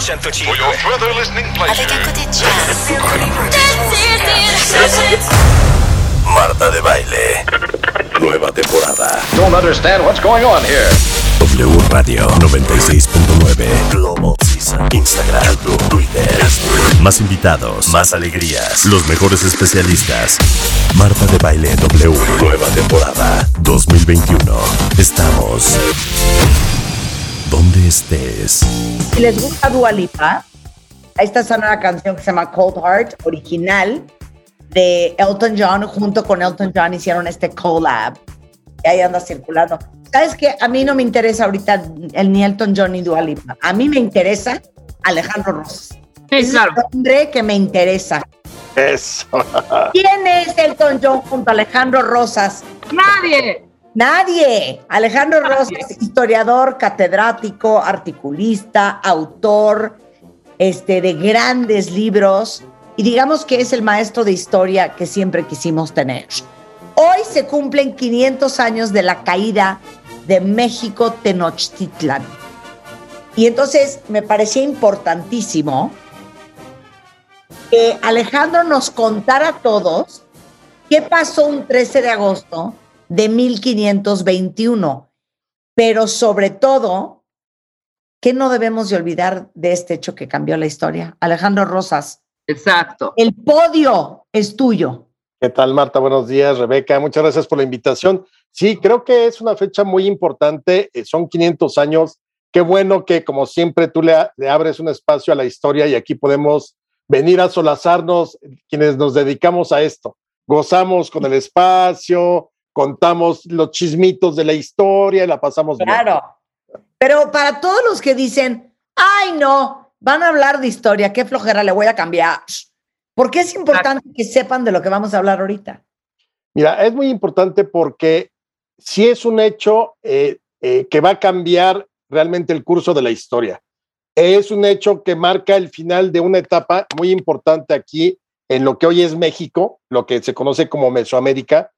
Avec un côté jazz. Marta de baile. Nueva temporada. Don't understand what's going on here. W Radio 96.9. Global Season. Instagram, YouTube, Twitter. Más invitados, más alegrías. Los mejores especialistas. Marta de baile W. Nueva temporada 2021. Estamos donde estés. Si les gusta Dua Lipa, esta es una canción que se llama Cold Heart, original, de Elton John. Junto con Elton John hicieron este collab. Y ahí anda circulando. ¿Sabes qué? A mí no me interesa ahorita el, ni Elton John ni Dua Lipa. A mí me interesa Alejandro. Sí, claro. Es el hombre que me interesa. Eso. ¿Quién es Elton John junto a Alejandro Rosas? Nadie. Nadie. Alejandro Rosas, historiador, catedrático, articulista, autor este, de grandes libros y digamos que es el maestro de historia que siempre quisimos tener. Hoy se cumplen 500 años de la caída de México Tenochtitlan. Y entonces me parecía importantísimo que Alejandro nos contara a todos qué pasó un 13 de agosto de 1521, pero sobre todo, ¿qué no debemos de olvidar de este hecho que cambió la historia? Alejandro Rosas, Exacto. el podio es tuyo. ¿Qué tal, Marta? Buenos días, Rebeca. Muchas gracias por la invitación. Sí, creo que es una fecha muy importante. eh, Son 500 años. Qué bueno que, como siempre, tú le, abres un espacio a la historia y aquí podemos venir a solazarnos quienes nos dedicamos a esto. Gozamos con el espacio, contamos los chismitos de la historia y la pasamos bien. Claro. Pero para todos los que dicen, ay no, van a hablar de historia, qué flojera, le voy a cambiar. ¿Por qué es importante que sepan de lo que vamos a hablar ahorita? Mira, es muy importante porque si es un hecho eh, eh, que va a cambiar realmente el curso de la historia. Es un hecho que marca el final de una etapa muy importante aquí en lo que hoy es México, lo que se conoce como Mesoamérica,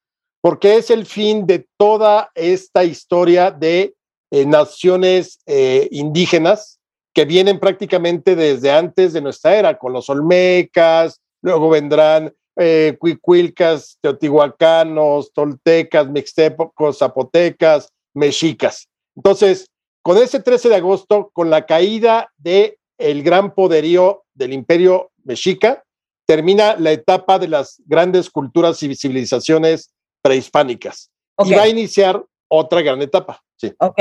porque es el fin de toda esta historia de eh, naciones eh, indígenas que vienen prácticamente desde antes de nuestra era, con los olmecas, luego vendrán eh, cuicuilcas, teotihuacanos, toltecas, mixtepos, zapotecas, mexicas. Entonces, con ese 13 de agosto, con la caída de el gran poderío del imperio mexica, termina la etapa de las grandes culturas y civilizaciones prehispánicas. Y va a iniciar otra gran etapa. Sí. Ok,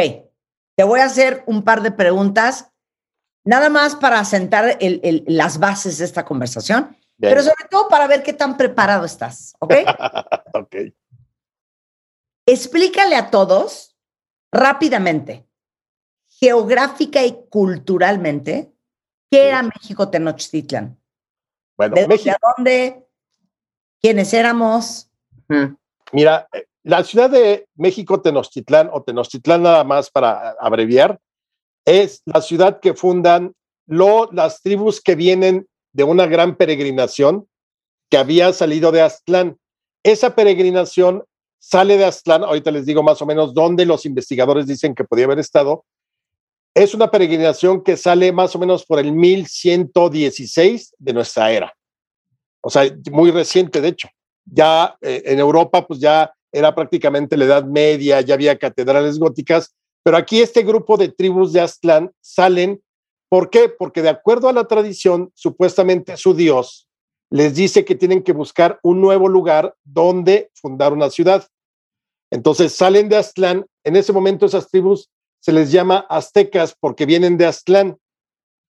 te voy a hacer un par de preguntas, nada más para sentar el- el- las bases de esta conversación, Bien. pero sobre todo para ver qué tan preparado estás, ¿ok? ok. Explícale a todos rápidamente, geográfica y culturalmente, qué era México Tenochtitlan. Bueno, ¿De, México. de dónde? ¿Quiénes éramos? Mira, eh, la ciudad de México Tenochtitlán, o Tenochtitlán nada más para abreviar, es la ciudad que fundan lo, las tribus que vienen de una gran peregrinación que había salido de Aztlán. Esa peregrinación sale de Aztlán, ahorita les digo más o menos dónde los investigadores dicen que podía haber estado. Es una peregrinación que sale más o menos por el 1116 de nuestra era. O sea, muy reciente, de hecho ya eh, en Europa, pues ya era prácticamente la Edad Media, ya había catedrales góticas, pero aquí este grupo de tribus de Aztlán salen, ¿por qué? Porque de acuerdo a la tradición, supuestamente su dios les dice que tienen que buscar un nuevo lugar donde fundar una ciudad. Entonces salen de Aztlán, en ese momento esas tribus se les llama aztecas porque vienen de Aztlán.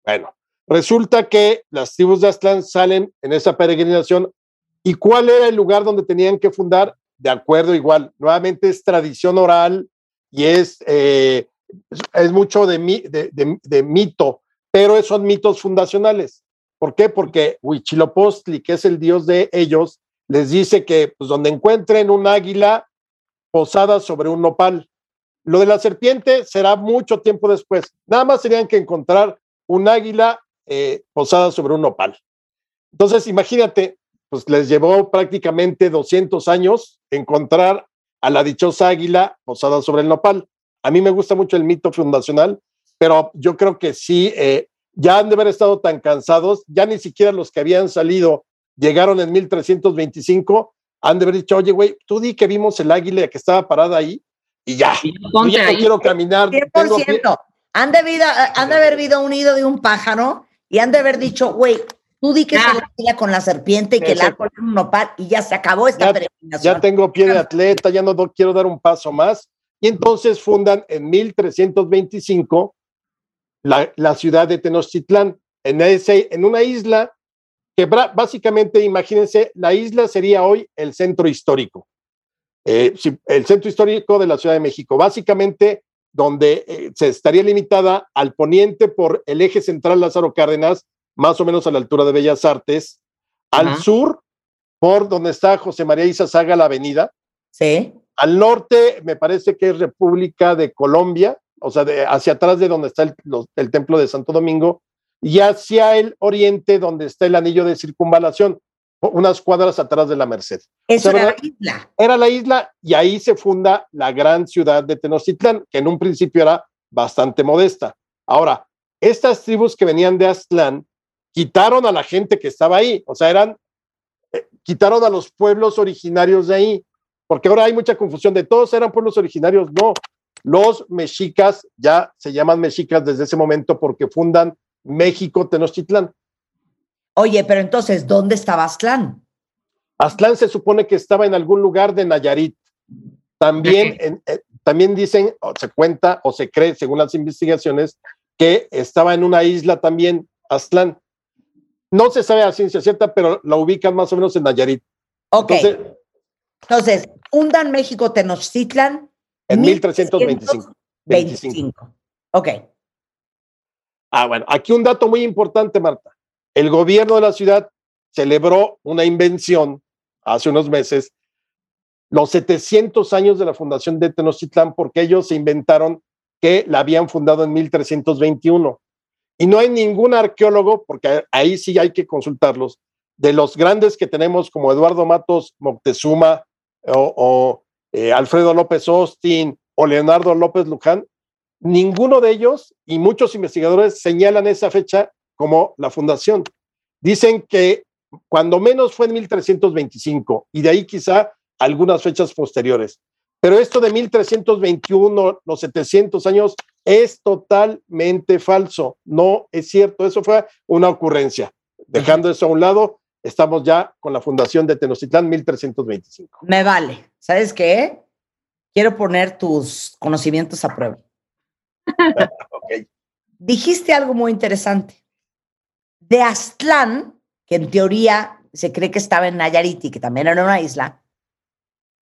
Bueno, resulta que las tribus de Aztlán salen en esa peregrinación ¿Y cuál era el lugar donde tenían que fundar? De acuerdo, igual, nuevamente es tradición oral y es, eh, es, mucho de, mi- de, de- mito, pero son mitos fundacionales. ¿Por qué? Porque Huitzilopochtli, que es el dios de ellos, les dice que pues, donde encuentren un águila posada sobre un nopal. Lo de la serpiente será mucho tiempo después. Nada más tenían que encontrar un águila eh, posada sobre un nopal. Entonces, imagínate, pues les llevó prácticamente 200 años encontrar a la dichosa águila posada sobre el nopal. A mí me gusta mucho el mito fundacional, pero yo creo que sí, eh, ya han de haber estado tan cansados, ya ni siquiera los que habían salido llegaron en 1325, han de haber dicho, oye, güey, tú di que vimos el águila que estaba parada ahí y ya, yo ya no quiero caminar. 100%. Han de, vida, han de haber habido un nido de un pájaro y han de haber dicho, güey, tú di que se la con la serpiente y que árbol es un nopal y ya se acabó esta ya, peregrinación. Ya tengo pie de atleta, ya no quiero dar un paso más. Y entonces fundan en 1325 la, la ciudad de Tenochtitlán, en, ese, en una isla que básicamente, imagínense, la isla sería hoy el centro histórico. Eh, el centro histórico de la Ciudad de México, básicamente donde eh, se estaría limitada al poniente por el eje central Lázaro Cárdenas, más o menos a la altura de Bellas Artes, al sur por donde está José María Izazaga, la avenida. Sí. Al norte me parece que es República de Colombia, o sea, de, hacia atrás de donde está el, el templo de Santo Domingo, y hacia el oriente donde está el anillo de circunvalación, unas cuadras atrás de la Merced. Eso era la isla. Era la isla y ahí se funda la gran ciudad de Tenochtitlán, que en un principio era bastante modesta. Ahora, estas tribus que venían de Aztlán quitaron a la gente que estaba ahí, o sea, eran, eh, quitaron a los pueblos originarios de ahí, porque ahora hay mucha confusión de todos eran pueblos originarios, no, los mexicas ya se llaman mexicas desde ese momento porque fundan México Tenochtitlán. Oye, pero entonces, ¿dónde estaba Aztlán? Aztlán se supone que estaba en algún lugar de Nayarit. También, eh, también dicen, o se cuenta o se cree, según las investigaciones, que estaba en una isla también, Aztlán. No se sabe a ciencia cierta, pero la ubican más o menos en Nayarit. Ok. Entonces, fundan México Tenochtitlan en 1325. 25. Ok. Ah, bueno, aquí un dato muy importante, Marta. El gobierno de la ciudad celebró una invención hace unos meses, los 700 años de la fundación de Tenochtitlán, porque ellos se inventaron que la habían fundado en 1321. Y no hay ningún arqueólogo, porque ahí sí hay que consultarlos, de los grandes que tenemos como Eduardo Matos Moctezuma o, eh, Alfredo López Austin o Leonardo López Luján, ninguno de ellos y muchos investigadores señalan esa fecha como la fundación. Dicen que cuando menos fue en 1325 y de ahí quizá algunas fechas posteriores. Pero esto de 1321, los 700 años, es totalmente falso. No es cierto. Eso fue una ocurrencia. Dejando eso a un lado, estamos ya con la fundación de Tenochtitlán 1325. Me vale. ¿Sabes qué? Quiero poner tus conocimientos a prueba. Dijiste algo muy interesante de Aztlán, que en teoría se cree que estaba en Nayarit y que también era una isla,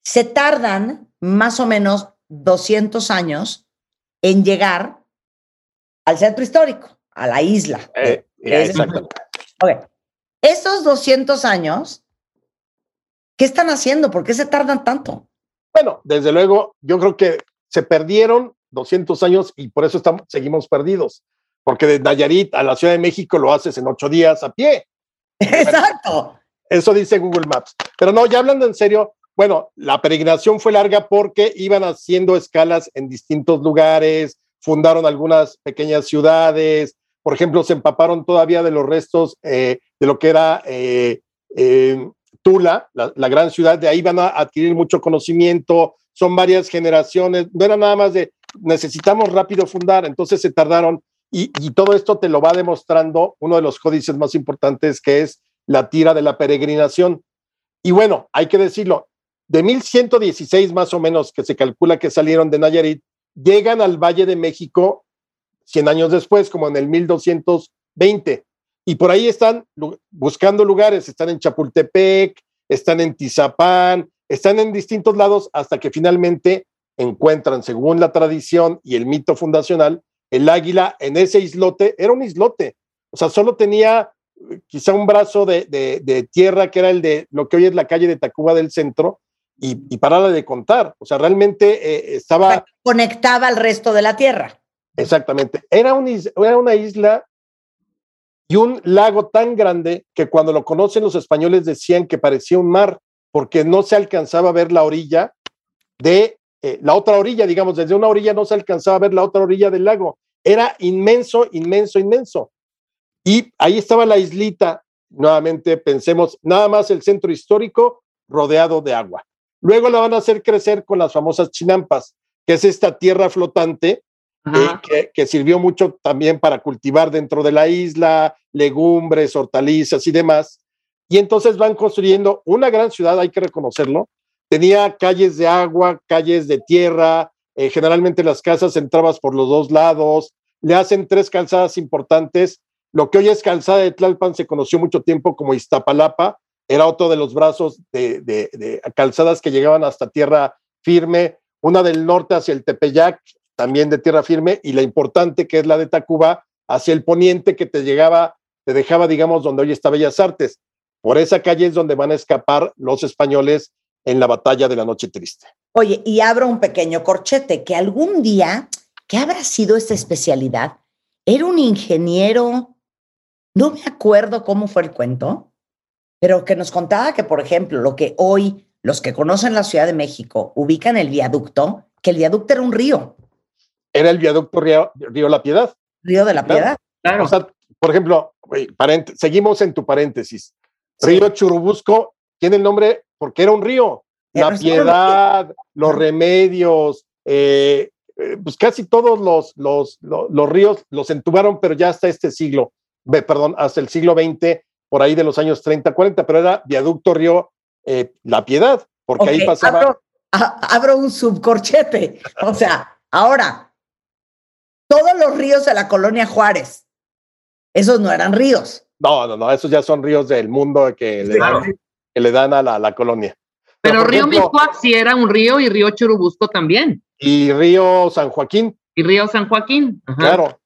se tardan más o menos 200 años en llegar al centro histórico, a la isla. Eh, Esos 200 años, ¿qué están haciendo? ¿Por qué se tardan tanto? Bueno, desde luego, yo creo que se perdieron 200 años y por eso estamos, seguimos perdidos porque de Nayarit a la Ciudad de México lo haces en ocho días a pie. Exacto. Eso dice Google Maps. Pero no, ya hablando en serio, bueno, la peregrinación fue larga porque iban haciendo escalas en distintos lugares, fundaron algunas pequeñas ciudades, por ejemplo, se empaparon todavía de los restos eh, de lo que era eh, Tula, la, la, gran ciudad, de ahí van a adquirir mucho conocimiento, son varias generaciones, no era nada más de necesitamos rápido fundar, entonces se tardaron y, todo esto te lo va demostrando uno de los códices más importantes que es la tira de la peregrinación. Y bueno, hay que decirlo, de 1116 más o menos que se calcula que salieron de Nayarit, llegan al Valle de México 100 años después, como en el 1220. Y por ahí están buscando lugares, están en Chapultepec, están en Tizapán, están en distintos lados hasta que finalmente encuentran, según la tradición y el mito fundacional, el águila en ese islote era un islote, o sea, solo tenía eh, quizá un brazo de, tierra que era el de lo que hoy es la calle de Tacuba del centro y, y paraba de contar, o sea, realmente eh, estaba... conectaba al resto de la tierra. Exactamente, era, un, era una isla y un lago tan grande que cuando lo conocen los españoles decían que parecía un mar, porque no se alcanzaba a ver la orilla de eh, la otra orilla, digamos, desde una orilla no se alcanzaba a ver la otra orilla del lago. Era inmenso, inmenso, inmenso. Y ahí estaba la islita, nuevamente pensemos, nada más el centro histórico rodeado de agua. Luego la van a hacer crecer con las famosas chinampas, que es esta tierra flotante eh, que, que, sirvió mucho también para cultivar dentro de la isla, legumbres, hortalizas y demás. Y entonces van construyendo una gran ciudad, hay que reconocerlo. Tenía calles de agua, calles de tierra, eh, generalmente las casas entrabas por los dos lados, le hacen tres calzadas importantes. Lo que hoy es calzada de Tlalpan se conoció mucho tiempo como Iztapalapa, era otro de los brazos de, de, de calzadas que llegaban hasta tierra firme, una del norte hacia el Tepeyac, también de tierra firme, y la importante que es la de Tacuba, hacia el poniente que te llegaba, te dejaba, digamos, donde hoy está Bellas Artes. Por esa calle es donde van a escapar los españoles en la batalla de la Noche Triste. Oye, y abro un pequeño corchete, que algún día, ¿qué habrá sido esta especialidad? Era un ingeniero, no me acuerdo cómo fue el cuento, pero que nos contaba que, por ejemplo, lo que hoy los que conocen la Ciudad de México ubican el viaducto, que el viaducto era un río. Era el viaducto Río, río La Piedad. Río de la Piedad. Claro. O sea, por ejemplo, seguimos en tu paréntesis. Río Churubusco tiene el nombre porque era un río. La Piedad, los Remedios, eh, eh, pues casi todos los, los, los, ríos los entubaron, pero ya hasta este siglo, perdón, hasta el siglo XX, por ahí de los años 30, 40, pero era viaducto río eh, La Piedad, porque ahí pasaba. Abro, abro un subcorchete. O sea, ahora, todos los ríos de la colonia Juárez, esos no eran ríos. No, no, no, esos ya son ríos del mundo que, le, dan, que le dan a la, la colonia. Pero, Pero Río Miscuac sí era un río y Río Churubusco también. Y Río San Joaquín. Y Río San Joaquín. Ajá. Claro,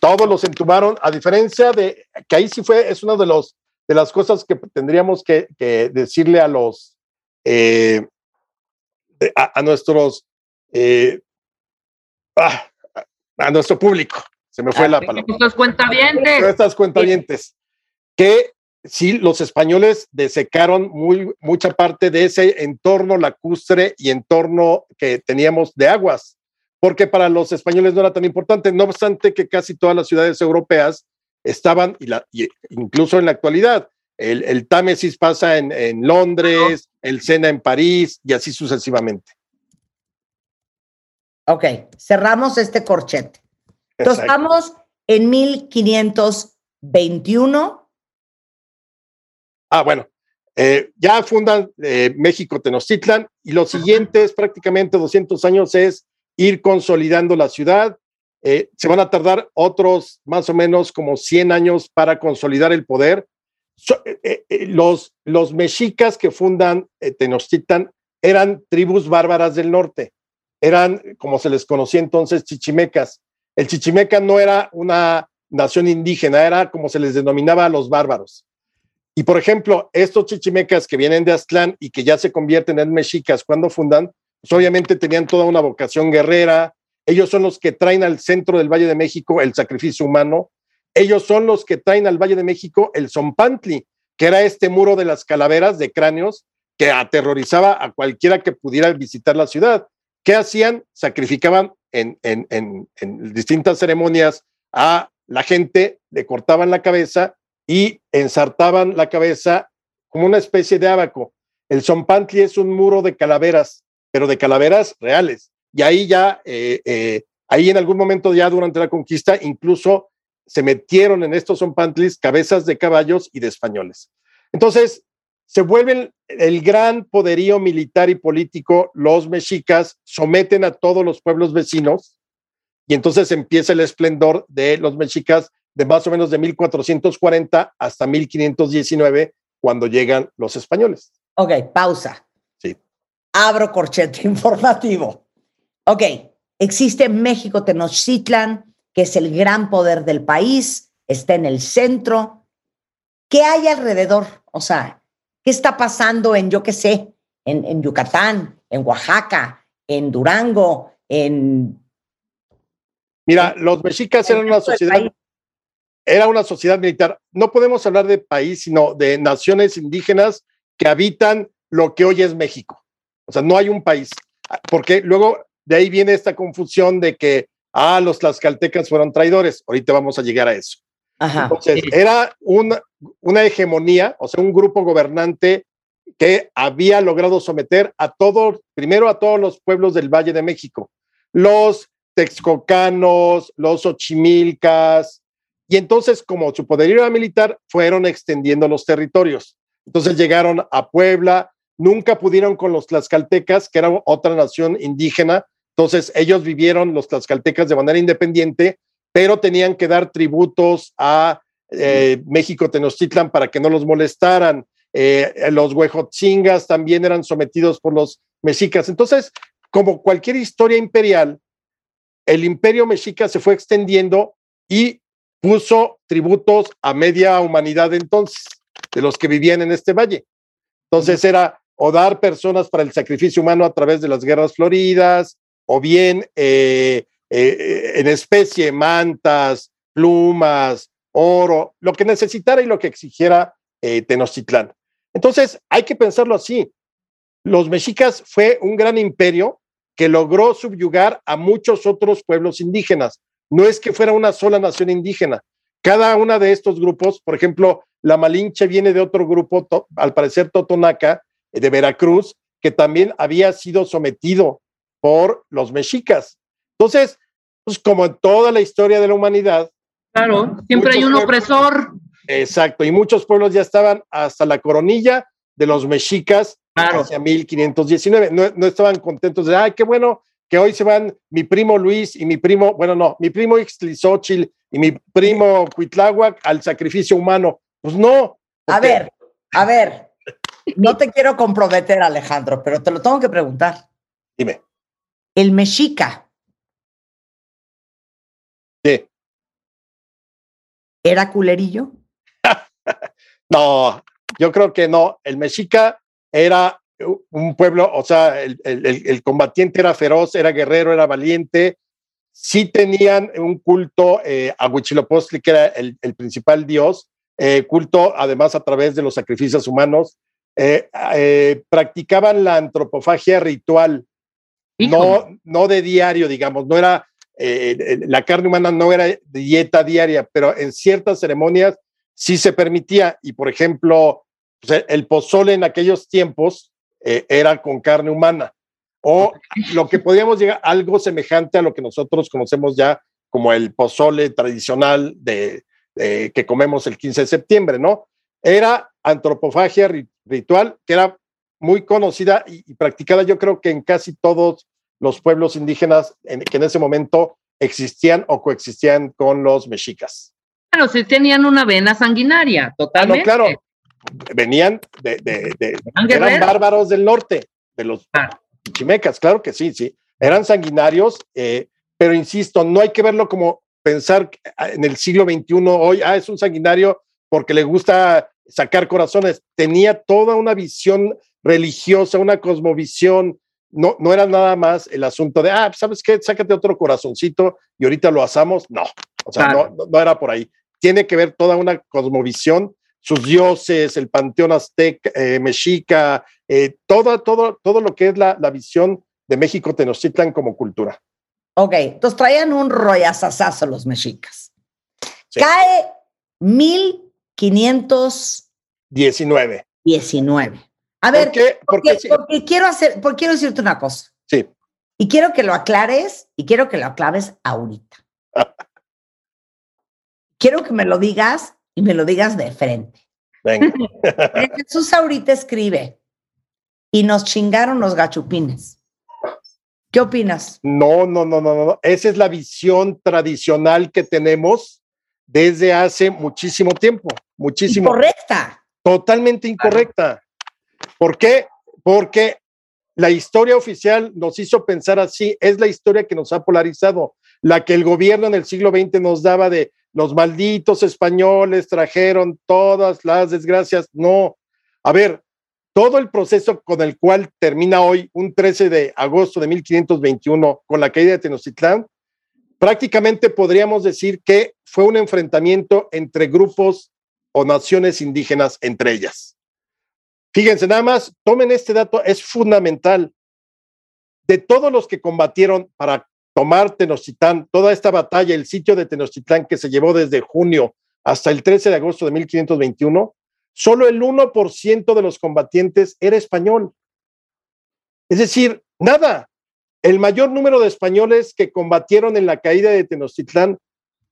todos los entubaron, a diferencia de que ahí sí fue, es una de, los, de las cosas que tendríamos que, que decirle a los, eh, a, a, nuestros, eh, ah, a nuestro público. Se me fue la palabra. Nuestros cuentavientes. Nuestras cuentavientes. Que sí, los españoles desecaron muy, mucha parte de ese entorno lacustre y entorno que teníamos de aguas, porque para los españoles no era tan importante, no obstante que casi todas las ciudades europeas estaban, y, la, y incluso en la actualidad, el, el Támesis pasa en, en Londres, el Sena en París y así sucesivamente. Ok, cerramos este corchete. Entonces estamos en 1521. Ah, bueno, eh, ya fundan eh, México Tenochtitlan y los siguientes prácticamente 200 años es ir consolidando la ciudad. Eh, se van a tardar otros más o menos como 100 años para consolidar el poder. So, eh, los, los mexicas que fundan Tenochtitlan eran tribus bárbaras del norte eran, como se les conocía entonces, chichimecas. El chichimeca no era una nación indígena, era como se les denominaba a los bárbaros. Y por ejemplo, estos chichimecas que vienen de Aztlán y que ya se convierten en mexicas cuando fundan, pues obviamente tenían toda una vocación guerrera. Ellos son los que traen al centro del Valle de México el sacrificio humano. Ellos son los que traen al Valle de México el Zompantli, que era este muro de las calaveras de cráneos que aterrorizaba a cualquiera que pudiera visitar la ciudad. ¿Qué hacían? Sacrificaban en, en, distintas ceremonias a la gente, le cortaban la cabeza y ensartaban la cabeza como una especie de abaco. El Zompantli es un muro de calaveras, pero de calaveras reales. Y ahí ya, eh, eh, ahí en algún momento ya durante la conquista, incluso se metieron en estos Zompantlis cabezas de caballos y de españoles. Entonces, se vuelven el gran poderío militar y político, los mexicas someten a todos los pueblos vecinos y entonces empieza el esplendor de los mexicas de más o menos de 1440 hasta 1519 cuando llegan los españoles. Ok, pausa. Sí. Abro corchete informativo. Ok, existe México Tenochtitlan, que es el gran poder del país, está en el centro. ¿Qué hay alrededor? O sea, ¿Qué está pasando en, yo qué sé, en, en Yucatán, en Oaxaca, en Durango, en... Mira, los mexicas eran una sociedad, era una sociedad militar. No podemos hablar de país, sino de naciones indígenas que habitan lo que hoy es México. O sea, no hay un país. Porque luego de ahí viene esta confusión de que, ah, los tlaxcaltecas fueron traidores. Ahorita vamos a llegar a eso. Ajá. Entonces, era una, una hegemonía, o sea, un grupo gobernante que había logrado someter a todos, primero a todos los pueblos del Valle de México, los texcocanos, los ochimilcas, y entonces, como su poderío era militar, fueron extendiendo los territorios. Entonces llegaron a Puebla, nunca pudieron con los tlaxcaltecas, que era otra nación indígena, entonces ellos vivieron los tlaxcaltecas de manera independiente, pero tenían que dar tributos a eh, México Tenochtitlan para que no los molestaran. Eh, los huejotzingas también eran sometidos por los mexicas. Entonces, como cualquier historia imperial, el imperio mexica se fue extendiendo y puso tributos a media humanidad entonces, de los que vivían en este valle. Entonces era o dar personas para el sacrificio humano a través de las guerras floridas, o bien eh, eh, en especie, mantas, plumas, oro, lo que necesitara y lo que exigiera eh, Tenochtitlán. Entonces hay que pensarlo así. Los mexicas fue un gran imperio que logró subyugar a muchos otros pueblos indígenas. No es que fuera una sola nación indígena. Cada una de estos grupos, por ejemplo, la Malinche viene de otro grupo, al parecer Totonaca, de Veracruz, que también había sido sometido por los mexicas. Entonces, pues como en toda la historia de la humanidad. Claro, siempre hay un opresor. Exacto, y muchos pueblos ya estaban hasta la coronilla de los mexicas Claro. hacia 1519. No, no estaban contentos de, ay, qué bueno que hoy se van mi primo Luis y mi primo, bueno, no, mi primo Ixtlizóchil y mi primo Cuitláhuac al sacrificio humano. Pues no. A ver, a ver. No te quiero comprometer, Alejandro, pero te lo tengo que preguntar. Dime. El mexica Sí. era culerillo. No, yo creo que no. El mexica era un pueblo, o sea, el, el- el- el combatiente era feroz, era guerrero, era valiente. Sí tenían un culto eh, a Huitzilopochtli, que era el, el principal dios, eh, culto además a través de los sacrificios humanos. Eh, practicaban la antropofagia ritual, Híjole. no, no de diario, digamos, no era, eh, eh, la carne humana no era dieta diaria, pero en ciertas ceremonias sí se permitía. Y por ejemplo, pues, el pozole en aquellos tiempos eh, era con carne humana. O lo que podríamos llegar, algo semejante a lo que nosotros conocemos ya como el pozole tradicional de, de- que comemos el 15 de septiembre, ¿no? Era antropofagia ri- ritual que era muy conocida y, y practicada yo creo que en casi todos los pueblos indígenas en- que en ese momento existían o coexistían con los mexicas. Bueno, sí tenían una vena sanguinaria, Ah, no, totalmente. claro, venían de, de- de- Eran bárbaros del norte, de los Claro. chimecas, claro que sí, sí, eran sanguinarios, eh, pero insisto, no hay que verlo como pensar ah, en el siglo XXI hoy, ah, es un sanguinario porque le gusta sacar corazones, tenía toda una visión religiosa, una cosmovisión, no, no era nada más el asunto de, ah, ¿sabes qué? Sácate otro corazoncito y ahorita lo asamos, no, o sea, Claro. no, no, era por ahí, tiene que ver toda una cosmovisión, sus dioses, el panteón azteca, eh, mexica, eh, todo, todo, todo lo que es la, la visión de México Tenochtitlan como cultura. Ok, entonces traían un rollazazazo los mexicas. Sí. Cae 1519. 19. A ver, ¿Por qué? porque, Porque sí. porque quiero hacer, porque quiero decirte una cosa. Sí. Y quiero que lo aclares y quiero que lo aclares ahorita. quiero que me lo digas y me lo digas de frente. Venga. Jesús ahorita escribe y nos chingaron los gachupines. ¿Qué opinas? No, no, no, no, no. Esa es la visión tradicional que tenemos desde hace muchísimo tiempo, muchísimo. Correcta. Totalmente incorrecta. ¿Por qué? Porque la historia oficial nos hizo pensar así, es la historia que nos ha polarizado, la que el gobierno en el siglo XX nos daba de los malditos españoles trajeron todas las desgracias. No, a ver, todo el proceso con el cual termina hoy, un 13 de agosto de 1521, con la caída de Tenochtitlán, prácticamente podríamos decir que fue un enfrentamiento entre grupos o naciones indígenas entre ellas. Fíjense, nada más, tomen este dato, es fundamental. De todos los que combatieron para tomar Tenochtitlán, toda esta batalla, el sitio de Tenochtitlán que se llevó desde junio hasta el 13 de agosto de 1521, solo el 1% de los combatientes era español. Es decir, nada. El mayor número de españoles que combatieron en la caída de Tenochtitlán,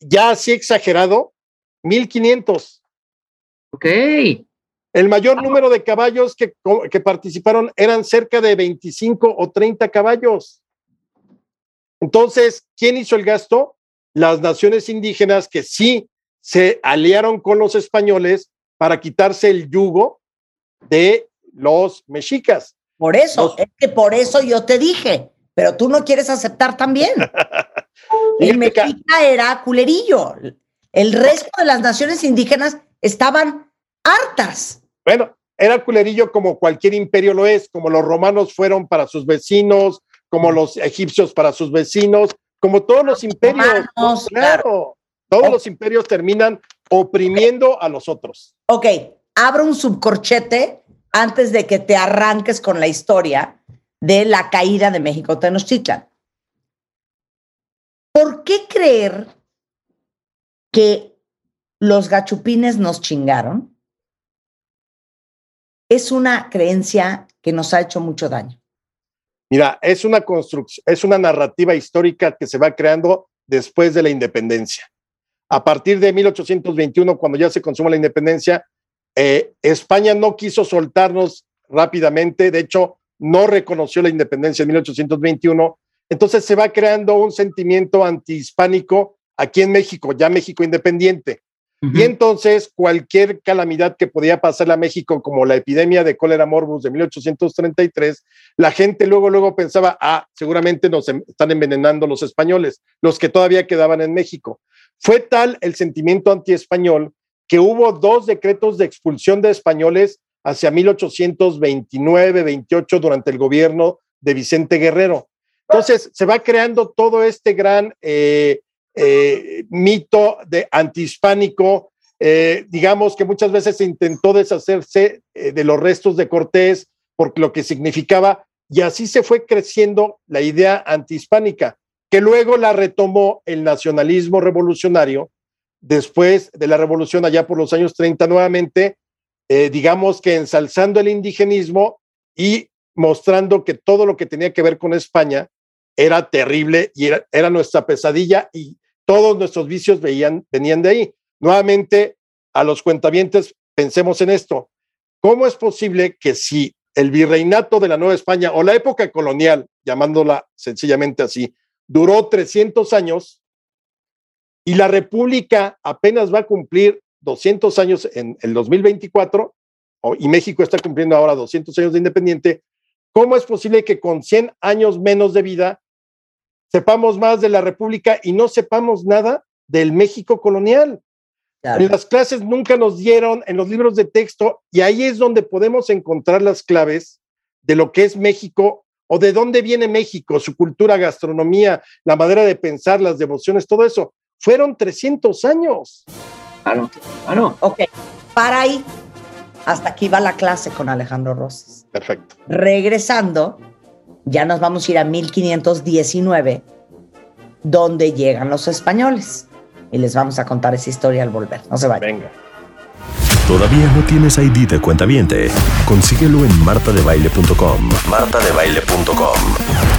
ya así exagerado, 1500. Ok. El mayor número de caballos que, que, participaron eran cerca de 25 o 30 caballos. Entonces, ¿quién hizo el gasto? Las naciones indígenas que sí se aliaron con los españoles para quitarse el yugo de los mexicas. Por eso, es que por eso yo te dije, pero tú no quieres aceptar también. el mexica era culerillo. El resto de las naciones indígenas estaban hartas. Bueno, era culerillo como cualquier imperio lo es, como los romanos fueron para sus vecinos, como los egipcios para sus vecinos, como todos los imperios. claro, todos los imperios terminan oprimiendo a los otros. Ok, abro un subcorchete antes de que te arranques con la historia de la caída de México Tenochtitlan. ¿Por qué creer que los gachupines nos chingaron? Es una creencia que nos ha hecho mucho daño. Mira, es una construcción, es una narrativa histórica que se va creando después de la independencia. A partir de 1821, cuando ya se consuma la independencia, eh, España no quiso soltarnos rápidamente, de hecho, no reconoció la independencia en 1821. Entonces se va creando un sentimiento antihispánico aquí en México, ya México independiente. Y entonces cualquier calamidad que podía pasar a México, como la epidemia de cólera morbus de 1833, la gente luego, luego pensaba, ah, seguramente nos em, están envenenando los españoles, los que todavía quedaban en México. Fue tal el sentimiento antiespañol que hubo dos decretos de expulsión de españoles hacia 1829-28 durante el gobierno de Vicente Guerrero. Entonces se va creando todo este gran eh, eh, mito de antihispánico, eh, digamos que muchas veces intentó deshacerse eh, de los restos de Cortés por lo que significaba, y así se fue creciendo la idea antihispánica, que luego la retomó el nacionalismo revolucionario después de la revolución allá por los años 30 nuevamente, digamos que ensalzando el indigenismo y mostrando que todo lo que tenía que ver con España era terrible y era, era nuestra pesadilla y todos nuestros vicios venían de ahí. Nuevamente, a los cuentavientes, pensemos en esto. ¿Cómo es posible que si el virreinato de la Nueva España o la época colonial, llamándola sencillamente así, duró 300 años y la República apenas va a cumplir 200 años en el 2024 y México está cumpliendo ahora 200 años de independiente, ¿cómo es posible que con 100 años menos de vida sepamos más de la República y no sepamos nada del México colonial. En las clases nunca nos dieron, en los libros de texto, y ahí es donde podemos encontrar las claves de lo que es México o de dónde viene México, su cultura, gastronomía, la manera de pensar, las devociones, todo eso. Fueron 300 años. Claro, claro. Ok, para ahí. Hasta aquí va la clase con Alejandro Rosas. Perfecto. Regresando, ya nos vamos a ir a 1519, donde llegan los españoles. Y les vamos a contar esa historia al volver. No se vayan. Venga. ¿Todavía no tienes ID de cuenta viente? Consíguelo en martadebaile.com. Martadebaile.com.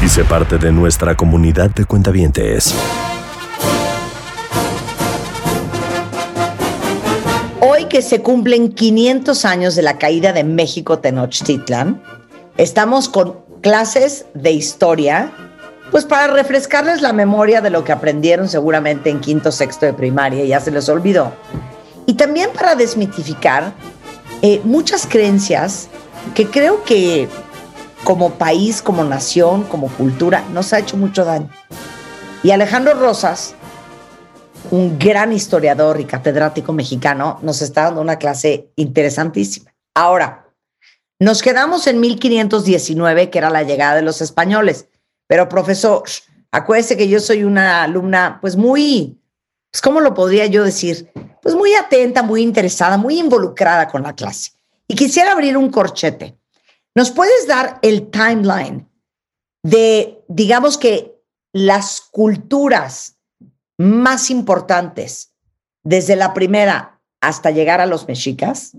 Y sé parte de nuestra comunidad de cuentavientes. Hoy que se cumplen 500 años de la caída de México Tenochtitlan, estamos con clases de historia, pues para refrescarles la memoria de lo que aprendieron seguramente en quinto, sexto de primaria, ya se les olvidó. Y también para desmitificar eh, muchas creencias que creo que como país, como nación, como cultura, nos ha hecho mucho daño. Y Alejandro Rosas, un gran historiador y catedrático mexicano, nos está dando una clase interesantísima. Ahora, nos quedamos en 1519, que era la llegada de los españoles. Pero profesor, acuérdese que yo soy una alumna, pues muy, pues ¿cómo lo podría yo decir? Pues muy atenta, muy interesada, muy involucrada con la clase. Y quisiera abrir un corchete. ¿Nos puedes dar el timeline de, digamos que, las culturas más importantes desde la primera hasta llegar a los mexicas?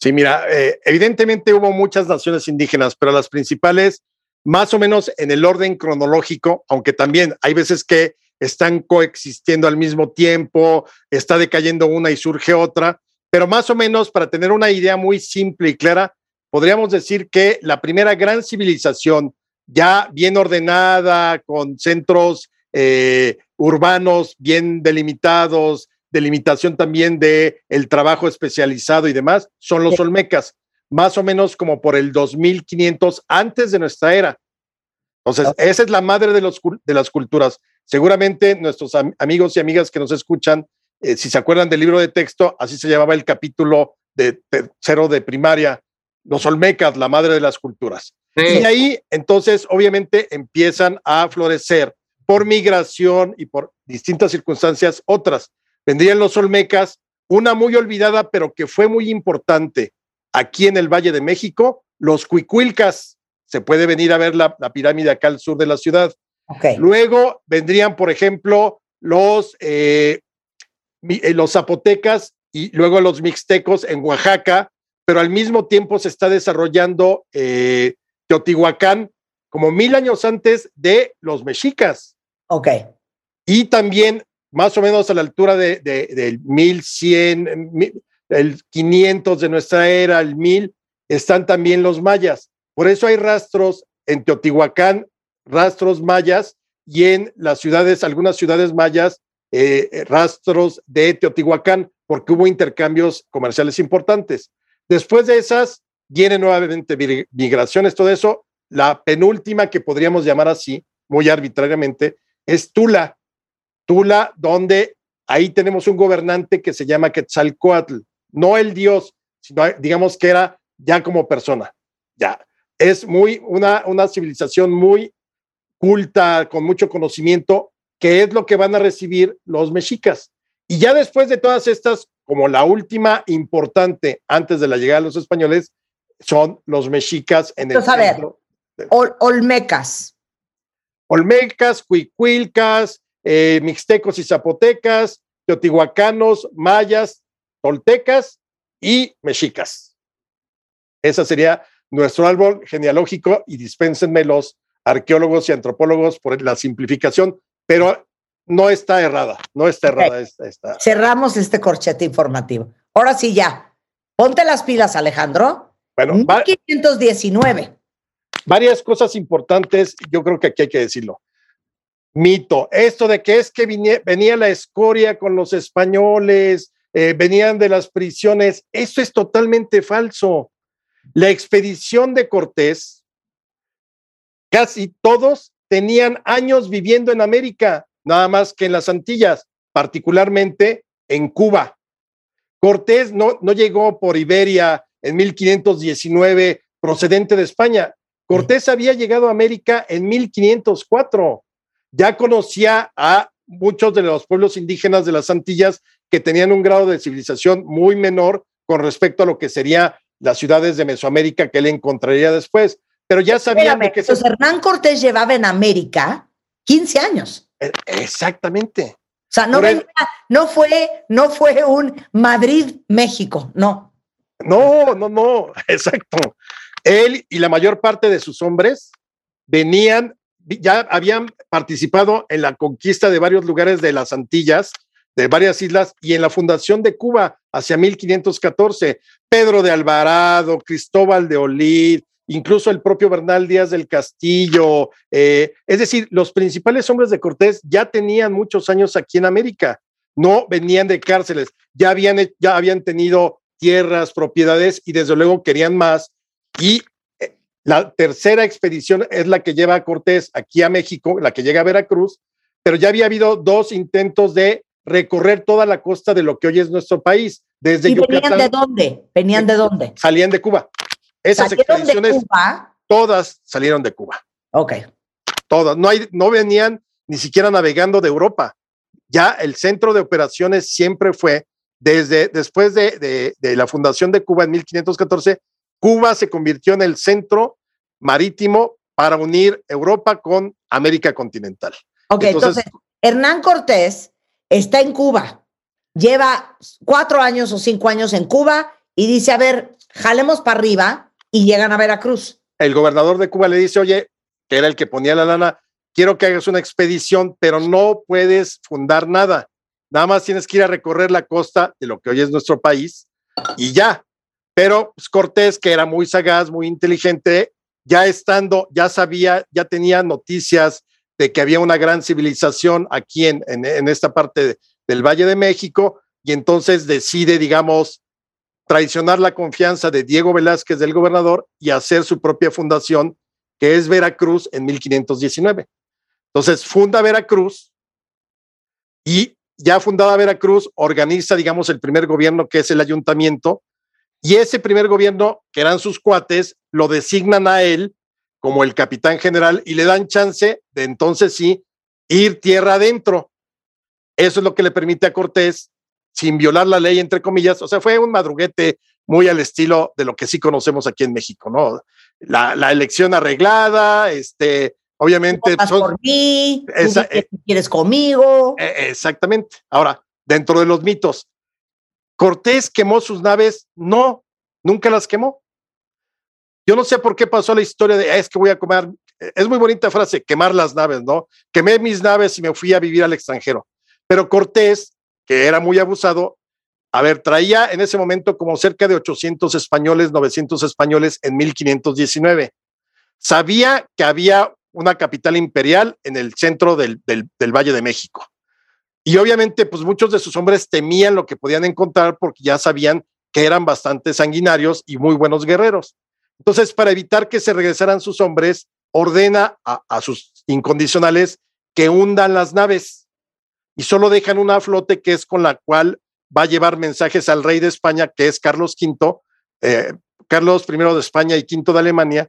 Sí, mira, eh, evidentemente hubo muchas naciones indígenas, pero las principales, más o menos en el orden cronológico, aunque también hay veces que están coexistiendo al mismo tiempo, está decayendo una y surge otra, pero más o menos para tener una idea muy simple y clara, podríamos decir que la primera gran civilización ya bien ordenada, con centros eh, urbanos bien delimitados, delimitación también de el trabajo especializado y demás, son los olmecas, más o menos como por el 2500 antes de nuestra era. Entonces, esa es la madre de, los, de las culturas. Seguramente nuestros amigos y amigas que nos escuchan, eh, si se acuerdan del libro de texto, así se llamaba el capítulo de tercero de primaria, los olmecas, la madre de las culturas. Y ahí, entonces, obviamente empiezan a florecer por migración y por distintas circunstancias otras vendrían los Olmecas, una muy olvidada, pero que fue muy importante aquí en el Valle de México, los Cuicuilcas. Se puede venir a ver la, pirámide acá al sur de la ciudad. Luego vendrían, por ejemplo, los, eh, eh, los zapotecas y luego los mixtecos en Oaxaca, pero al mismo tiempo se está desarrollando eh, Teotihuacán como mil años antes de los mexicas. Ok. Y también más o menos a la altura de, del 1100, el 500 de nuestra era, el 1000, están también los mayas. Por eso hay rastros en Teotihuacán, rastros mayas, y en las ciudades, algunas ciudades mayas, eh, rastros de Teotihuacán, porque hubo intercambios comerciales importantes. Después de esas, vienen nuevamente migraciones, todo eso. La penúltima que podríamos llamar así, muy arbitrariamente, es Tula, Tula, donde ahí tenemos un gobernante que se llama Quetzalcoatl, no el dios, sino digamos que era ya como persona. Ya, es muy una, una civilización muy culta, con mucho conocimiento, que es lo que van a recibir los mexicas. Y ya después de todas estas, como la última importante antes de la llegada de los españoles, son los mexicas en el. Entonces, Olmecas. Olmecas, Cuicuilcas, eh, mixtecos y zapotecas, teotihuacanos, mayas, toltecas y mexicas. Ese sería nuestro árbol genealógico y dispénsenme los arqueólogos y antropólogos por la simplificación, pero no está errada, no está errada. Esta, Cerramos este corchete informativo. Ahora sí ya, ponte las pilas, Alejandro. Bueno, 1519. Varias cosas importantes, yo creo que aquí hay que decirlo mito. Esto de que es que venía, la escoria con los españoles, eh, venían de las prisiones, eso es totalmente falso. La expedición de Cortés, casi todos tenían años viviendo en América, nada más que en las Antillas, particularmente en Cuba. Cortés no, no llegó por Iberia en 1519 procedente de España. Cortés había llegado a América en 1504 ya conocía a muchos de los pueblos indígenas de las Antillas que tenían un grado de civilización muy menor con respecto a lo que serían las ciudades de Mesoamérica que él encontraría después. Pero ya sabían que... Entonces, Hernán Cortés llevaba en América 15 años. E, exactamente. O sea, no, no, fue, no fue un Madrid-México, no. No, no, no, exacto. Él y la mayor parte de sus hombres venían ya habían participado en la conquista de varios lugares de las Antillas, de varias islas, y en la fundación de Cuba hacia 1514. Pedro de Alvarado, Cristóbal de Olid, incluso el propio Bernal Díaz del Castillo. Eh, es decir, los principales hombres de Cortés ya tenían muchos años aquí en América, no venían de cárceles, ya ya habían tenido tierras, propiedades y desde luego querían más. Y la tercera expedición es la que lleva a Cortés aquí a México, la que llega a Veracruz, pero ya había habido dos intentos de recorrer toda la costa de lo que hoy es nuestro país. Desde ¿Y venían de dónde? ¿Venían de dónde? Salían de Cuba. Esas expediciones, de Cuba? todas salieron de Cuba. Ok. Todas. No, hay, no venían ni siquiera navegando de Europa. Ya el centro de operaciones siempre fue, desde después de, de la fundación de Cuba en 1514, Cuba se convirtió en el centro marítimo para unir Europa con América continental. Ok, entonces, Hernán Cortés está en Cuba, lleva cuatro años o cinco años en Cuba y dice, a ver, jalemos para arriba y llegan a Veracruz. El gobernador de Cuba le dice, oye, que era el que ponía la lana, quiero que hagas una expedición, pero no puedes fundar nada. Nada más tienes que ir a recorrer la costa de lo que hoy es nuestro país y ya. Pero pues, Cortés, que era muy sagaz, muy inteligente, ya estando, ya sabía, ya tenía noticias de que había una gran civilización aquí en, en, esta parte del Valle de México y entonces decide, digamos, traicionar la confianza de Diego Velázquez del gobernador y hacer su propia fundación, que es Veracruz en 1519. Entonces funda Veracruz y ya fundada Veracruz organiza, digamos, el primer gobierno que es el ayuntamiento y ese primer gobierno, que eran sus cuates, lo designan a él como el capitán general y le dan chance de entonces sí ir tierra adentro. Eso es lo que le permite a Cortés, sin violar la ley, entre comillas, o sea, fue un madruguete muy al estilo de lo que sí conocemos aquí en México, ¿no? La, la elección arreglada, este, obviamente. Son, por mí, esa, eh, quieres conmigo. Eh, exactamente. Ahora, dentro de los mitos, Cortés quemó sus naves, no, nunca las quemó. Yo no sé por qué pasó la historia de, ah, es que voy a comer, es muy bonita frase, quemar las naves, ¿no? Quemé mis naves y me fui a vivir al extranjero. Pero Cortés, que era muy abusado, a ver, traía en ese momento como cerca de 800 españoles, 900 españoles en 1519. Sabía que había una capital imperial en el centro del, del, del, Valle de México. Y obviamente, pues muchos de sus hombres temían lo que podían encontrar porque ya sabían que eran bastante sanguinarios y muy buenos guerreros. Entonces, para evitar que se regresaran sus hombres, ordena a, sus incondicionales que hundan las naves y solo dejan una flote que es con la cual va a llevar mensajes al rey de España, que es Carlos V, eh, Carlos I de España y V de Alemania,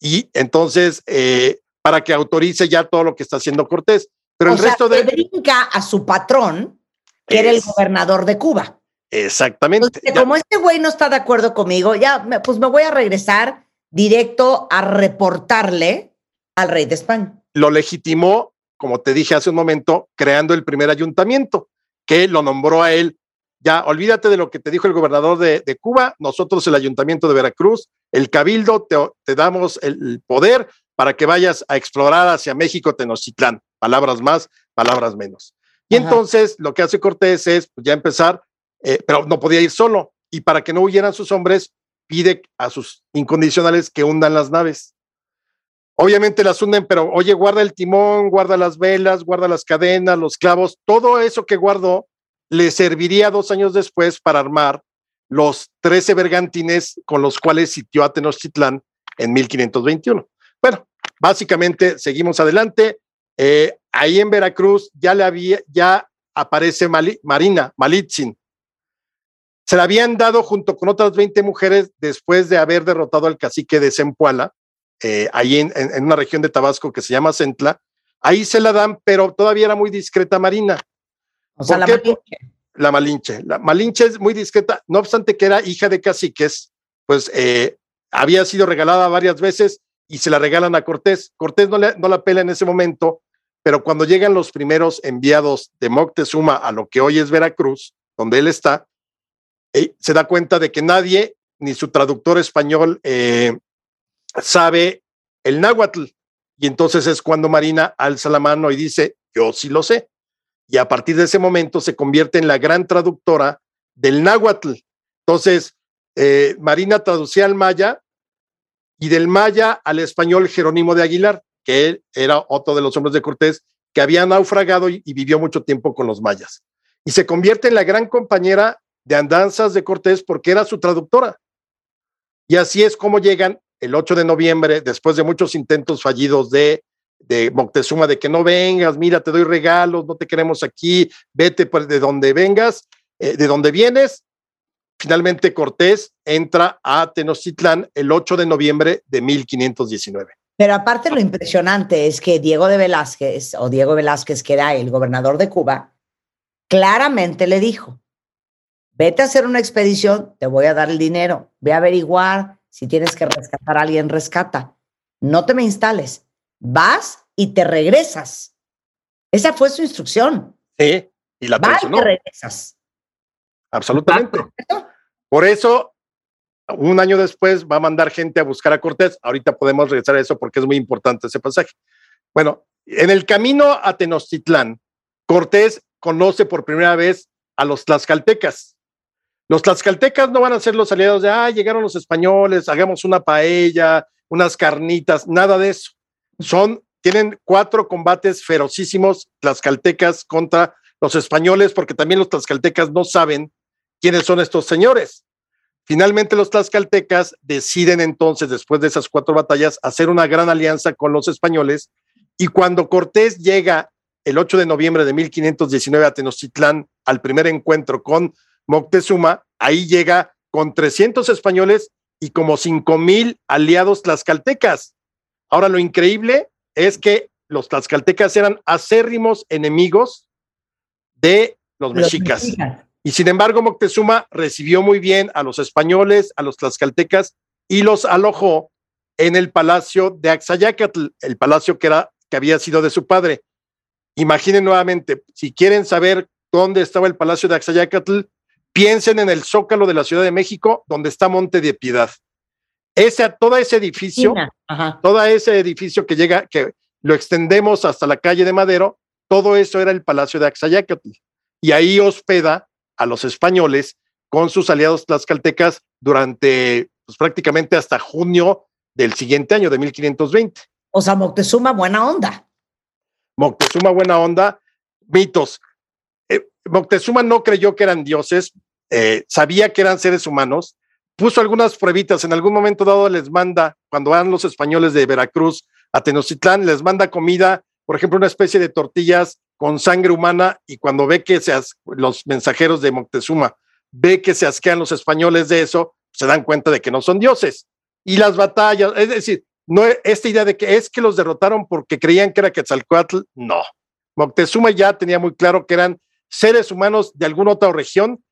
y entonces eh, para que autorice ya todo lo que está haciendo Cortés. Pero el resto de. brinca a su patrón, que era el gobernador de Cuba. Exactamente. como este güey no está de acuerdo conmigo, ya, pues me voy a regresar directo a reportarle al rey de España. Lo legitimó, como te dije hace un momento, creando el primer ayuntamiento, que lo nombró a él. Ya, olvídate de lo que te dijo el gobernador de, Cuba, nosotros el ayuntamiento de Veracruz, el cabildo, te, damos el, poder para que vayas a explorar hacia México, Tenochtitlán. Palabras más, palabras menos. Y entonces lo que hace Cortés es pues, ya empezar eh, pero no podía ir solo. Y para que no huyeran sus hombres, pide a sus incondicionales que hundan las naves. Obviamente las hunden, pero oye, guarda el timón, guarda las velas, guarda las cadenas, los clavos, todo eso que guardó le serviría dos años después para armar los 13 bergantines con los cuales sitió a Tenochtitlán en 1521. Bueno, básicamente seguimos adelante. Eh, ahí en Veracruz ya le había, ya aparece Marina, Malitzin, se la habían dado junto con otras 20 mujeres después de haber derrotado al cacique de Zempoala, eh, ahí en, una región de Tabasco que se llama Centla. Ahí se la dan, pero todavía era muy discreta Marina. O sea, la Malinche. La Malinche. La Malinche es muy discreta, no obstante que era hija de caciques, pues eh, había sido regalada varias veces y se la regalan a Cortés. Cortés no, no la pela en ese momento, pero cuando llegan los primeros enviados de Moctezuma a lo que hoy es Veracruz, donde él está, se da cuenta de que nadie, ni su traductor español, eh, sabe el náhuatl. Y entonces es cuando Marina alza la mano y dice, yo sí lo sé. Y a partir de ese momento se convierte en la gran traductora del náhuatl. Entonces, eh, Marina traducía al maya y del maya al español Jerónimo de Aguilar, que era otro de los hombres de Cortés que había naufragado y vivió mucho tiempo con los mayas. Y se convierte en la gran compañera de andanzas de Cortés porque era su traductora. Y así es como llegan el 8 de noviembre, después de muchos intentos fallidos de, de Moctezuma, de que no vengas, mira, te doy regalos, no te queremos aquí, vete de donde vengas, eh, de donde vienes. Finalmente Cortés entra a Tenochtitlán el 8 de noviembre de 1519. Pero aparte lo impresionante es que Diego de Velázquez, o Diego Velázquez, que era el gobernador de Cuba, claramente le dijo, Vete a hacer una expedición, te voy a dar el dinero. Ve a averiguar si tienes que rescatar a alguien, rescata. No te me instales. Vas y te regresas. Esa fue su instrucción. Sí, y la Vas y te regresas. absolutamente. Por eso, un año después va a mandar gente a buscar a Cortés. Ahorita podemos regresar a eso porque es muy importante ese pasaje. Bueno, en el camino a Tenochtitlán, Cortés conoce por primera vez a los tlaxcaltecas. Los tlaxcaltecas no van a ser los aliados de, ah, llegaron los españoles, hagamos una paella, unas carnitas, nada de eso. Son, tienen cuatro combates ferocísimos tlaxcaltecas contra los españoles, porque también los tlaxcaltecas no saben quiénes son estos señores. Finalmente los tlaxcaltecas deciden entonces, después de esas cuatro batallas, hacer una gran alianza con los españoles y cuando Cortés llega el 8 de noviembre de 1519 a Tenochtitlán al primer encuentro con Moctezuma, ahí llega con 300 españoles y como 5 mil aliados tlaxcaltecas. Ahora lo increíble es que los tlaxcaltecas eran acérrimos enemigos de los mexicas. Y sin embargo, Moctezuma recibió muy bien a los españoles, a los tlaxcaltecas y los alojó en el palacio de Axayacatl, el palacio que era que había sido de su padre. Imaginen nuevamente, si quieren saber dónde estaba el Palacio de Axayacatl, piensen en el Zócalo de la Ciudad de México, donde está Monte de Piedad. Ese, todo ese edificio, todo ese edificio que llega, que lo extendemos hasta la calle de Madero, todo eso era el Palacio de Axayacatl. Y ahí hospeda a los españoles con sus aliados tlaxcaltecas durante pues, prácticamente hasta junio del siguiente año, de 1520. O sea, Moctezuma, buena onda. Moctezuma, buena onda. Mitos. Eh, Moctezuma no creyó que eran dioses, eh, sabía que eran seres humanos, puso algunas pruebitas, en algún momento dado les manda, cuando van los españoles de Veracruz a Tenochtitlán, les manda comida, por ejemplo, una especie de tortillas con sangre humana, y cuando ve que se los mensajeros de Moctezuma ve que se asquean los españoles de eso, se dan cuenta de que no son dioses. Y las batallas, es decir, no, esta idea de que es que los derrotaron porque creían que era Quetzalcoatl, no. Moctezuma ya tenía muy claro que eran seres humanos de alguna otra región.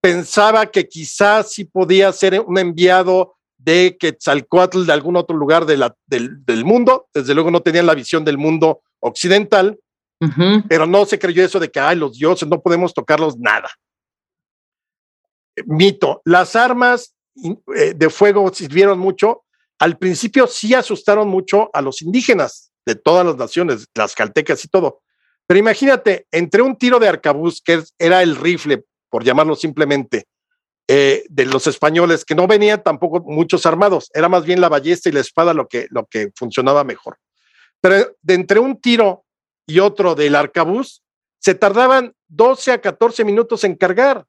Pensaba que quizás sí podía ser un enviado de Quetzalcoatl de algún otro lugar de la, del, del, mundo. Desde luego no tenían la visión del mundo occidental, pero no se creyó eso de que, ay, los dioses, no podemos tocarlos nada. Mito, las armas eh, de fuego sirvieron mucho, al principio sí asustaron mucho a los indígenas de todas las naciones, las caltecas y todo. Pero imagínate, entre un tiro de arcabuz, que era el rifle, por llamarlo simplemente, eh, de los españoles, que no venían tampoco muchos armados, era más bien la ballesta y la espada lo que, lo que funcionaba mejor. Pero de entre un tiro y otro del arcabuz, se tardaban 12 a 14 minutos en cargar.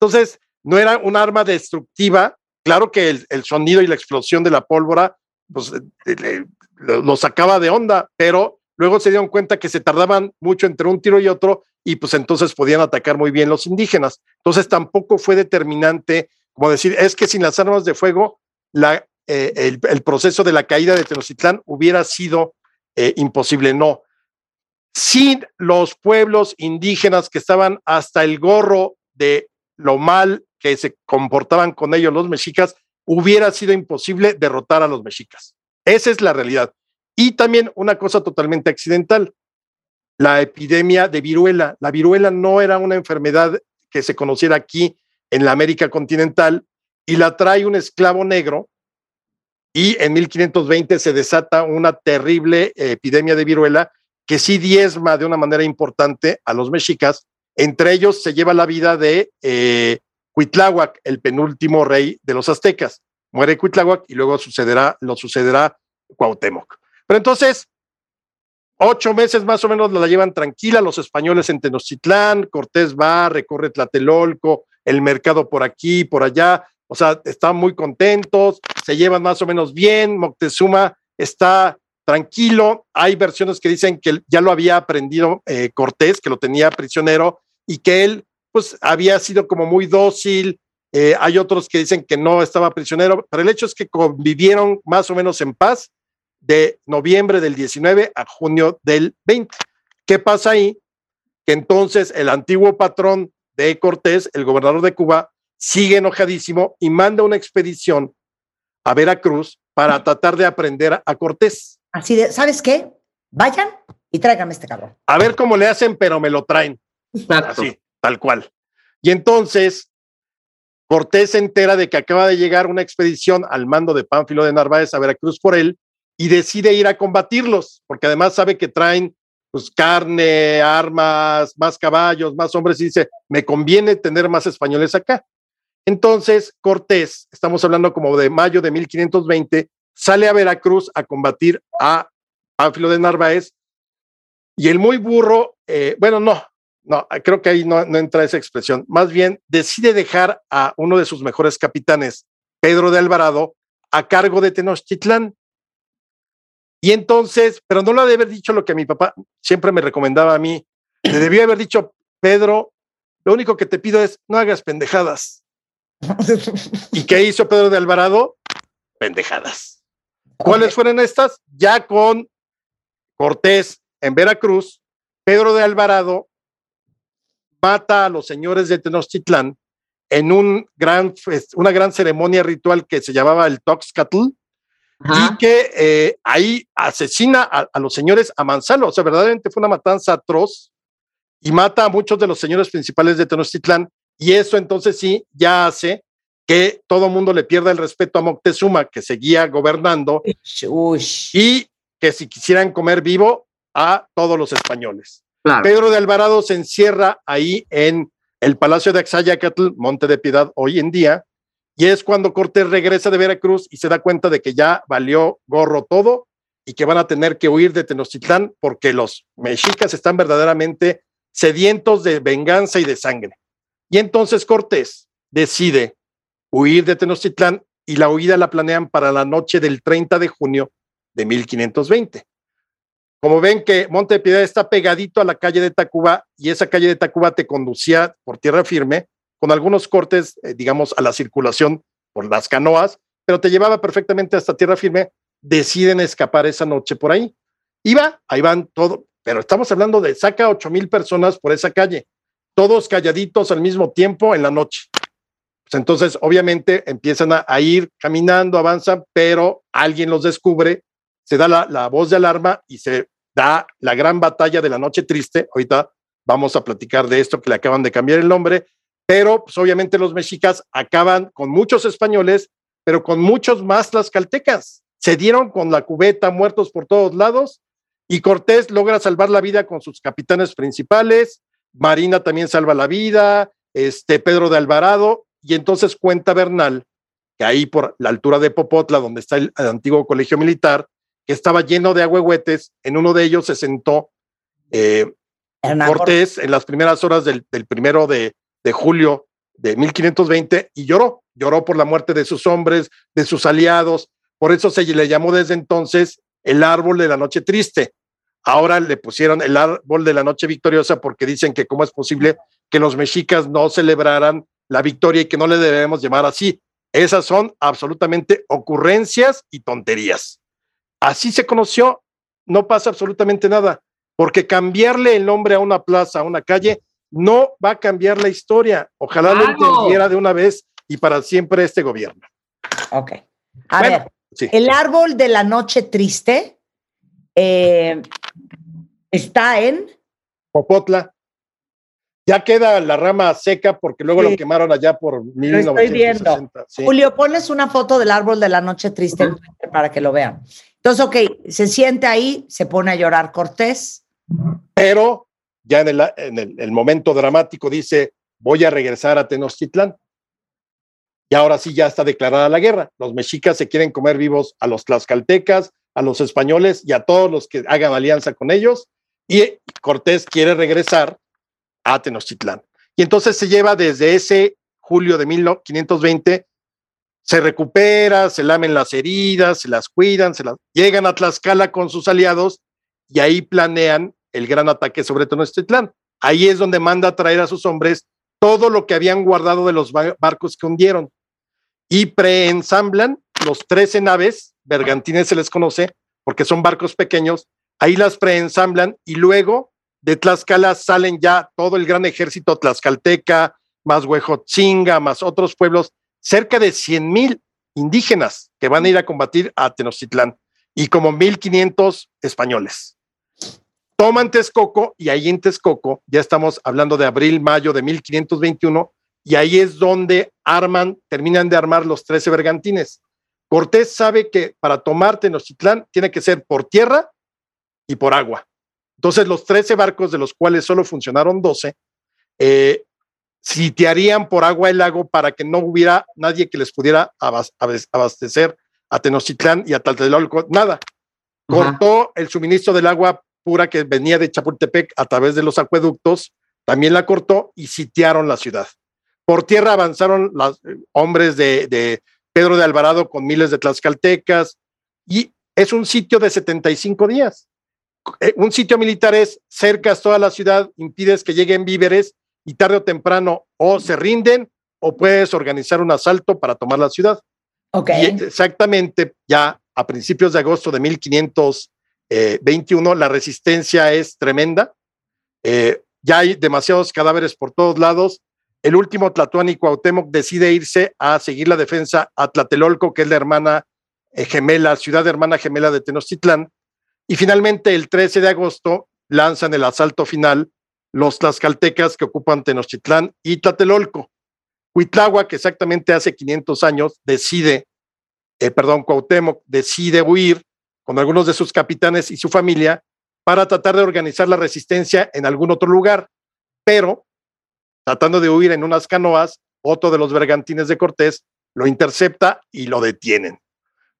Entonces, no era un arma destructiva, Claro que el, sonido y la explosión de la pólvora pues, eh, lo sacaba de onda, pero luego se dieron cuenta que se tardaban mucho entre un tiro y otro y pues entonces podían atacar muy bien los indígenas. Entonces tampoco fue determinante, como decir, es que sin las armas de fuego, la, eh, el, proceso de la caída de Tenochtitlán hubiera sido eh, imposible. No. Sin los pueblos indígenas que estaban hasta el gorro de lo mal que se comportaban con ellos los mexicas, hubiera sido imposible derrotar a los mexicas. Esa es la realidad. Y también una cosa totalmente accidental, la epidemia de viruela. La viruela no era una enfermedad que se conociera aquí en la América continental y la trae un esclavo negro y en 1520 se desata una terrible epidemia de viruela que sí diezma de una manera importante a los mexicas. Entre ellos se lleva la vida de eh, el penúltimo rey de los aztecas. Muere Cuitláhuac y luego sucederá, lo sucederá Cuauhtémoc. Pero entonces, ocho meses más o menos la llevan tranquila los españoles en Tenochtitlán, Cortés va, recorre Tlatelolco, el mercado por aquí, por allá, o sea, están muy contentos, se llevan más o menos bien, Moctezuma está tranquilo, hay versiones que dicen que ya lo había aprendido eh, Cortés, que lo tenía prisionero y que él pues había sido como muy dócil. Eh, hay otros que dicen que no estaba prisionero, pero el hecho es que convivieron más o menos en paz de noviembre del 19 a junio del 20. ¿Qué pasa ahí? Que entonces el antiguo patrón de Cortés, el gobernador de Cuba, sigue enojadísimo y manda una expedición a Veracruz para tratar de aprender a Cortés. Así de, ¿sabes qué? Vayan y tráigame este cabrón. A ver cómo le hacen, pero me lo traen. Así tal cual. Y entonces Cortés se entera de que acaba de llegar una expedición al mando de Pánfilo de Narváez a Veracruz por él y decide ir a combatirlos, porque además sabe que traen pues, carne, armas, más caballos, más hombres, y dice, me conviene tener más españoles acá. Entonces, Cortés, estamos hablando como de mayo de 1520, sale a Veracruz a combatir a Pánfilo de Narváez, y el muy burro, eh, bueno, no, no, creo que ahí no, no, entra esa expresión. Más bien, decide dejar a uno de sus mejores capitanes, Pedro de Alvarado, a cargo de Tenochtitlán. Y entonces, pero no lo debe haber dicho lo que mi papá siempre me recomendaba a mí. Le debía haber dicho, Pedro, lo único que te pido es no hagas pendejadas. ¿Y qué hizo Pedro de Alvarado? Pendejadas. ¿Cuáles fueron estas? Ya con Cortés en Veracruz, Pedro de Alvarado mata a los señores de Tenochtitlán en un gran, una gran ceremonia ritual que se llamaba el Toxcatl y que eh, ahí asesina a, a, los señores a mansalva. O sea, verdaderamente fue una matanza atroz y mata a muchos de los señores principales de Tenochtitlán. Y eso entonces sí ya hace que todo el mundo le pierda el respeto a Moctezuma, que seguía gobernando, Uy. y que si quisieran comer vivo a todos los españoles. Claro. Pedro de Alvarado se encierra ahí en el Palacio de Axayacatl, Monte de Piedad, hoy en día, y es cuando Cortés regresa de Veracruz y se da cuenta de que ya valió gorro todo y que van a tener que huir de Tenochtitlán porque los mexicas están verdaderamente sedientos de venganza y de sangre. Y entonces Cortés decide huir de Tenochtitlán y la huida la planean para la noche del 30 de junio de 1520. Como ven que Monte de Piedad está pegadito a la calle de Tacuba y esa calle de Tacuba te conducía por tierra firme con algunos cortes, eh, digamos, a la circulación por las canoas, pero te llevaba perfectamente hasta tierra firme. Deciden escapar esa noche por ahí. Iba, ahí van todo, pero estamos hablando de saca ocho mil personas por esa calle, todos calladitos al mismo tiempo en la noche. Pues entonces, obviamente, empiezan a, a, ir caminando, avanzan, pero alguien los descubre, se da la, la voz de alarma y se da la gran batalla de la noche triste. Ahorita vamos a platicar de esto que le acaban de cambiar el nombre, pero pues, obviamente los mexicas acaban con muchos españoles, pero con muchos más tlaxcaltecas. Se dieron con la cubeta, muertos por todos lados, y Cortés logra salvar la vida con sus capitanes principales, Marina también salva la vida, este Pedro de Alvarado, y entonces cuenta Bernal que ahí por la altura de Popotla, donde está el, el antiguo colegio militar, que estaba lleno de agüehuetes, en uno de ellos se sentó eh, Cortés en las primeras horas del, del primero de, de julio de 1520 y lloró, lloró por la muerte de sus hombres, de sus aliados, por eso se le llamó desde entonces el árbol de la noche triste. Ahora le pusieron el árbol de la noche victoriosa porque dicen que cómo es posible que los mexicas no celebraran la victoria y que no le debemos llamar así. Esas son absolutamente ocurrencias y tonterías. Así se conoció, no pasa absolutamente nada, porque cambiarle el nombre a una plaza, a una calle, no va a cambiar la historia. Ojalá Claro. lo entendiera de una vez y para siempre este gobierno. Ok. A Bueno, ver, sí. el árbol de la noche triste eh, está en. Popotla. Ya queda la rama seca porque luego Sí. lo quemaron allá por Lo estoy viendo. 1960. sí. Julio, ponles una foto del árbol de la noche triste para que lo vean. Entonces, ok, se siente ahí, se pone a llorar Cortés. Pero ya en, el, en el, el momento dramático dice, voy a regresar a Tenochtitlán. Y ahora sí ya está declarada la guerra. Los mexicas se quieren comer vivos a los tlaxcaltecas, a los españoles y a todos los que hagan alianza con ellos. Y Cortés quiere regresar a Tenochtitlán. Y entonces se lleva desde ese julio de 1520, se recupera, se lamen las heridas, se las cuidan, se las llegan a Tlaxcala con sus aliados y ahí planean el gran ataque sobre Tenochtitlán. Ahí es donde manda a traer a sus hombres todo lo que habían guardado de los ba- barcos que hundieron y preensamblan los 13 naves, bergantines se les conoce, porque son barcos pequeños, ahí las preensamblan y luego de Tlaxcala salen ya todo el gran ejército tlaxcalteca, más Huejotzinga, más otros pueblos, cerca de 100 mil indígenas que van a ir a combatir a Tenochtitlán y como 1.500 españoles. Toman Texcoco y ahí en Texcoco, ya estamos hablando de abril, mayo de 1521, y ahí es donde arman, terminan de armar los 13 bergantines. Cortés sabe que para tomar Tenochtitlán tiene que ser por tierra y por agua. Entonces, los 13 barcos, de los cuales solo funcionaron 12, eh, sitiarían por agua el lago para que no hubiera nadie que les pudiera abastecer a Tenochtitlán y a Tlatelolco, nada. Cortó el suministro del agua pura que venía de Chapultepec a través de los acueductos, también la cortó y sitiaron la ciudad. Por tierra avanzaron los eh, hombres de, Pedro de Alvarado con miles de tlaxcaltecas y es un sitio de 75 días. Eh, un sitio militar es cercas toda la ciudad, impides que lleguen víveres y tarde o temprano o se rinden o puedes organizar un asalto para tomar la ciudad. Ok. Y exactamente ya a principios de agosto de 1521 la resistencia es tremenda. Eh, ya hay demasiados cadáveres por todos lados. El último Tlatuani Cuauhtémoc decide irse a seguir la defensa a Tlatelolco, que es la hermana eh, gemela, ciudad hermana gemela de Tenochtitlán. Y finalmente, el 13 de agosto, lanzan el asalto final los tlaxcaltecas que ocupan Tenochtitlán y Tlatelolco. Que exactamente hace 500 años, decide, eh, perdón, Cuauhtémoc decide huir con algunos de sus capitanes y su familia para tratar de organizar la resistencia en algún otro lugar, pero tratando de huir en unas canoas, otro de los bergantines de Cortés lo intercepta y lo detienen.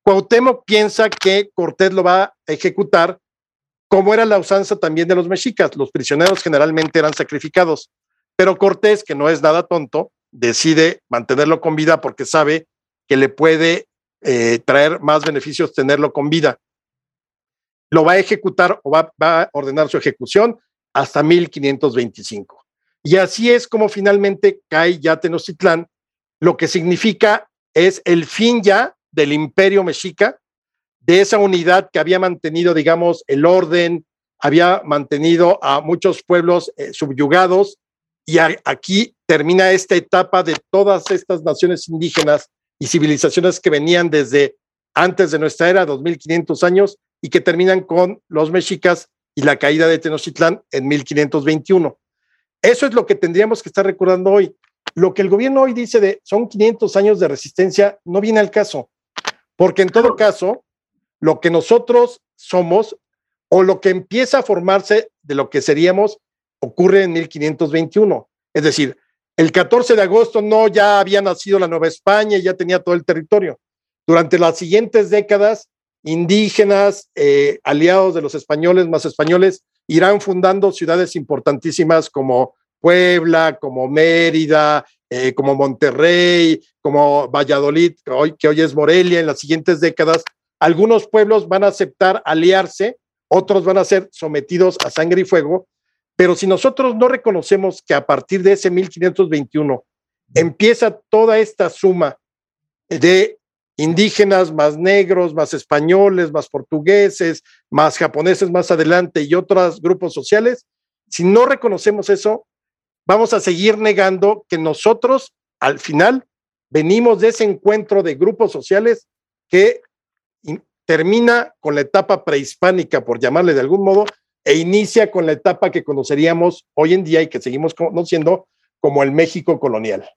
Cuauhtémoc piensa que Cortés lo va a ejecutar como era la usanza también de los mexicas. Los prisioneros generalmente eran sacrificados, pero Cortés, que no es nada tonto, decide mantenerlo con vida porque sabe que le puede eh, traer más beneficios tenerlo con vida. Lo va a ejecutar o va, va a ordenar su ejecución hasta 1525. Y así es como finalmente cae ya Tenochtitlán, lo que significa es el fin ya del imperio mexica, de esa unidad que había mantenido, digamos, el orden, había mantenido a muchos pueblos eh, subyugados y aquí termina esta etapa de todas estas naciones indígenas y civilizaciones que venían desde antes de nuestra era, 2500 años, y que terminan con los mexicas y la caída de Tenochtitlán en 1521. Eso es lo que tendríamos que estar recordando hoy. Lo que el gobierno hoy dice de son 500 años de resistencia no viene al caso, porque en todo caso, lo que nosotros somos o lo que empieza a formarse de lo que seríamos ocurre en 1521. Es decir, el 14 de agosto no ya había nacido la Nueva España y ya tenía todo el territorio. Durante las siguientes décadas, indígenas, eh, aliados de los españoles más españoles, irán fundando ciudades importantísimas como Puebla, como Mérida, eh, como Monterrey, como Valladolid, hoy, que hoy es Morelia, en las siguientes décadas, algunos pueblos van a aceptar aliarse, otros van a ser sometidos a sangre y fuego, pero si nosotros no reconocemos que a partir de ese 1521 empieza toda esta suma de indígenas, más negros, más españoles, más portugueses, más japoneses más adelante y otros grupos sociales, si no reconocemos eso, vamos a seguir negando que nosotros al final venimos de ese encuentro de grupos sociales que termina con la etapa prehispánica, por llamarle de algún modo, e inicia con la etapa que conoceríamos hoy en día y que seguimos conociendo como el México colonial.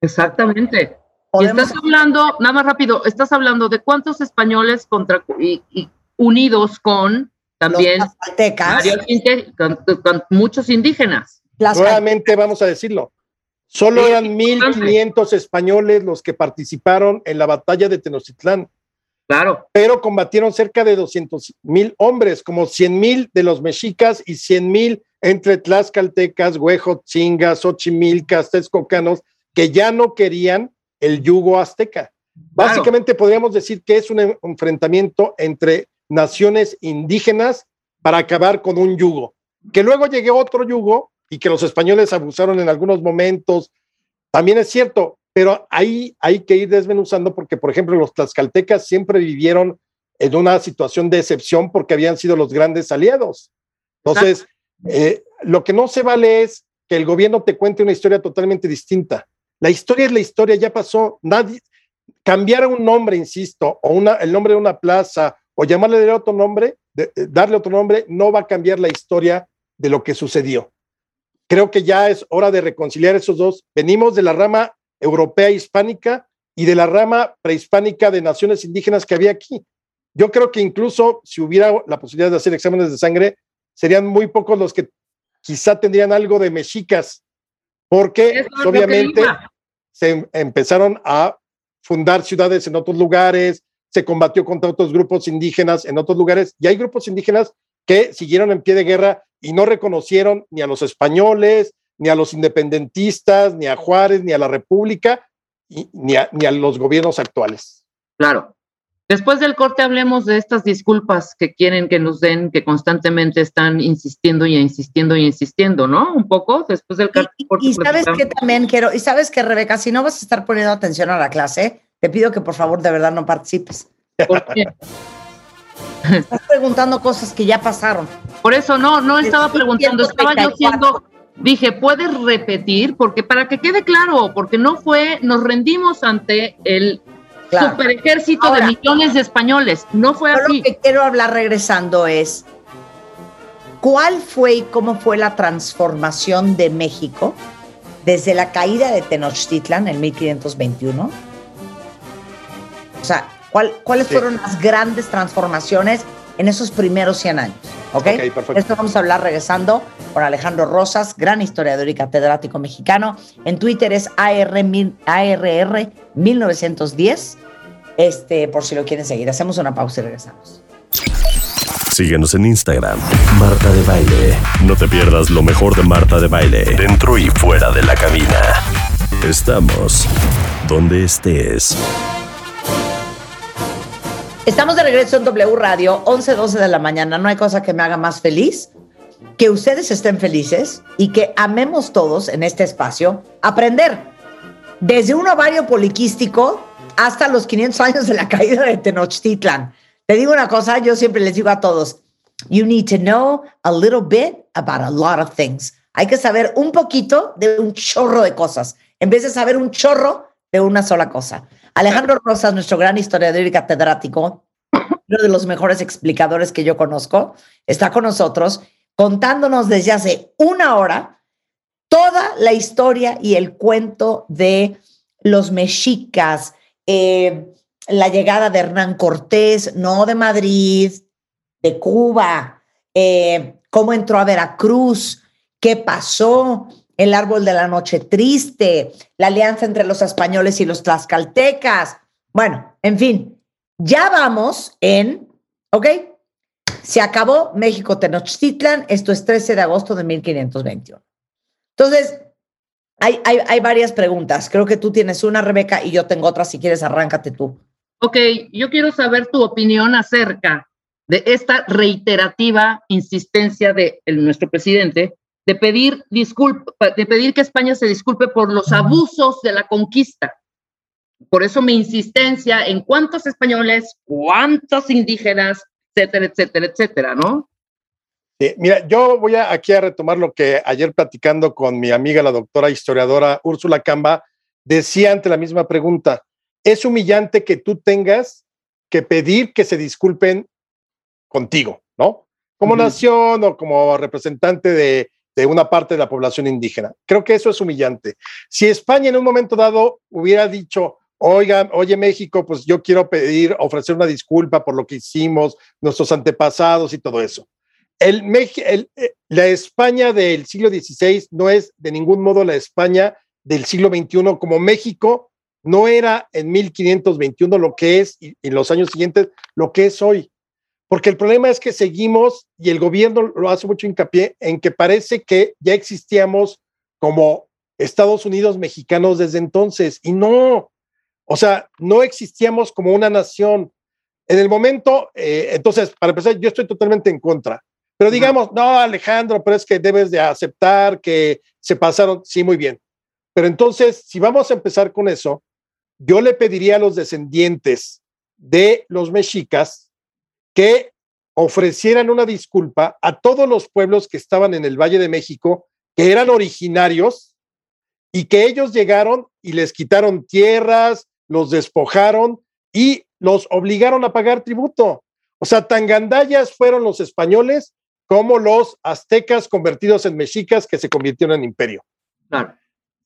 Exactamente. Y estás hablando, nada más rápido, estás hablando de cuántos españoles contra, y, unidos con también con, muchos indígenas. Nuevamente vamos a decirlo, solo eran 1.500 españoles los que participaron en la batalla de Tenochtitlán. Claro. Pero combatieron cerca de 200 mil hombres, como 100 mil de los mexicas y 100 mil entre tlaxcaltecas, huejotzingas, ochimilcas, texcocanos, que ya no querían el yugo azteca. Básicamente podríamos decir que es un enfrentamiento entre naciones indígenas para acabar con un yugo. Que luego llegue otro yugo y que los españoles abusaron en algunos momentos. También es cierto, pero ahí hay que ir desmenuzando porque, por ejemplo, los tlaxcaltecas siempre vivieron en una situación de excepción porque habían sido los grandes aliados. Entonces, eh, lo que no se vale es que el gobierno te cuente una historia totalmente distinta. La historia es la historia, ya pasó. Nadie, cambiar un nombre, insisto, o una, el nombre de una plaza, o llamarle de otro nombre, darle otro nombre no va a cambiar la historia de lo que sucedió. Creo que ya es hora de reconciliar esos dos. Venimos de la rama europea hispánica y de la rama prehispánica de naciones indígenas que había aquí. Yo creo que incluso si hubiera la posibilidad de hacer exámenes de sangre, serían muy pocos los que quizá tendrían algo de mexicas, porque obviamente se empezaron a fundar ciudades en otros lugares, se combatió contra otros grupos indígenas en otros lugares, y hay grupos indígenas que siguieron en pie de guerra y no reconocieron ni a los españoles, ni a los independentistas, ni a Juárez, ni a la República, ni, a, ni a los gobiernos actuales. Claro. Después del corte hablemos de estas disculpas que quieren que nos den, que constantemente están insistiendo y insistiendo y insistiendo, ¿no? Un poco después del corte. Y, sabes que también quiero, y sabes que Rebeca, si no vas a estar poniendo atención a la clase, te pido que por favor de verdad no participes. ¿Por qué? Estás preguntando cosas que ya pasaron. Por eso no, no estaba preguntando, estaba yo siendo, dije, ¿puedes repetir? Porque para que quede claro, porque no fue, nos rendimos ante el super ejército de millones de españoles. No fue así. Lo que quiero hablar regresando es, ¿cuál fue y cómo fue la transformación de México desde la caída de Tenochtitlan en 1521? O sea, ¿cuáles fueron las grandes transformaciones en esos primeros 100 años? ¿Ok? Esto vamos a hablar regresando con Alejandro Rosas, gran historiador y catedrático mexicano. En Twitter es ARR1910 este, por si lo quieren seguir. Hacemos una pausa y regresamos. Síguenos en Instagram, Marta de Baile. No te pierdas lo mejor de Marta de Baile, dentro y fuera de la cabina. Estamos donde estés. Estamos de regreso en W Radio, 11, 12 de la mañana. No hay cosa que me haga más feliz que ustedes estén felices y que amemos todos en este espacio aprender desde un ovario poliquístico hasta los 500 años de la caída de Tenochtitlan. Te digo una cosa, yo siempre les digo a todos, you need to know a little bit about a lot of things. Hay que saber un poquito de un chorro de cosas, en vez de saber un chorro de una sola cosa. Alejandro Rosas, nuestro gran historiador y catedrático, uno de los mejores explicadores que yo conozco, está con nosotros contándonos desde hace una hora toda la historia y el cuento de los mexicas, eh, la llegada de Hernán Cortés, no de Madrid, de Cuba, eh, cómo entró a Veracruz, qué pasó, el árbol de la noche triste, la alianza entre los españoles y los tlaxcaltecas. Bueno, en fin, ya vamos en, ¿ok? Se acabó México Tenochtitlan, esto es 13 de agosto de 1521. Entonces, hay, hay, varias preguntas. Creo que tú tienes una, Rebeca, y yo tengo otra. Si quieres, arráncate tú. Ok, yo quiero saber tu opinión acerca de esta reiterativa insistencia de nuestro presidente de pedir disculpa, de pedir que España se disculpe por los abusos de la conquista. Por eso mi insistencia en cuántos españoles, cuántos indígenas, etcétera, etcétera, etcétera, ¿no? Mira, yo voy a, aquí a retomar lo que ayer platicando con mi amiga, la doctora historiadora Úrsula Camba, decía ante la misma pregunta. Es humillante que tú tengas que pedir que se disculpen contigo, ¿no? Como nación o como representante de, de una parte de la población indígena. Creo que eso es humillante. Si España en un momento dado hubiera dicho, oiga, oye México, pues yo quiero pedir, ofrecer una disculpa por lo que hicimos, nuestros antepasados y todo eso el, eh, la España del siglo XVI no es de ningún modo la España del siglo XXI, como México no era en 1521 lo que es y en los años siguientes lo que es hoy. Porque el problema es que seguimos, y el gobierno lo hace mucho hincapié, en que parece que ya existíamos como Estados Unidos mexicanos desde entonces, y no, o sea, no existíamos como una nación. En el momento, eh, entonces, para empezar, yo estoy totalmente en contra. Pero digamos, no, Alejandro, pero es que debes de aceptar que se pasaron, sí, muy bien. Pero entonces, si vamos a empezar con eso, yo le pediría a los descendientes de los mexicas que ofrecieran una disculpa a todos los pueblos que estaban en el Valle de México, que eran originarios y que ellos llegaron y les quitaron tierras, los despojaron y los obligaron a pagar tributo. O sea, tan gandallas fueron los españoles como los aztecas convertidos en mexicas que se convirtieron en imperio. Claro.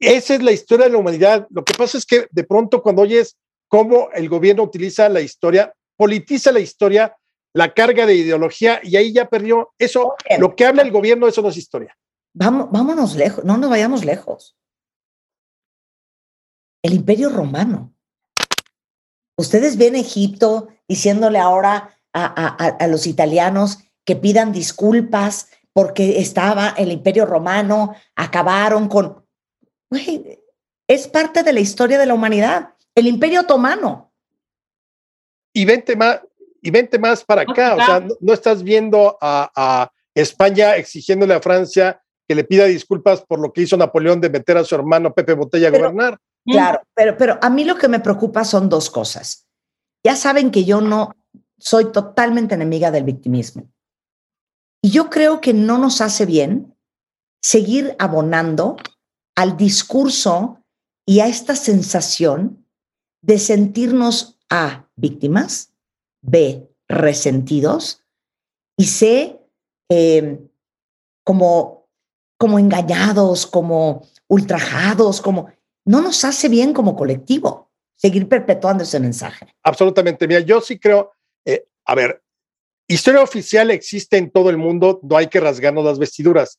Esa es la historia de la humanidad. Lo que pasa es que de pronto cuando oyes cómo el gobierno utiliza la historia, politiza la historia, la carga de ideología y ahí ya perdió eso. Lo que habla el gobierno, eso no es historia. Vamos, vámonos lejos, no nos vayamos lejos. El imperio romano. Ustedes ven Egipto diciéndole ahora a, a, a los italianos que pidan disculpas porque estaba el imperio romano, acabaron con... es parte de la historia de la humanidad, el imperio otomano. Y vente más, y vente más para acá, o sea, no, estás viendo a, a, España exigiéndole a Francia que le pida disculpas por lo que hizo Napoleón de meter a su hermano Pepe Botella a gobernar. Claro, pero, pero a mí lo que me preocupa son dos cosas. Ya saben que yo no soy totalmente enemiga del victimismo. Y yo creo que no nos hace bien seguir abonando al discurso y a esta sensación de sentirnos A, víctimas, B, resentidos y C, eh, como, como engañados, como ultrajados, como... No nos hace bien como colectivo seguir perpetuando ese mensaje. Absolutamente. Mira, yo sí creo, eh, a ver, historia oficial existe en todo el mundo, no hay que rasgarnos las vestiduras.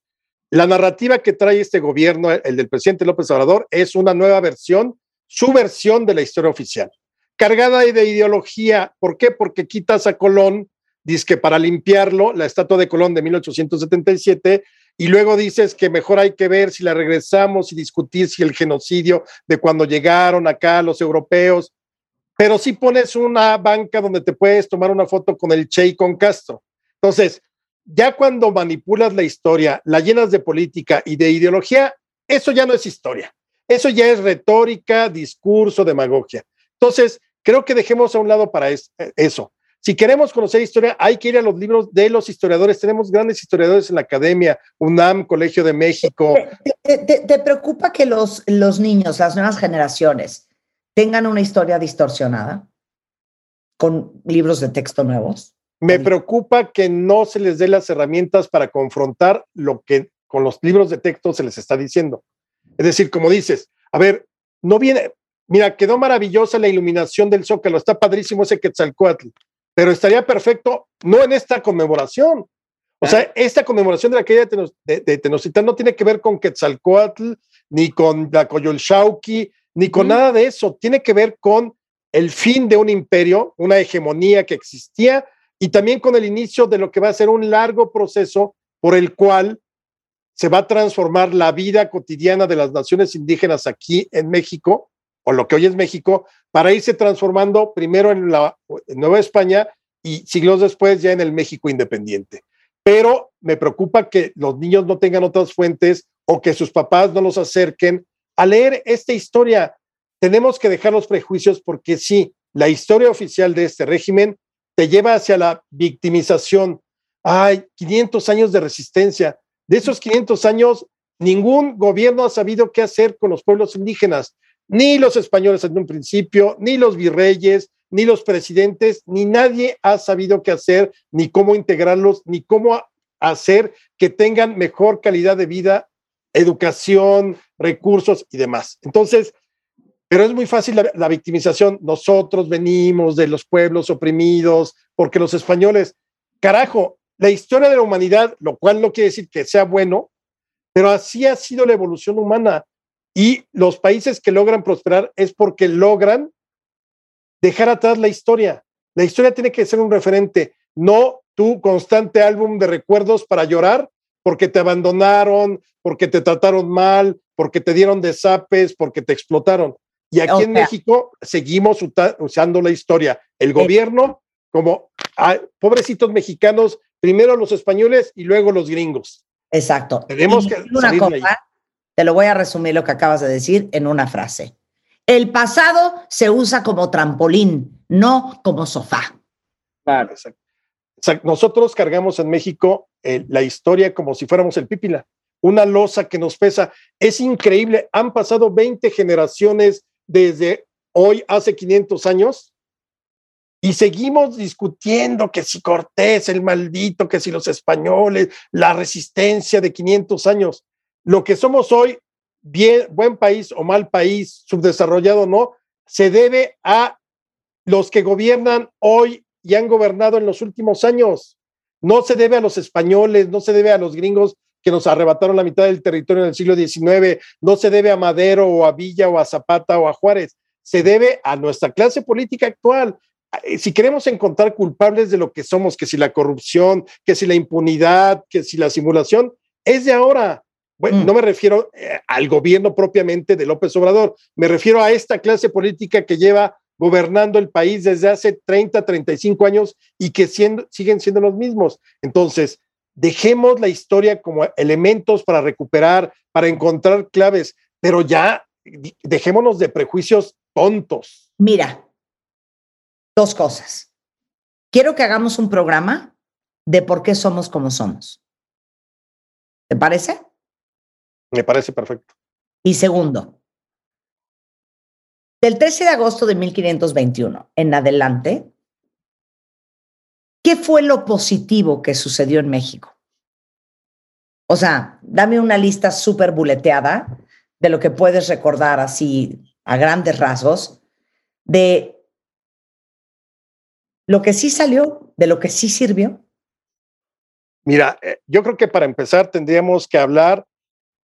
La narrativa que trae este gobierno, el del presidente López Obrador, es una nueva versión, su versión de la historia oficial, cargada de ideología. ¿Por qué? Porque quitas a Colón, dice que para limpiarlo, la estatua de Colón de 1877, y luego dices que mejor hay que ver si la regresamos y discutir si el genocidio de cuando llegaron acá los europeos pero si pones una banca donde te puedes tomar una foto con el Che y con Castro. Entonces, ya cuando manipulas la historia, la llenas de política y de ideología, eso ya no es historia. Eso ya es retórica, discurso, demagogia. Entonces, creo que dejemos a un lado para eso. Si queremos conocer historia, hay que ir a los libros de los historiadores. Tenemos grandes historiadores en la academia, UNAM, Colegio de México. ¿Te, te preocupa que los, los niños, las nuevas generaciones, tengan una historia distorsionada con libros de texto nuevos. Me preocupa que no se les dé las herramientas para confrontar lo que con los libros de texto se les está diciendo. Es decir, como dices, a ver, no viene, mira, quedó maravillosa la iluminación del Zócalo, está padrísimo ese Quetzalcoatl, pero estaría perfecto no en esta conmemoración. O sea, esta conmemoración de la caída de, de, Tenochtitlan no tiene que ver con Quetzalcoatl, ni con la Coyolxauqui, ni con nada de eso. Tiene que ver con el fin de un imperio, una hegemonía que existía y también con el inicio de lo que va a ser un largo proceso por el cual se va a transformar la vida cotidiana de las naciones indígenas aquí en México, o lo que hoy es México, para irse transformando primero en la Nueva España y siglos después ya en el México independiente. Pero me preocupa que los niños no tengan otras fuentes o que sus papás no los acerquen al leer esta historia, tenemos que dejar los prejuicios porque sí, la historia oficial de este régimen te lleva hacia la victimización. Hay 500 años de resistencia. De esos 500 años, ningún gobierno ha sabido qué hacer con los pueblos indígenas, ni los españoles en un principio, ni los virreyes, ni los presidentes, ni nadie ha sabido qué hacer, ni cómo integrarlos, ni cómo hacer que tengan mejor calidad de vida educación, recursos y demás. Entonces, pero es muy fácil la, victimización. Nosotros venimos de los pueblos oprimidos, porque los españoles, carajo, la historia de la humanidad, lo cual no quiere decir que sea bueno, pero así ha sido la evolución humana. Y los países que logran prosperar es porque logran dejar atrás la historia. La historia tiene que ser un referente, no tu constante álbum de recuerdos para llorar porque te abandonaron, porque te trataron mal, porque te dieron desapes, porque te explotaron. Y aquí en México seguimos usando la historia. El gobierno, como pobrecitos mexicanos, primero los españoles y luego los gringos. Exacto. Tenemos que una cosa, Te lo voy a resumir lo que acabas de decir en una frase. El pasado se usa como trampolín, no como sofá. Claro, exacto nosotros cargamos en México eh, la historia como si fuéramos el pípila, una losa que nos pesa. Es increíble, han pasado 20 generaciones desde hoy, hace 500 años, y seguimos discutiendo que si Cortés, el maldito, que si los españoles, la resistencia de 500 años. Lo que somos hoy, bien, buen país o mal país, subdesarrollado o no, se debe a los que gobiernan hoy y han gobernado en los últimos años. No se debe a los españoles, no se debe a los gringos que nos arrebataron la mitad del territorio en el siglo XIX, no se debe a Madero o a Villa o a Zapata o a Juárez, se debe a nuestra clase política actual. Eh, si queremos encontrar culpables de lo que somos, que si la corrupción, que si la impunidad, que si la simulación, es de ahora. Bueno, mm. no me refiero eh, al gobierno propiamente de López Obrador, me refiero a esta clase política que lleva gobernando el país desde hace 30, 35 años y que siguen siendo los mismos. Entonces, dejemos la historia como elementos para recuperar, para encontrar claves, pero ya dejémonos de prejuicios tontos. Mira, dos cosas. Quiero que hagamos un programa de por qué somos como somos. ¿Te parece? Me parece perfecto. Y segundo, del 13 de agosto de 1521 en adelante, ¿qué fue lo positivo que sucedió en México? O sea, dame una lista súper buleteada de lo que puedes recordar así a grandes rasgos, de lo que sí salió, de lo que sí sirvió. Mira, eh, yo creo que para empezar tendríamos que hablar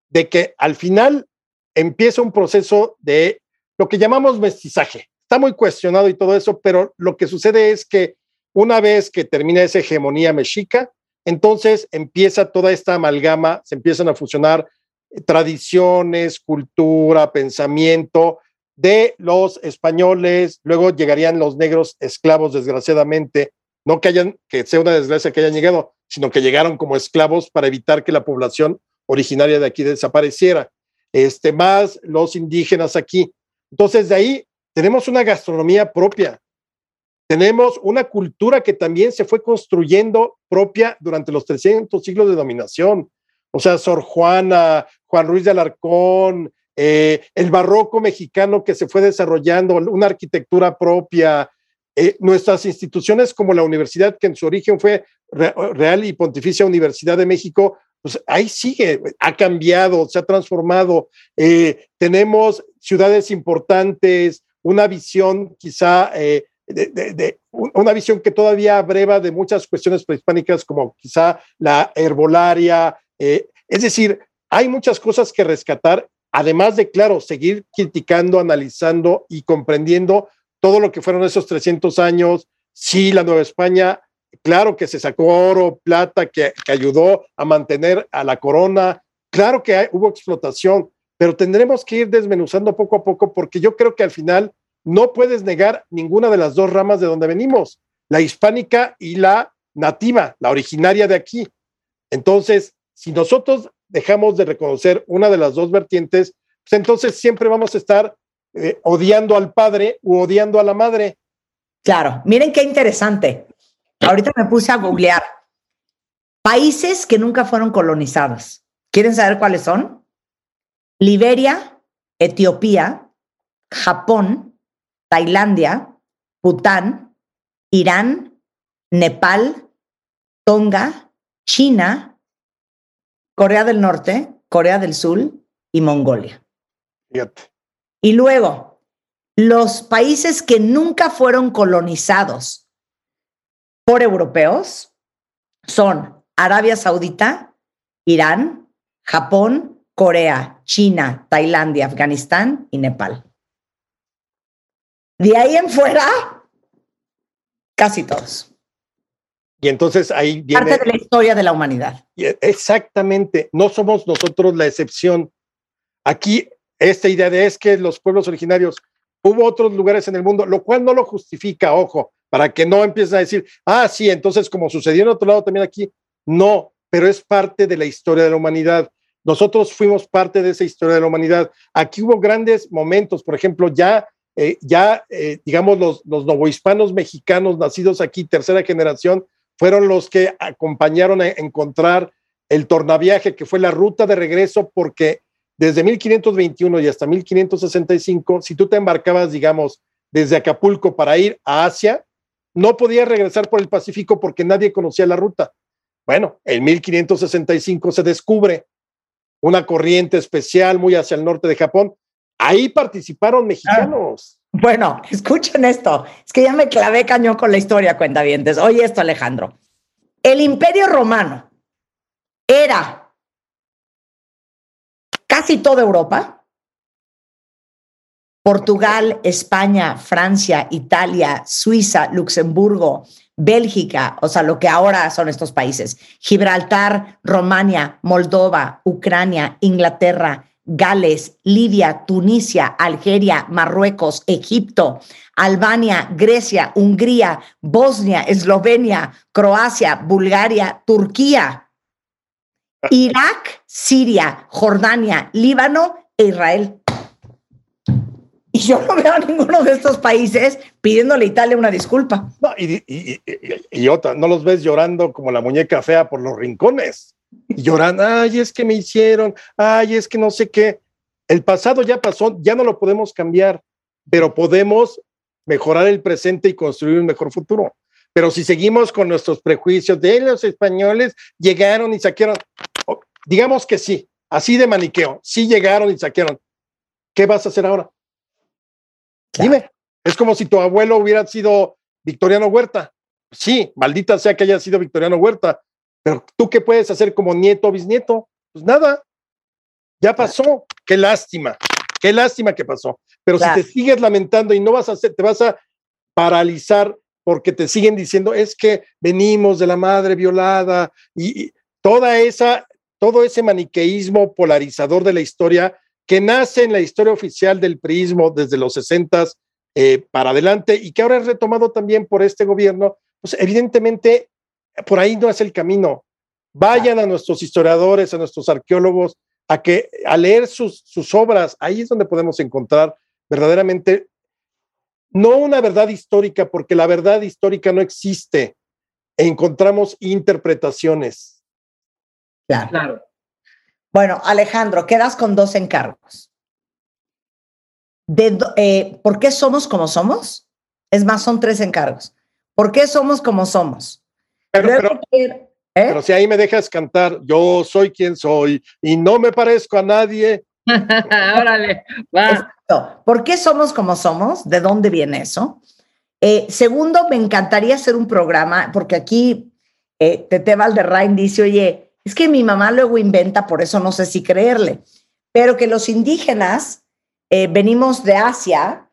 de que al final empieza un proceso de lo que llamamos mestizaje. Está muy cuestionado y todo eso, pero lo que sucede es que una vez que termina esa hegemonía mexica, entonces empieza toda esta amalgama, se empiezan a fusionar tradiciones, cultura, pensamiento de los españoles, luego llegarían los negros esclavos, desgraciadamente, no que hayan, sea una desgracia que hayan llegado, sino que llegaron como esclavos para evitar que la población originaria de aquí desapareciera. Este, más los indígenas aquí. Entonces, de ahí tenemos una gastronomía propia. Tenemos una cultura que también se fue construyendo propia durante los 300 siglos de dominación. O sea, Sor Juana, Juan Ruiz de Alarcón, eh, el barroco mexicano que se fue desarrollando, una arquitectura propia, eh, nuestras instituciones como la universidad, que en su origen fue Real y Pontificia Universidad de México, pues ahí sigue, ha cambiado, se ha transformado. Eh, tenemos ciudades importantes, una visión quizá de, una visión que todavía abreva de muchas cuestiones prehispánicas como quizá la herbolaria. es decir, hay muchas cosas que rescatar además de, claro, seguir criticando, analizando y comprendiendo todo lo que fueron esos 300 años, sí, la Nueva España, claro que se sacó oro, plata, que, ayudó a mantener a la corona, claro que hubo explotación, pero tendremos que ir desmenuzando poco a poco porque yo creo que al final no puedes negar ninguna de las dos ramas de donde venimos, la hispánica y la nativa, la originaria de aquí. Entonces, si nosotros dejamos de reconocer una de las dos vertientes, pues entonces siempre vamos a estar eh, odiando al padre u odiando a la madre. Claro, miren qué interesante. Ahorita me puse a googlear países que nunca fueron colonizados. ¿Quieren saber cuáles son? Liberia, Etiopía, Japón, Tailandia, Bután, Irán, Nepal, Tonga, China, Corea del Norte, Corea del Sur y Mongolia. Y luego, los países que nunca fueron colonizados por europeos son Arabia Saudita, Irán, Japón, Corea, China, Tailandia, Afganistán y Nepal. De ahí en fuera, casi todos. Y entonces ahí viene... Parte de la historia de la humanidad. Exactamente, no somos nosotros la excepción. Aquí esta idea de es que los pueblos originarios, hubo otros lugares en el mundo, lo cual no lo justifica, ojo, para que no empiecen a decir, ah, sí, entonces como sucedió en otro lado también aquí, no, pero es parte de la historia de la humanidad. Nosotros fuimos parte de esa historia de la humanidad. Aquí hubo grandes momentos, por ejemplo, ya, eh, ya eh, digamos, los, los novohispanos mexicanos nacidos aquí, tercera generación, fueron los que acompañaron a encontrar el tornaviaje, que fue la ruta de regreso, porque desde 1521 y hasta 1565, si tú te embarcabas, digamos, desde Acapulco para ir a Asia, no podía regresar por el Pacífico porque nadie conocía la ruta. Bueno, en 1565 se descubre una corriente especial muy hacia el norte de Japón. Ahí participaron mexicanos. Ah, bueno, escuchen esto. Es que ya me clavé cañón con la historia, cuentavientes. Oye esto, Alejandro. El imperio romano era casi toda Europa. Portugal, España, Francia, Italia, Suiza, Luxemburgo, Bélgica, o sea, lo que ahora son estos países, Gibraltar, Romania, Moldova, Ucrania, Inglaterra, Gales, Libia, Tunisia, Algeria, Marruecos, Egipto, Albania, Grecia, Hungría, Bosnia, Eslovenia, Croacia, Bulgaria, Turquía, Irak, Siria, Jordania, Líbano e Israel. Y yo no veo a ninguno de estos países pidiéndole a Italia una disculpa. No, y, otra, no los ves llorando como la muñeca fea por los rincones. Lloran, ay, es que me hicieron, ay, es que no sé qué. El pasado ya pasó, ya no lo podemos cambiar, pero podemos mejorar el presente y construir un mejor futuro. Pero si seguimos con nuestros prejuicios de los españoles llegaron y saquearon, digamos que sí, así de maniqueo, sí llegaron y saquearon. ¿Qué vas a hacer ahora? Dime, es como si tu abuelo hubiera sido Victoriano Huerta. Sí, maldita sea que haya sido Victoriano Huerta, pero tú qué puedes hacer como nieto o bisnieto? Pues nada, ya pasó, qué lástima, qué lástima que pasó. Pero si te sigues lamentando y no vas a hacer, te vas a paralizar porque te siguen diciendo es que venimos de la madre violada y, y toda esa, todo ese maniqueísmo polarizador de la historia que nace en la historia oficial del prismo desde los 60 eh, para adelante y que ahora es retomado también por este gobierno, pues evidentemente por ahí no es el camino. Vayan a nuestros historiadores, a nuestros arqueólogos, a que a leer sus, sus obras, ahí es donde podemos encontrar verdaderamente no una verdad histórica, porque la verdad histórica no existe. Encontramos interpretaciones. claro. Bueno, Alejandro, quedas con dos encargos. De, eh, ¿Por qué somos como somos? Es más, son tres encargos. ¿Por qué somos como somos? Pero, ¿eh? pero, si ahí me dejas cantar, yo soy quien soy y no me parezco a nadie. Órale, va. ¿Por qué somos como somos? ¿De dónde viene eso? Eh, segundo, me encantaría hacer un programa, porque aquí Tete Valderrain dice, oye, es que mi mamá luego inventa, por eso no sé si creerle, pero que los indígenas eh, venimos de Asia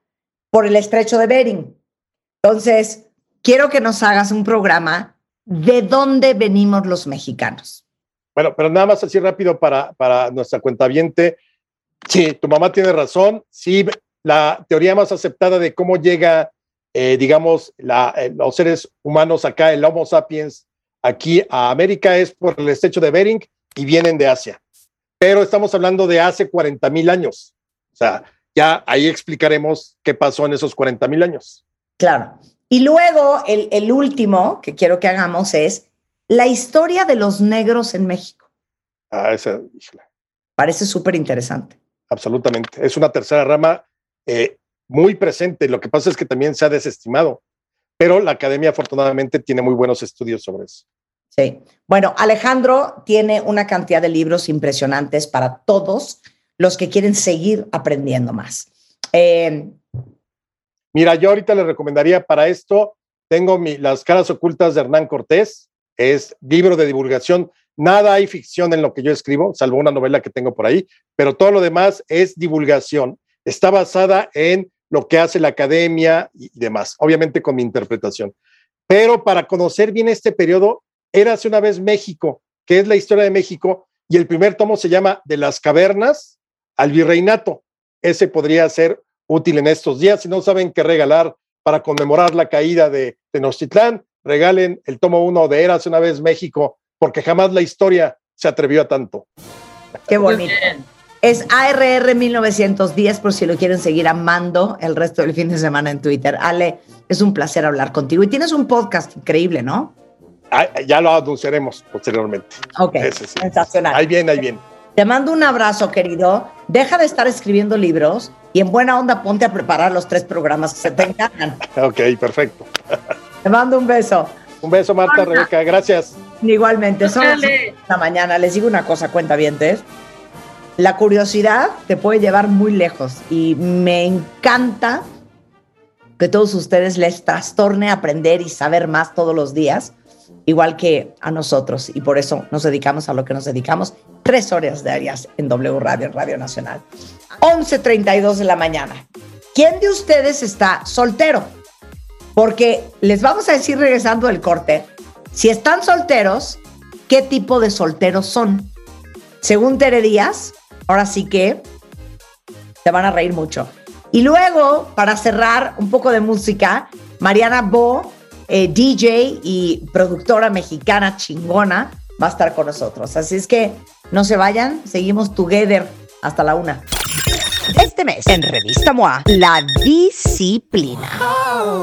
por el estrecho de Bering. Entonces, quiero que nos hagas un programa de dónde venimos los mexicanos. Bueno, pero nada más así rápido para, para nuestra cuenta viente. Sí, tu mamá tiene razón. Sí, la teoría más aceptada de cómo llega, eh, digamos, la, eh, los seres humanos acá, el Homo sapiens, aquí a América es por el estrecho de Bering y vienen de Asia. Pero estamos hablando de hace 40 mil años. O sea, ya ahí explicaremos qué pasó en esos 40 mil años. Claro. Y luego el, el, último que quiero que hagamos es la historia de los negros en México. Ah, esa, Parece súper interesante. Absolutamente. Es una tercera rama eh, muy presente. Lo que pasa es que también se ha desestimado pero la academia afortunadamente tiene muy buenos estudios sobre eso. Sí. Bueno, Alejandro tiene una cantidad de libros impresionantes para todos los que quieren seguir aprendiendo más. Eh, Mira, yo ahorita le recomendaría para esto, tengo mi, Las caras ocultas de Hernán Cortés, es libro de divulgación. Nada hay ficción en lo que yo escribo, salvo una novela que tengo por ahí, pero todo lo demás es divulgación. Está basada en lo que hace la academia y demás, obviamente con mi interpretación. Pero para conocer bien este periodo, érase una vez México, que es la historia de México, y el primer tomo se llama De las cavernas al virreinato. Ese podría ser útil en estos días. Si no saben qué regalar para conmemorar la caída de Tenochtitlán, regalen el tomo uno de Eras una vez México, porque jamás la historia se atrevió a tanto. Qué bonito. Es ARR 1910 por si lo quieren seguir amando el resto del fin de semana en Twitter. Ale, es un placer hablar contigo. Y tienes un podcast increíble, ¿no? Ah, ya lo anunciaremos posteriormente. Ok, sensacional. Ahí bien, ahí bien. Te mando un abrazo, querido. Deja de estar escribiendo libros y en buena onda ponte a preparar los tres programas que se te encargan. ok, perfecto. Te mando un beso. Un beso, Marta, Rebeca, gracias. Igualmente, son las de la mañana. Les digo una cosa, cuenta La curiosidad te puede llevar muy lejos y me encanta que todos ustedes les trastorne aprender y saber más todos los días, igual que a nosotros. Y por eso nos dedicamos a lo que nos dedicamos, tres horas diarias en W Radio, Radio Nacional. 11.32 de la mañana. ¿Quién de ustedes está soltero? Porque les vamos a decir regresando del corte, si están solteros, ¿qué tipo de solteros son? Según Tere Díaz, ahora sí que te van a reír mucho. Y luego, para cerrar un poco de música, Mariana Bo, eh, DJ y productora mexicana chingona, va a estar con nosotros. Así es que no se vayan, seguimos together hasta la una. Este mes, en Revista MOA, la disciplina.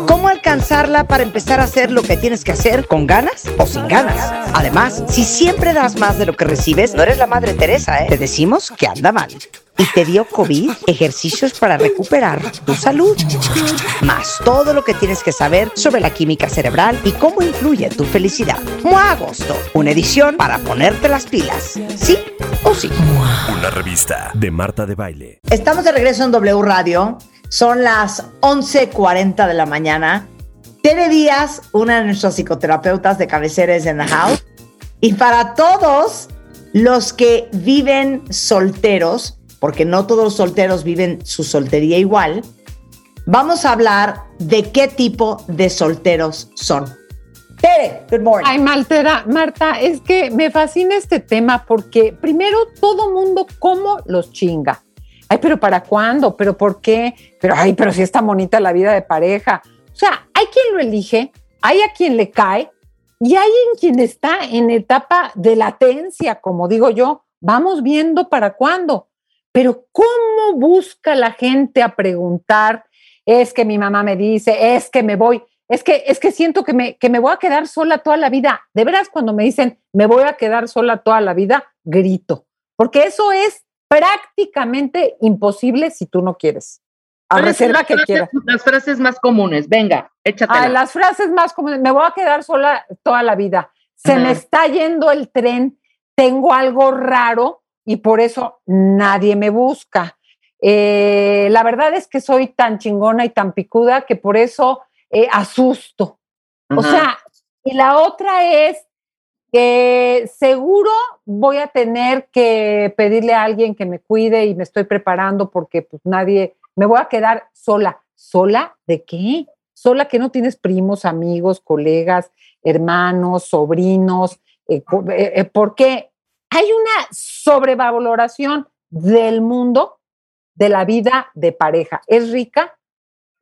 ¿Cómo alcanzarla para empezar a hacer lo que tienes que hacer con ganas o sin ganas? Además, si siempre das más de lo que recibes, no eres la madre Teresa, ¿eh? Te decimos que anda mal. Y te dio COVID, ejercicios para recuperar tu salud. Más todo lo que tienes que saber sobre la química cerebral y cómo influye tu felicidad. MOA Agosto, una edición para ponerte las pilas. ¿Sí o sí? Una revista de Marta de Baile. Estamos de regreso en W Radio. Son las 11:40 de la mañana. Tere Díaz, una de nuestras psicoterapeutas de cabecera es en the house. Y para todos los que viven solteros, porque no todos los solteros viven su soltería igual, vamos a hablar de qué tipo de solteros son. Tere, good morning. Ay, Maltera, Marta, es que me fascina este tema porque primero todo mundo cómo los chinga. Ay, pero ¿para cuándo? ¿Pero por qué? Pero, ay, pero si está bonita la vida de pareja. O sea, hay quien lo elige, hay a quien le cae y hay en quien está en etapa de latencia, como digo yo. Vamos viendo para cuándo. Pero ¿cómo busca la gente a preguntar? Es que mi mamá me dice, es que me voy. Es que, es que siento que me, que me voy a quedar sola toda la vida. De veras, cuando me dicen, me voy a quedar sola toda la vida, grito. Porque eso es prácticamente imposible si tú no quieres. A ¿Cuáles son reserva las que frases- quieras. Las frases más comunes, venga, échatela. Ah, las frases más comunes, me voy a quedar sola toda la vida. Se me está yendo el tren, tengo algo raro y por eso nadie me busca. Eh, la verdad es que soy tan chingona y tan picuda que por eso eh, asusto. O sea, y la otra es que seguro voy a tener que pedirle a alguien que me cuide y me estoy preparando porque pues nadie, me voy a quedar sola. ¿Sola de qué? Sola que no tienes primos, amigos, colegas, hermanos, sobrinos. eh, eh, porque hay una sobrevaloración del mundo de la vida de pareja. Es rica,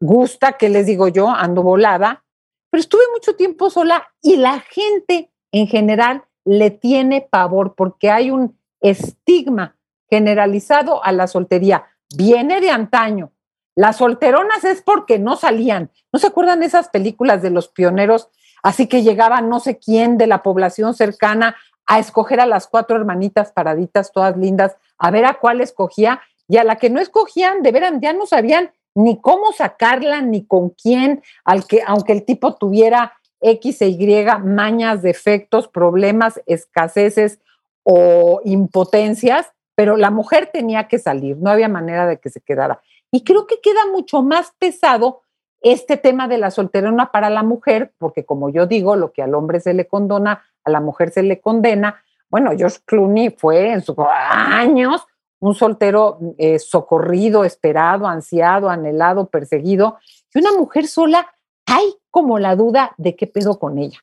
gusta, que les digo yo, ando volada, pero estuve mucho tiempo sola y la gente en general le tiene pavor porque hay un estigma generalizado a la soltería. Viene de antaño. Las solteronas es porque no salían. ¿No se acuerdan esas películas de los pioneros? Así que llegaba no sé quién de la población cercana a escoger a las cuatro hermanitas paraditas, todas lindas, a ver a cuál escogía y a la que no escogían, de veras ya no sabían ni cómo sacarla, ni con quién, al que, aunque el tipo tuviera X e Y, mañas, defectos, problemas, escaseces o impotencias, pero la mujer tenía que salir, no había manera de que se quedara. Y creo que queda mucho más pesado este tema de la solterona para la mujer, porque como yo digo, lo que al hombre se le condona, a la mujer se le condena. Bueno, George Clooney fue en sus años un soltero eh, socorrido, esperado, ansiado, anhelado, perseguido, y una mujer sola, hay como la duda de qué pedo con ella.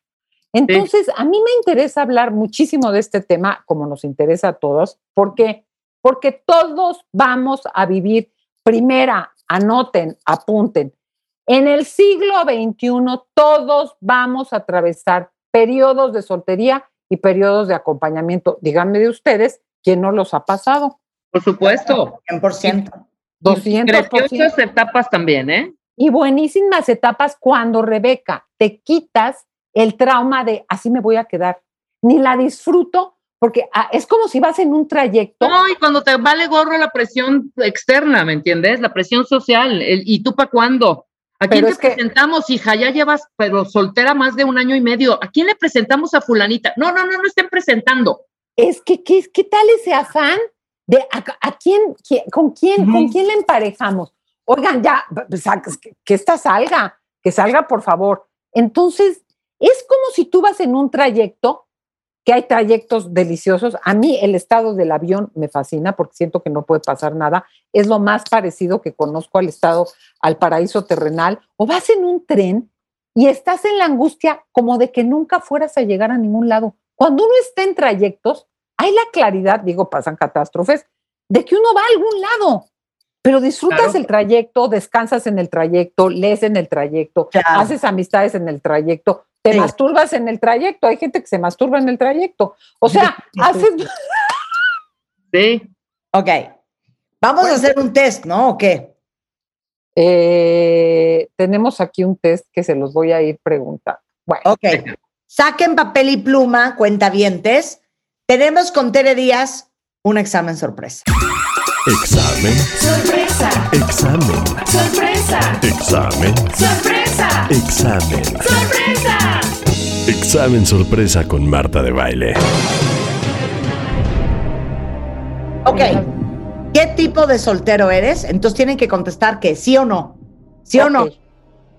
Entonces, a mí me interesa hablar muchísimo de este tema, como nos interesa a todos, porque porque todos vamos a vivir, primera, anoten, apunten, en el siglo XXI todos vamos a atravesar periodos de soltería y periodos de acompañamiento. Díganme de ustedes, ¿quién no los ha pasado? Por supuesto. 100%. 200%. Preciosas etapas también, ¿eh? Y buenísimas etapas cuando, Rebeca, te quitas el trauma de así me voy a quedar. Ni la disfruto porque ah, es como si vas en un trayecto. No, y cuando te vale gorro la presión externa, ¿me entiendes? La presión social. el, ¿Y tú para cuándo? ¿A quién Pero te que- presentamos, hija? Ya llevas, pero soltera más de un año y medio. ¿A quién le presentamos a fulanita? No, no, no, no estén presentando. Es que, ¿qué, qué tal ese afán de a, a quién, quién- con quién, con quién le emparejamos? Oigan, ya, pues, que esta salga, que salga, por favor. Entonces, es como si tú vas en un trayecto, que hay trayectos deliciosos. A mí el estado del avión me fascina porque siento que no puede pasar nada. Es lo más parecido que conozco al estado, al paraíso terrenal. O vas en un tren y estás en la angustia como de que nunca fueras a llegar a ningún lado. Cuando uno está en trayectos, hay la claridad, digo, pasan catástrofes, de que uno va a algún lado, pero disfrutas Claro. el trayecto, descansas en el trayecto, lees en el trayecto, Claro. haces amistades en el trayecto, te Sí. masturbas en el trayecto. Hay gente que se masturba en el trayecto. O sea, haces... Sí. Ok. Vamos a hacer un test, ¿no? ¿O qué? Eh, tenemos aquí un test que se los voy a ir preguntando. Bueno, Ok. Saquen papel y pluma, cuentavientes. Tenemos con Tere Díaz un examen sorpresa. Examen. Sorpresa, Examen. sorpresa, Examen. sorpresa, Examen. sorpresa. Examen sorpresa con Marta de baile. Ok. ¿Qué tipo de soltero eres? Entonces tienen que contestar que sí o no. ¿Sí o no?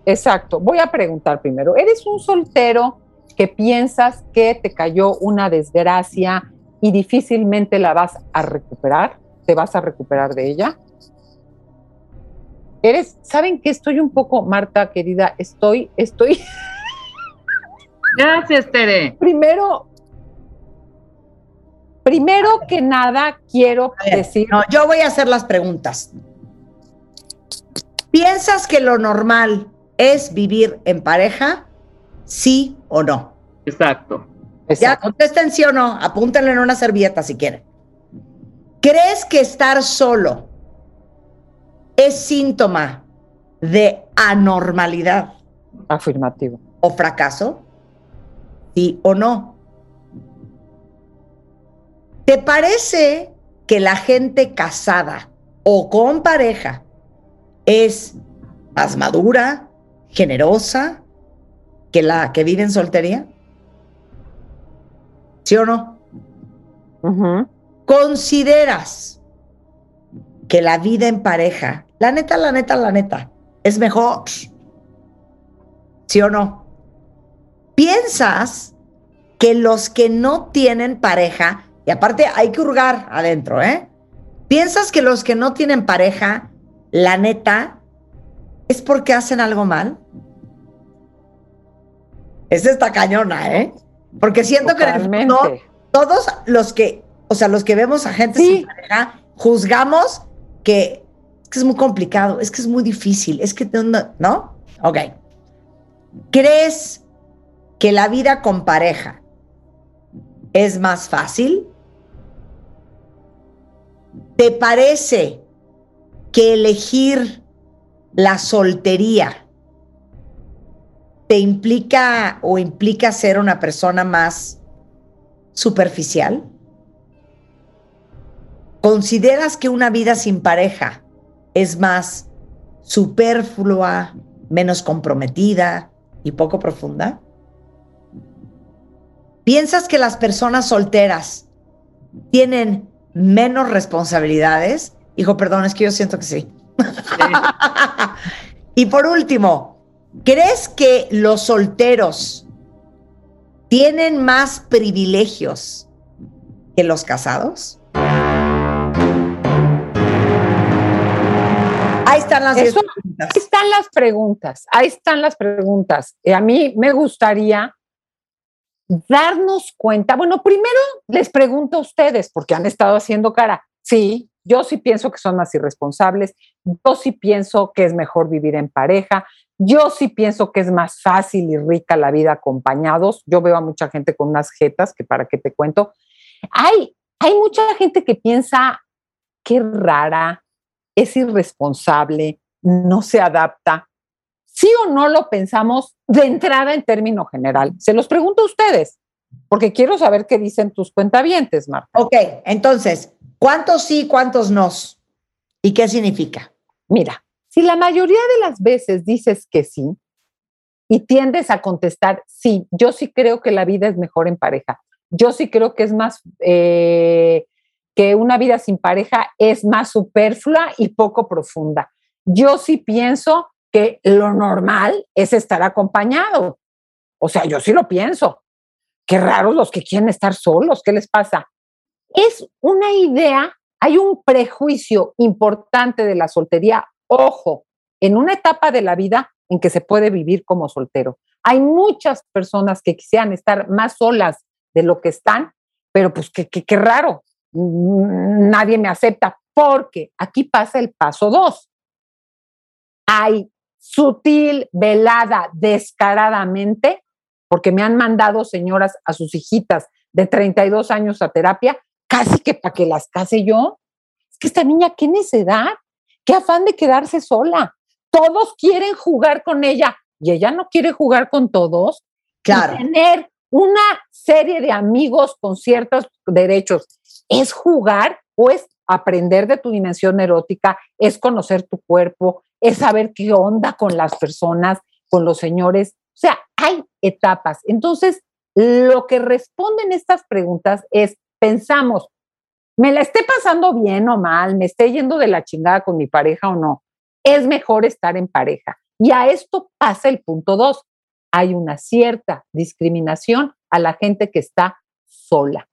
Exacto. Voy a preguntar primero. ¿Eres un soltero que piensas que te cayó una desgracia y difícilmente la vas a recuperar? ¿Te vas a recuperar de ella? Eres, ¿saben que estoy un poco, Marta, querida? Estoy, estoy, Gracias, Tere. primero, primero que nada quiero ver, decir, No, yo voy a hacer las preguntas. ¿Piensas que lo normal es vivir en pareja? ¿Sí o no? Exacto. Ya, Exacto. contesten sí o no. Apúntenle en una servilleta si quieren. ¿Crees que estar solo es síntoma de anormalidad afirmativo. o fracaso? ¿Sí o no? ¿Te parece que la gente casada o con pareja es más madura, generosa que la que vive en soltería? ¿Sí o no? Ujú. ¿Consideras que la vida en pareja, la neta, la neta, la neta, es mejor? ¿Sí o no? ¿Piensas que los que no tienen pareja, y aparte hay que hurgar adentro, ¿eh? ¿Piensas que los que no tienen pareja, la neta, es porque hacen algo mal? Esa está cañona, ¿eh? Porque siento que en el todos los que, o sea, los que vemos a gente Sí. sin pareja, juzgamos que es que es muy complicado, es que es muy difícil, es que no, ¿no? Ok. ¿Crees que la vida con pareja es más fácil? ¿Te parece que elegir la soltería te implica o implica ser una persona más superficial? ¿Consideras que una vida sin pareja es más superflua, menos comprometida y poco profunda? ¿Piensas que las personas solteras tienen menos responsabilidades? Hijo, perdón, es que yo siento que sí. y por último, ¿crees que los solteros tienen más privilegios que los casados? Ahí están las diez Eso- preguntas. Ahí están las preguntas, ahí están las preguntas. Y a mí me gustaría darnos cuenta. Bueno, primero les pregunto a ustedes, porque han estado haciendo cara. Sí, yo sí pienso que son más irresponsables, yo sí pienso que es mejor vivir en pareja, yo sí pienso que es más fácil y rica la vida acompañados. Yo veo a mucha gente con unas jetas, que para qué te cuento. Hay, hay mucha gente que piensa, qué rara, es irresponsable, no se adapta. ¿Sí o no lo pensamos de entrada en término general? Se los pregunto a ustedes, porque quiero saber qué dicen tus cuentavientes, Marta. Ok, entonces, ¿cuántos sí, cuántos no? ¿Y qué significa? Mira, Si la mayoría de las veces dices que sí y tiendes a contestar, sí, yo sí creo que la vida es mejor en pareja. Yo sí creo que es más, eh, que una vida sin pareja es más superflua y poco profunda. Yo sí pienso que lo normal es estar acompañado. O sea, yo sí lo pienso. Qué raros los que quieren estar solos, ¿qué les pasa? Es una idea, hay un prejuicio importante de la soltería. Ojo, en una etapa de la vida en que se puede vivir como soltero. Hay muchas personas que quisieran estar más solas de lo que están, pero pues qué, qué, qué raro, nadie me acepta, porque aquí pasa el paso dos. Hay sutil, velada, descaradamente, porque me han mandado señoras a sus hijitas de 32 años a terapia, casi que para que las case yo. Es que esta niña, qué necedad, qué afán de quedarse sola. Todos quieren jugar con ella y ella no quiere jugar con todos. Claro. Y tener una serie de amigos con ciertos derechos es jugar o es aprender de tu dimensión erótica, es conocer tu cuerpo, es saber qué onda con las personas, con los señores. O sea, hay etapas. Entonces, lo que responden estas preguntas es, pensamos, ¿me la esté pasando bien o mal? ¿Me esté yendo de la chingada con mi pareja o no? Es mejor estar en pareja. Y a esto pasa el punto dos. Hay una cierta discriminación a la gente que está sola.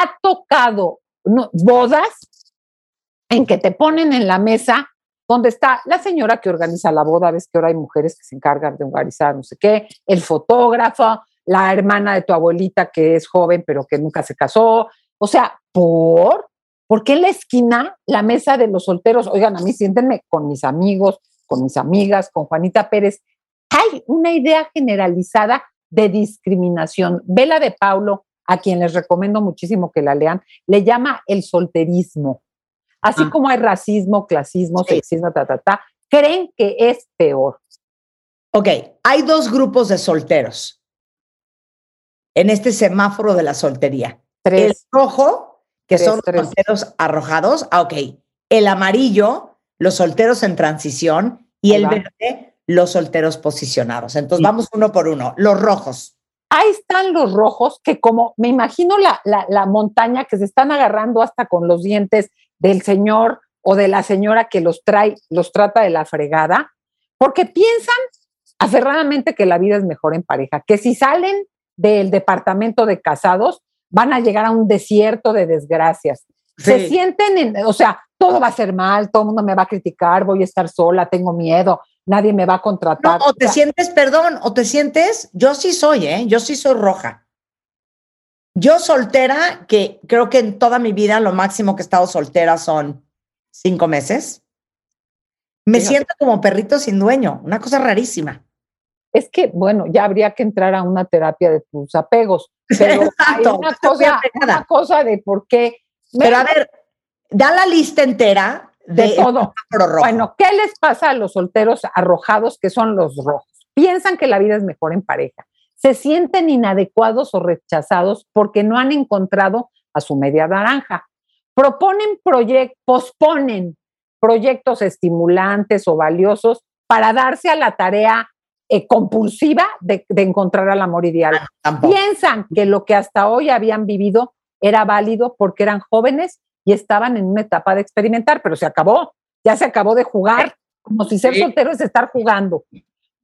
Ha tocado bodas en que te ponen en la mesa donde está la señora que organiza la boda, ves que ahora hay mujeres que se encargan de organizar no sé qué, el fotógrafo, la hermana de tu abuelita que es joven pero que nunca se casó. O sea, ¿por? ¿Por qué en la esquina la mesa de los solteros? Oigan, a mí siéntenme con mis amigos, con mis amigas, con Juanita Pérez. Hay una idea generalizada de discriminación. Vela de Paulo, a quien les recomiendo muchísimo que la lean, le llama el solterismo. Así Ah. como hay racismo, clasismo, Sí. sexismo, ta, ta, ta, creen que es peor. Ok, hay dos grupos de solteros en este semáforo de la soltería. El Tres. rojo, que Tres, son los tres. solteros arrojados. Ah, ok. El amarillo, los solteros en transición. Y Ahí el va. verde, los solteros posicionados. Entonces Sí. vamos uno por uno. Los rojos. Ahí están los rojos, que como me imagino la, la, la montaña que se están agarrando hasta con los dientes del señor o de la señora que los trae, los trata de la fregada, porque piensan aferradamente que la vida es mejor en pareja, que si salen del departamento de casados van a llegar a un desierto de desgracias. Se sienten, en, o sea, todo va a ser mal, todo el mundo me va a criticar, voy a estar sola, tengo miedo, nadie me va a No, contratar. o te sea, sientes, perdón, o te sientes, yo sí soy, ¿eh? Yo sí soy roja. Yo soltera, que creo que en toda mi vida lo máximo que he estado soltera son cinco meses. Me Fíjate. siento como perrito sin dueño, una cosa rarísima. es que, bueno, ya habría que entrar a una terapia de tus apegos. Pero hay Exacto, una estoy muy cosa, una cosa de por qué. Pero a ver, da la lista entera de, de todo. Bueno, ¿qué les pasa a los solteros arrojados que son los rojos? Piensan que la vida es mejor en pareja. Se sienten inadecuados o rechazados porque no han encontrado a su media naranja. Proponen proyectos, posponen proyectos estimulantes o valiosos para darse a la tarea eh, compulsiva de, de encontrar al amor ideal. Tampoco. Piensan que lo que hasta hoy habían vivido era válido porque eran jóvenes y estaban en una etapa de experimentar, pero se acabó, ya se acabó de jugar, como si ser Sí. soltero es estar jugando.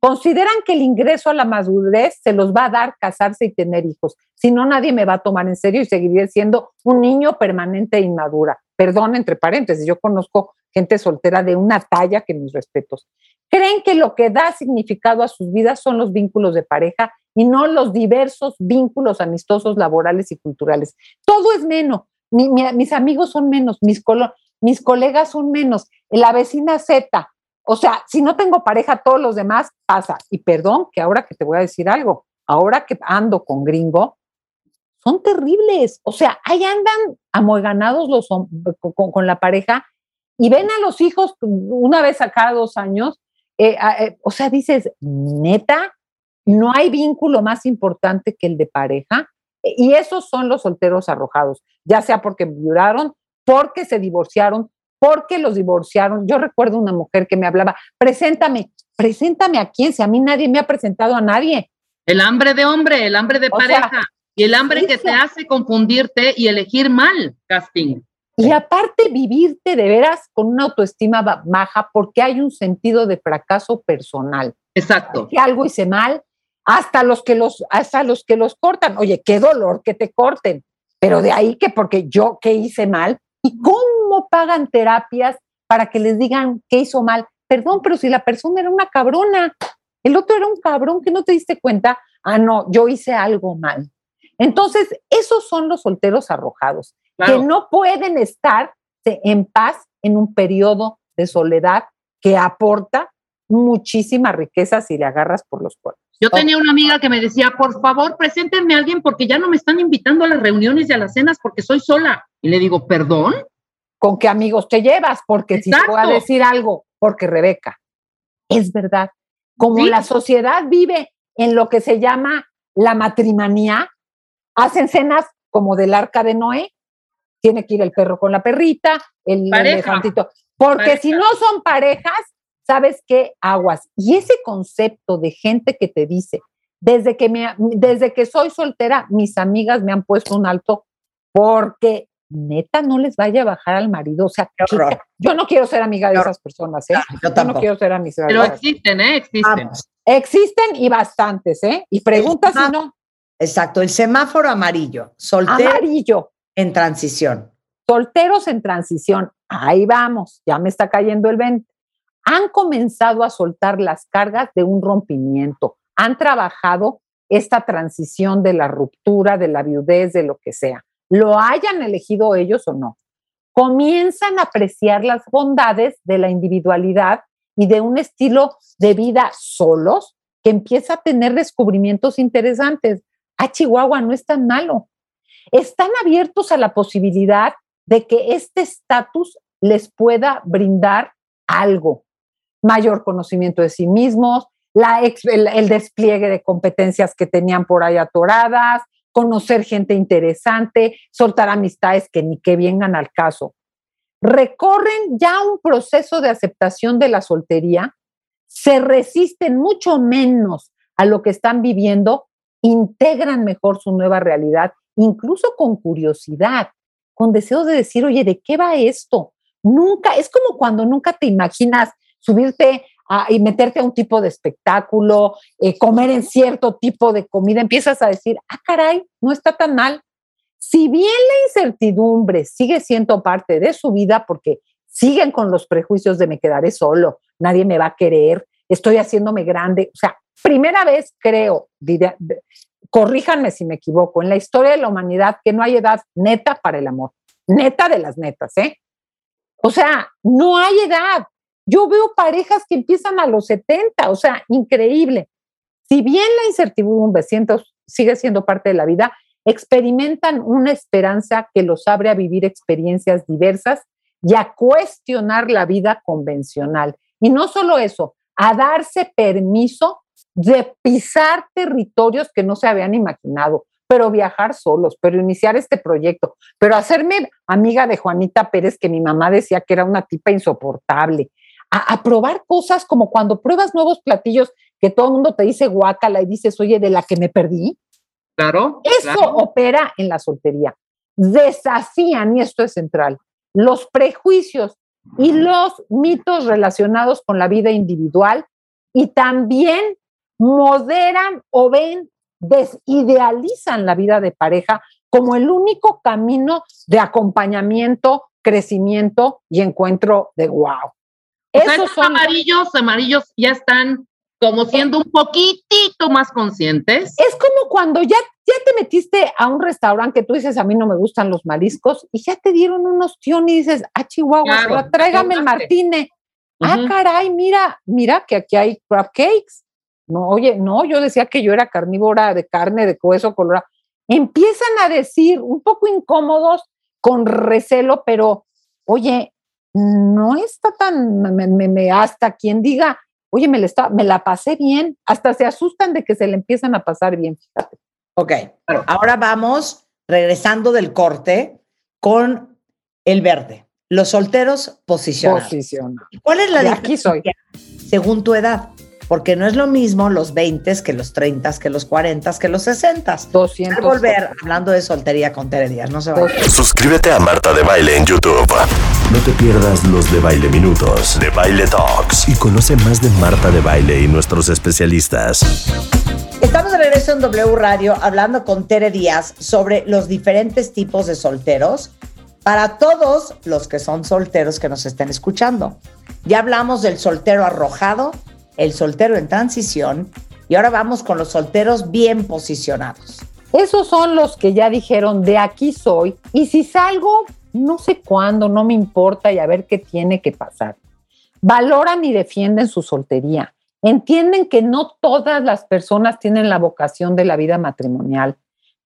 Consideran que el ingreso a la madurez se los va a dar casarse y tener hijos. Si no, nadie me va a tomar en serio y seguiré siendo un niño permanente e inmadura. Perdón, entre paréntesis, yo conozco gente soltera de una talla que mis respetos. Creen que lo que da significado a sus vidas son los vínculos de pareja y no los diversos vínculos amistosos, laborales y culturales. Todo es menos. Mi- mi- mis amigos son menos, mis, colo- mis colegas son menos, la vecina Z. O sea, si no tengo pareja, todos los demás pasa. Y perdón, que ahora que te voy a decir algo, ahora que ando con gringo, son terribles. O sea, ahí andan amoeganados los, con, con la pareja y ven a los hijos una vez a cada dos años. eh, eh, o sea, dices, neta, no hay vínculo más importante que el de pareja. Y esos son los solteros arrojados, ya sea porque violaron, porque se divorciaron, porque los divorciaron. Yo recuerdo una mujer que me hablaba, preséntame, preséntame a quién, si a mí nadie me ha presentado a nadie. El hambre de hombre, el hambre de O pareja. sea, y el hambre que te hace confundirte y elegir mal casting. Y aparte vivirte de veras con una autoestima ba- baja porque hay un sentido de fracaso personal. Exacto. Que algo hice mal, hasta los que los, hasta los que los cortan. Oye, qué dolor que te corten. Pero de ahí que porque yo qué hice mal y cómo pagan terapias para que les digan qué hizo mal. Perdón, pero si la persona era una cabrona, el otro era un cabrón que no te diste cuenta, ah, no, yo hice algo mal. Entonces, esos son los solteros arrojados Claro. que no pueden estar en paz en un periodo de soledad que aporta muchísima riqueza si le agarras por los cuernos. Yo tenía una amiga que me decía, por favor, preséntenme a alguien porque ya no me están invitando a las reuniones y a las cenas porque soy sola. Y le digo, perdón, ¿Con qué amigos te llevas? Porque si te voy a decir algo, porque Rebeca, es verdad, como Sí. la sociedad vive en lo que se llama la matrimonía, hacen cenas como del arca de Noé, tiene que ir el perro con la perrita, el elefantito, porque Pareja. si no son parejas, ¿sabes qué? Aguas. Y ese concepto de gente que te dice, desde que, me, desde que soy soltera, mis amigas me han puesto un alto porque neta no les vaya a bajar al marido. O sea, yo no quiero ser amiga de esas personas, ¿eh? Claro, yo Yo no quiero ser amiga de pero existen, ¿eh? Existen. Vamos. Existen y bastantes, ¿eh? Y pregunta si Ah, no. Exacto, el semáforo amarillo, soltero Amarillo, en transición. solteros en transición. Ahí vamos, ya me está cayendo el 20. Han comenzado a soltar las cargas de un rompimiento. Han trabajado esta transición de la ruptura, de la viudez, de lo que sea. Lo hayan elegido ellos o no. Comienzan a apreciar las bondades de la individualidad y de un estilo de vida solos que empieza a tener descubrimientos interesantes. Ah, Chihuahua no es tan malo. Están abiertos a la posibilidad de que este estatus les pueda brindar algo, mayor conocimiento de sí mismos, el, el despliegue de competencias que tenían por ahí atoradas, conocer gente interesante, soltar amistades que ni que vengan al caso. Recorren ya un proceso de aceptación de la soltería, se resisten mucho menos a lo que están viviendo, integran mejor su nueva realidad, incluso con curiosidad, con deseo de decir, oye, ¿de qué va esto? Nunca, es como cuando nunca te imaginas subirte a- y meterte a un tipo de espectáculo, eh, comer en cierto tipo de comida, empiezas a decir, ah, caray, no está tan mal. Si bien la incertidumbre sigue siendo parte de su vida, porque siguen con los prejuicios de me quedaré solo, nadie me va a querer, estoy haciéndome grande, o sea, primera vez creo, de- corríjanme si me equivoco, en la historia de la humanidad que no hay edad neta para el amor, neta de las netas, ¿eh? O sea, no hay edad. Yo veo parejas que empiezan a los 70, o sea, increíble. Si bien la incertidumbre sigue siendo parte de la vida, experimentan una esperanza que los abre a vivir experiencias diversas y a cuestionar la vida convencional. Y no solo eso, a darse permiso de pisar territorios que no se habían imaginado, pero viajar solos, pero iniciar este proyecto, pero hacerme amiga de Juanita Pérez, que mi mamá decía que era una tipa insoportable, a, a probar cosas como cuando pruebas nuevos platillos que todo el mundo te dice guácala y dices, oye, de la que me perdí. Claro. Eso claro. opera en la soltería. Desafían, y esto es central, los prejuicios y los mitos relacionados con la vida individual y también moderan o ven, desidealizan la vida de pareja como el único camino de acompañamiento, crecimiento y encuentro de wow. Esos son amarillos, amarillos ya están como siendo un poquitito más conscientes. es como cuando ya, ya te metiste a un restaurante que tú dices, a mí no me gustan los mariscos, y ya te dieron unos tion y dices, ah, Chihuahua, Claro, tráigame el martine. Ah, caray, mira, mira que aquí hay crab cakes. No, oye, no, yo decía que yo era carnívora de carne, de hueso colorado. Empiezan a decir, un poco incómodos, con recelo, pero, oye, no está tan, me- me- me- hasta quien diga, oye, me la, está, me la pasé bien, hasta se asustan de que se le empiezan a pasar bien, fíjate. Ok, Claro. ahora vamos regresando del corte con el verde. los solteros posicionados. Posicionado. ¿Cuál es la Y diferencia? aquí soy. Según tu edad. Porque no es lo mismo los 20 que los 30, que los 40, que los 60. 200. Al volver hablando de soltería con Tere Díaz, no se. Suscríbete a Marta de Baile en YouTube. No te pierdas los de Baile Minutos, de Baile Talks y conoce más de Marta de Baile y nuestros especialistas. Estamos de regreso en W Radio hablando con Tere Díaz sobre los diferentes tipos de solteros para todos los que son solteros que nos estén escuchando. Ya hablamos del soltero arrojado, el soltero en transición y ahora vamos con los solteros bien posicionados. Esos son los que ya dijeron de aquí soy y si salgo, no sé cuándo, no me importa y a ver qué tiene que pasar. Valoran y defienden su soltería. Entienden que no todas las personas tienen la vocación de la vida matrimonial.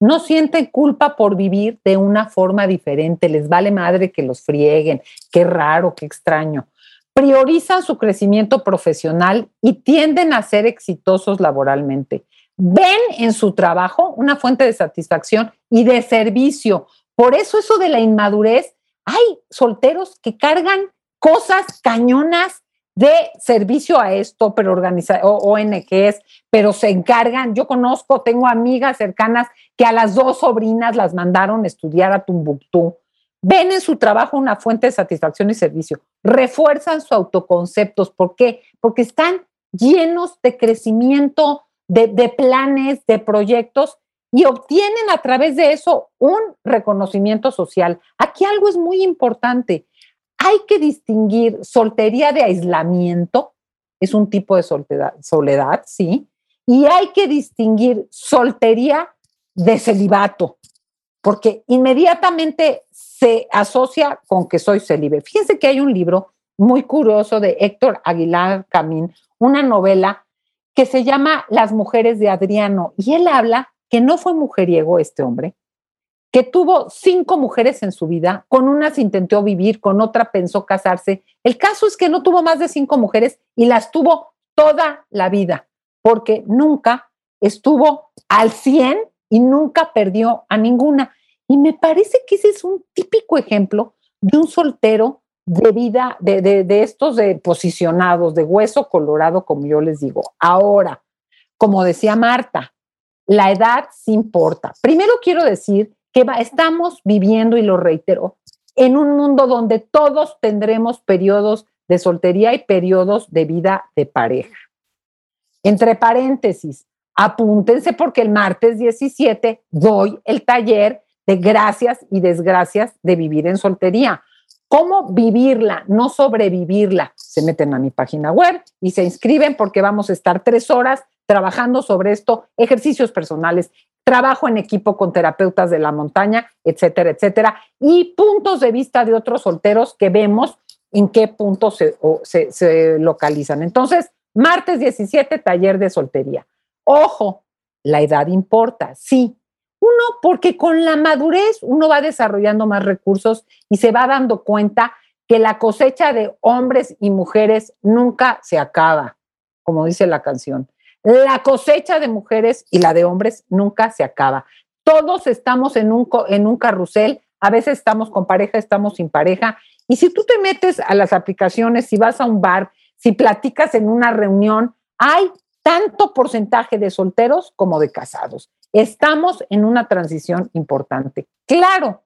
No sienten culpa por vivir de una forma diferente. Les vale madre que los frieguen. Qué raro, qué extraño. Priorizan su crecimiento profesional y tienden a ser exitosos laboralmente ven en su trabajo una fuente de satisfacción y de servicio. Por eso eso de la inmadurez, hay solteros que cargan cosas cañonas de servicio a esto, pero organiza o ONGs, pero se encargan. Yo conozco, tengo amigas cercanas que a las dos sobrinas las mandaron a estudiar a Tumbuctú. Ven en su trabajo una fuente de satisfacción y servicio. Refuerzan su autoconceptos. ¿Por qué? Porque están llenos de crecimiento, de, de, planes, de proyectos y obtienen a través de eso un reconocimiento social. Aquí algo es muy importante. Hay que distinguir soltería de aislamiento, es un tipo de soledad, sí, y hay que distinguir soltería de celibato, porque inmediatamente se asocia con que soy celibe. Fíjense que hay un libro muy curioso de Héctor Aguilar Camín, una novela que se llama Las mujeres de Adriano. Y él habla que no fue mujeriego este hombre, que tuvo cinco mujeres en su vida, con unas intentó vivir, con otra pensó casarse. El caso es que no tuvo más de cinco mujeres y las tuvo toda la vida, porque nunca estuvo al 100 y nunca perdió a ninguna. Y me parece que ese es un típico ejemplo de un soltero de vida, de, de, de, estos de posicionados, de hueso colorado, como yo les digo. Ahora, como decía Marta, la edad sí importa. Primero quiero decir que estamos viviendo, y lo reitero, en un mundo donde todos tendremos periodos de soltería y periodos de vida de pareja. Entre paréntesis, apúntense porque el martes 17 doy el taller de gracias y desgracias de vivir en soltería cómo vivirla, no sobrevivirla. Se meten a mi página web y se inscriben porque vamos a estar tres horas trabajando sobre esto, ejercicios personales, trabajo en equipo con terapeutas de la montaña, etcétera, etcétera, y puntos de vista de otros solteros que vemos en qué puntos se, se, se localizan. Entonces, martes 17, taller de soltería. Ojo, la edad importa, sí, uno, porque con la madurez uno va desarrollando más recursos y se va dando cuenta que la cosecha de hombres y mujeres nunca se acaba, como dice la canción. La cosecha de mujeres y la de hombres nunca se acaba. Todos estamos en un, en un carrusel, a veces estamos con pareja, estamos sin pareja. Y si tú te metes a las aplicaciones, si vas a un bar, si platicas en una reunión, hay tanto porcentaje de solteros como de casados. Estamos en una transición importante. Claro,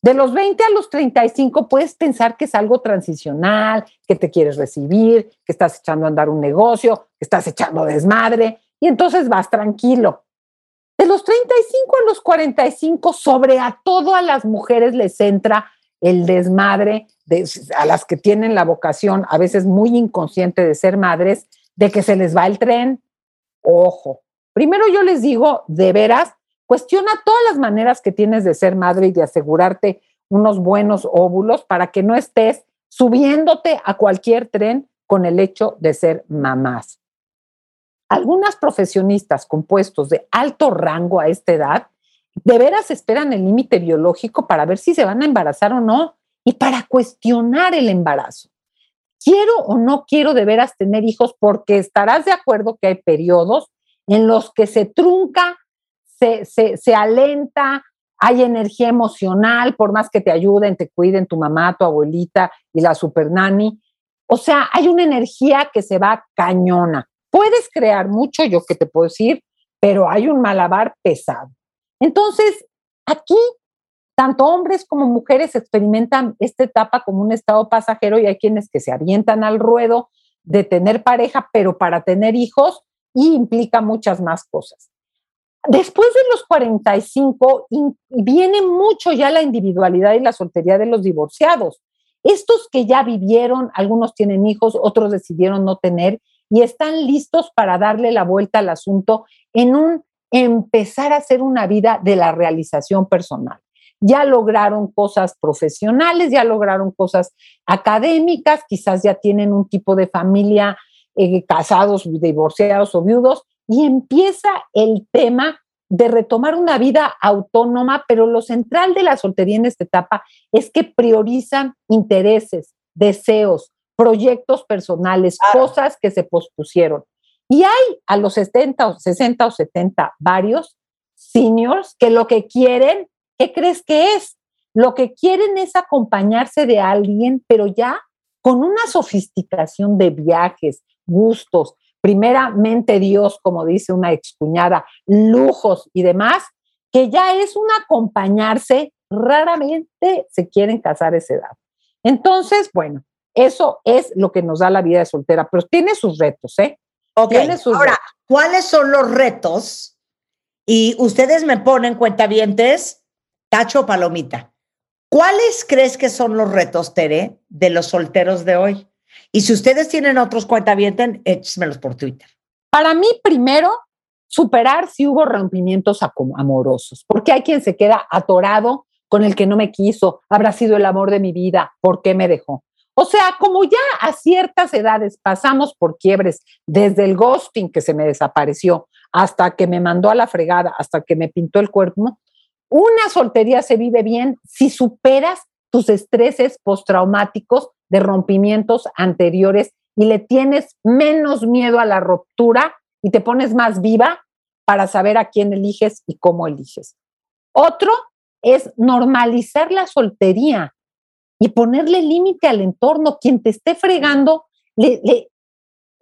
de los 20 a los 35 puedes pensar que es algo transicional, que te quieres recibir, que estás echando a andar un negocio, que estás echando desmadre, y entonces vas tranquilo. De los 35 a los 45, sobre a todo a las mujeres les entra el desmadre, de, a las que tienen la vocación, a veces muy inconsciente de ser madres, de que se les va el tren. Ojo, Primero yo les digo, de veras, cuestiona todas las maneras que tienes de ser madre y de asegurarte unos buenos óvulos para que no estés subiéndote a cualquier tren con el hecho de ser mamás. Algunas profesionistas con puestos de alto rango a esta edad, de veras esperan el límite biológico para ver si se van a embarazar o no y para cuestionar el embarazo. Quiero o no quiero de veras tener hijos porque estarás de acuerdo que hay periodos en los que se trunca, se, alenta hay energía emocional, por más que te ayuden, te cuiden tu mamá, tu abuelita y la super nani. O sea, hay una energía que se va cañona. Puedes crear mucho, yo que te puedo decir, pero hay un malabar pesado. Entonces, aquí, tanto hombres como mujeres experimentan esta etapa como un estado pasajero y hay quienes que se avientan al ruedo de tener pareja, pero para tener hijos y implica muchas más cosas. Después de los 45 viene mucho ya la individualidad y la soltería de los divorciados. Estos que ya vivieron, algunos tienen hijos, otros decidieron no tener y están listos para darle la vuelta al asunto en un empezar a hacer una vida de la realización personal. Ya lograron cosas profesionales, ya lograron cosas académicas, quizás ya tienen un tipo de familia, eh, casados, divorciados o viudos, y empieza el tema de retomar una vida autónoma, pero lo central de la soltería en esta etapa es que priorizan intereses, deseos, proyectos personales, cosas que se pospusieron. Y hay a los 70 o 60 o 70 varios seniors que lo que quieren, ¿qué crees que es? Lo que quieren es acompañarse de alguien, pero ya con una sofisticación de viajes, gustos, primeramente Dios, como dice una excuñada, lujos y demás, que ya es un acompañarse, raramente se quieren casar a esa edad. Entonces, bueno, eso es lo que nos da la vida de soltera, pero tiene sus retos, ¿eh? Ok, ahora, ¿cuáles son los retos? Y ustedes me ponen cuentavientes, tacho palomita. ¿Cuáles crees que son los retos, Tere, de los solteros de hoy? Y si ustedes tienen otros cuentavientes, échmelos por Twitter. Para mí, primero, superar si hubo rompimientos amorosos, porque hay quien se queda atorado con el que no me quiso, habrá sido el amor de mi vida, ¿por qué me dejó? O sea, como ya a ciertas edades pasamos por quiebres, desde el ghosting que se me desapareció, hasta que me mandó a la fregada, hasta que me pintó el cuerpo, una soltería se vive bien si superas tus estreses postraumáticos de rompimientos anteriores y le tienes menos miedo a la ruptura y te pones más viva para saber a quién eliges y cómo eliges. Otro es normalizar la soltería y ponerle límite al entorno. Quien te esté fregando, le,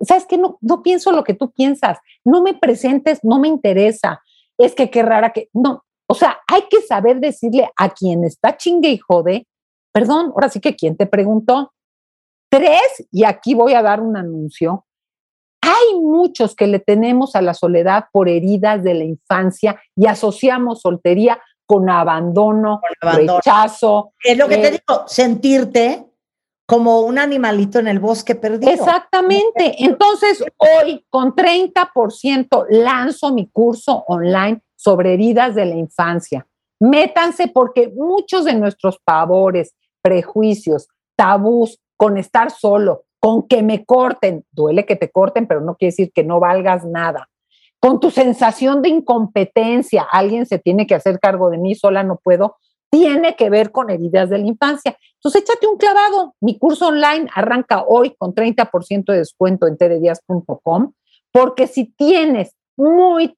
¿sabes qué? No, no pienso lo que tú piensas. No me presentes, no me interesa. Es que qué rara que... No, o sea, hay que saber decirle a quien está chingue y jode, perdón, ahora sí que quién te preguntó. Tres, y aquí voy a dar un anuncio, hay muchos que le tenemos a la soledad por heridas de la infancia y asociamos soltería con abandono, rechazo. Es lo que te eh, digo, sentirte como un animalito en el bosque perdido. Exactamente. Entonces, hoy con 30% lanzo mi curso online sobre heridas de la infancia. Métanse porque muchos de nuestros pavores, prejuicios, tabús, con estar solo, con que me corten, duele que te corten, pero no quiere decir que no valgas nada. Con tu sensación de incompetencia, alguien se tiene que hacer cargo de mí, sola no puedo, tiene que ver con heridas de la infancia. Entonces, échate un clavado. Mi curso online arranca hoy con 30% de descuento en tddias.com, porque si tienes muy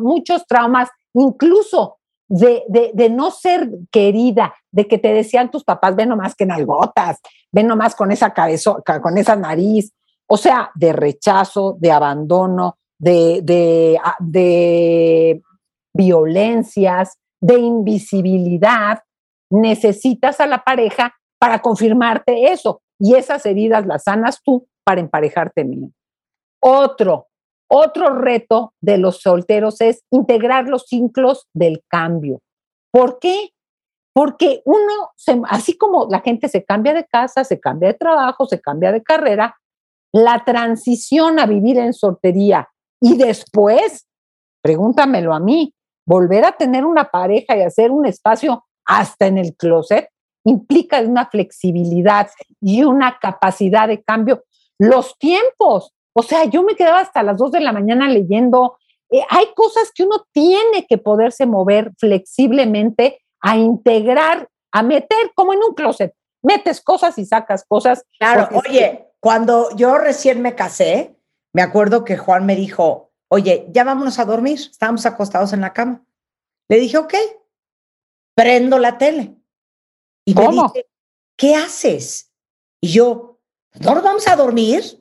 muchos traumas, incluso de, no ser querida, de que te decían tus papás, ven nomás que nalgotas, ven nomás con esa cabeza, con esa nariz, o sea, de rechazo, de abandono, de, de, ah, de violencias, de invisibilidad, necesitas a la pareja para confirmarte eso. Y esas heridas las sanas tú para emparejarte bien. Otro, otro reto de los solteros es integrar los ciclos del cambio. ¿Por qué? Porque uno, así como la gente se cambia de casa, se cambia de trabajo, se cambia de carrera, la transición a vivir en soltería y después, pregúntamelo a mí, volver a tener una pareja y hacer un espacio hasta en el closet implica una flexibilidad y una capacidad de cambio. Los tiempos, o sea, yo me quedaba hasta las 2 de la mañana leyendo. Eh, hay cosas que uno tiene que poderse mover flexiblemente a integrar, a meter como en un closet. Metes cosas y sacas cosas. Claro, oye, cuando yo recién me casé, me acuerdo que Juan me dijo, oye, ya vámonos a dormir, estábamos acostados en la cama. Le dije, ok. prendo la tele. Y me ¿Cómo? dice, ¿qué haces? Y yo, ¿no nos vamos a dormir?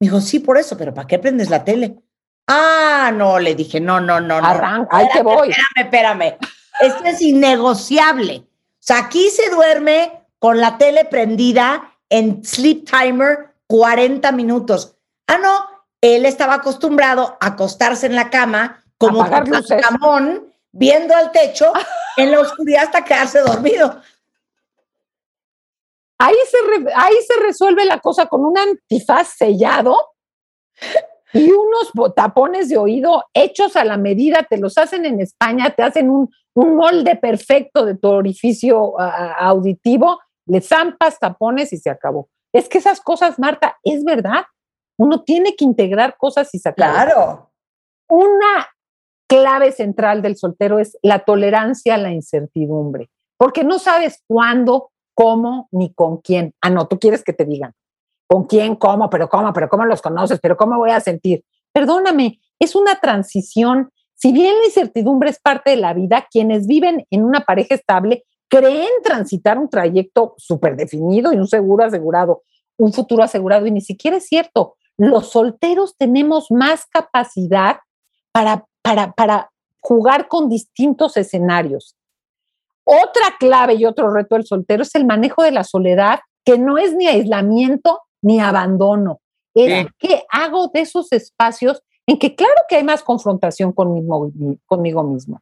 Me dijo, sí, por eso, pero ¿para qué prendes la tele? Ah, no, le dije, no, no, no, no. Arranca, ahí te voy. Espérame, espérame. Esto es innegociable. O sea, aquí se duerme con la tele prendida en sleep timer 40 minutos. Ah, no, él estaba acostumbrado a acostarse en la cama como luces. camón, viendo al techo en la oscuridad hasta quedarse dormido. Ahí se, re- ahí se resuelve la cosa con un antifaz sellado y unos tapones de oído hechos a la medida, te los hacen en España, te hacen un, un molde perfecto de tu orificio auditivo, le zampas tapones y se acabó. Es que esas cosas, Marta, es verdad. Uno tiene que integrar cosas y sacar. Claro. Una clave central del soltero es la tolerancia a la incertidumbre, porque no sabes cuándo, cómo ni con quién. Ah, no, tú quieres que te digan con quién, cómo, pero cómo, pero cómo los conoces, pero cómo voy a sentir. Perdóname, es una transición. Si bien la incertidumbre es parte de la vida, quienes viven en una pareja estable creen transitar un trayecto súper definido y un seguro asegurado, un futuro asegurado, y ni siquiera es cierto. Los solteros tenemos más capacidad para, para, para jugar con distintos escenarios. Otra clave y otro reto del soltero es el manejo de la soledad, que no es ni aislamiento ni abandono. Es Sí. que hago de esos espacios en que claro que hay más confrontación conmigo, conmigo mismo.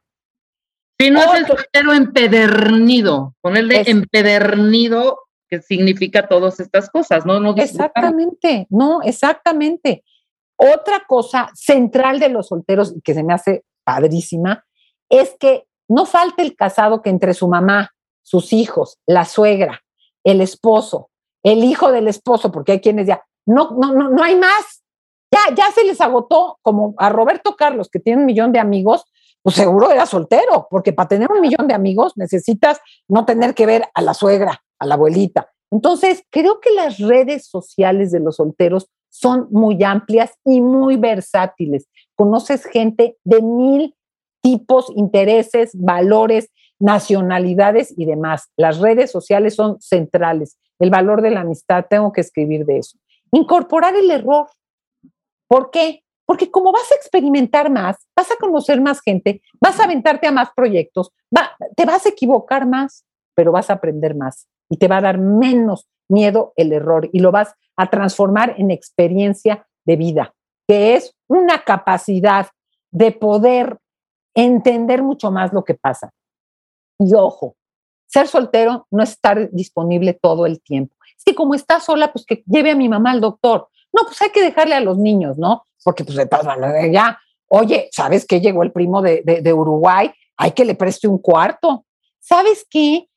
Si no es el soltero empedernido, ponerle Es- empedernido, que significa todas estas cosas, ¿no? no. Exactamente, no, exactamente. Otra cosa central de los solteros que se me hace padrísima es que no falta el casado que entre su mamá, sus hijos, la suegra, el esposo, el hijo del esposo, porque hay quienes ya, no, no, no, no hay más. Ya, ya se les agotó, como a Roberto Carlos, que tiene un millón de amigos, pues seguro era soltero, porque para tener un millón de amigos necesitas no tener que ver a la suegra, a la abuelita. Entonces, creo que las redes sociales de los solteros son muy amplias y muy versátiles. Conoces gente de mil tipos, intereses, valores, nacionalidades y demás. Las redes sociales son centrales. El valor de la amistad, tengo que escribir de eso. Incorporar el error. ¿Por qué? Porque como vas a experimentar más, vas a conocer más gente, vas a aventarte a más proyectos, va- te vas a equivocar más, pero vas a aprender más y te va a dar menos miedo el error y lo vas a transformar en experiencia de vida, que es una capacidad de poder entender mucho más lo que pasa. Y ojo, ser soltero no es estar disponible todo el tiempo. Es que como está sola, pues que lleve a mi mamá al doctor. No, pues hay que dejarle a los niños, ¿no? Porque pues de todas maneras ya, oye, ¿sabes qué? Llegó el primo de, de- Uruguay, hay que le preste un cuarto. ¿Sabes qué?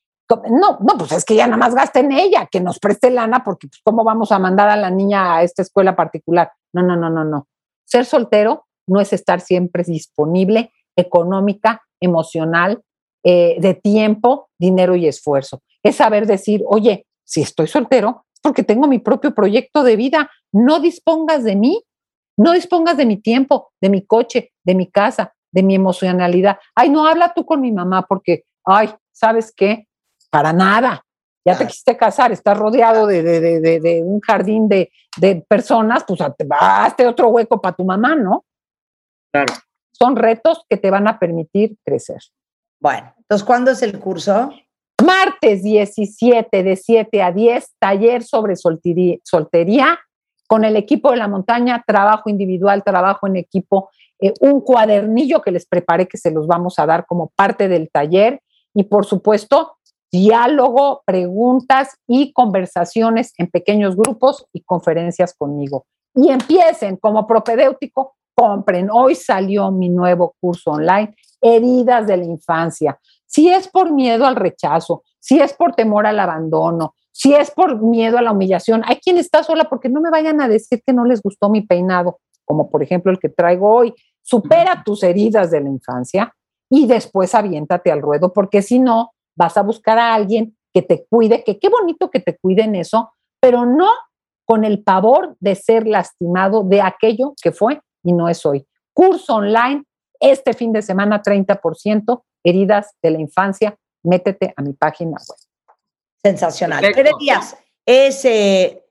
No, no, pues es que ya nada más gasta en ella, que nos preste lana, porque pues, ¿cómo vamos a mandar a la niña a esta escuela particular? No, no, no, no, no. Ser soltero no es estar siempre disponible económica, emocional, eh, de tiempo, dinero y esfuerzo. Es saber decir, oye, si estoy soltero, es porque tengo mi propio proyecto de vida. No dispongas de mí, no dispongas de mi tiempo, de mi coche, de mi casa, de mi emocionalidad. Ay, no habla tú con mi mamá porque, ay, ¿sabes qué? Para nada. Ya te quisiste casar, estás rodeado de, de- de- de- un jardín de, de personas, pues hazte- hazte otro hueco para tu mamá, ¿no? Claro. Son retos que te van a permitir crecer. Bueno, entonces, ¿cuándo es el curso? Martes 17 de 7 a 10, taller sobre soltería, con el equipo de la montaña, trabajo individual, trabajo en equipo, eh, un cuadernillo que les preparé que se los vamos a dar como parte del taller y por supuesto diálogo, preguntas y conversaciones en pequeños grupos y conferencias conmigo. Y empiecen como propedéutico, compren. Hoy salió mi nuevo curso online, Heridas de la Infancia si es por miedo al rechazo, si es por temor al abandono, si es por miedo a la humillación, hay quien está sola porque no me vayan a decir que no les gustó mi peinado, como por ejemplo el que traigo hoy. Supera tus heridas de la infancia y después aviéntate al ruedo, porque si no, vas a buscar a alguien que te cuide, que qué bonito que te cuiden eso, pero no con el pavor de ser lastimado de aquello que fue y no es hoy. Curso online, este fin de semana 30%, heridas de la infancia, métete a mi página web. Sensacional. Perfecto. Tere Díaz es, eh,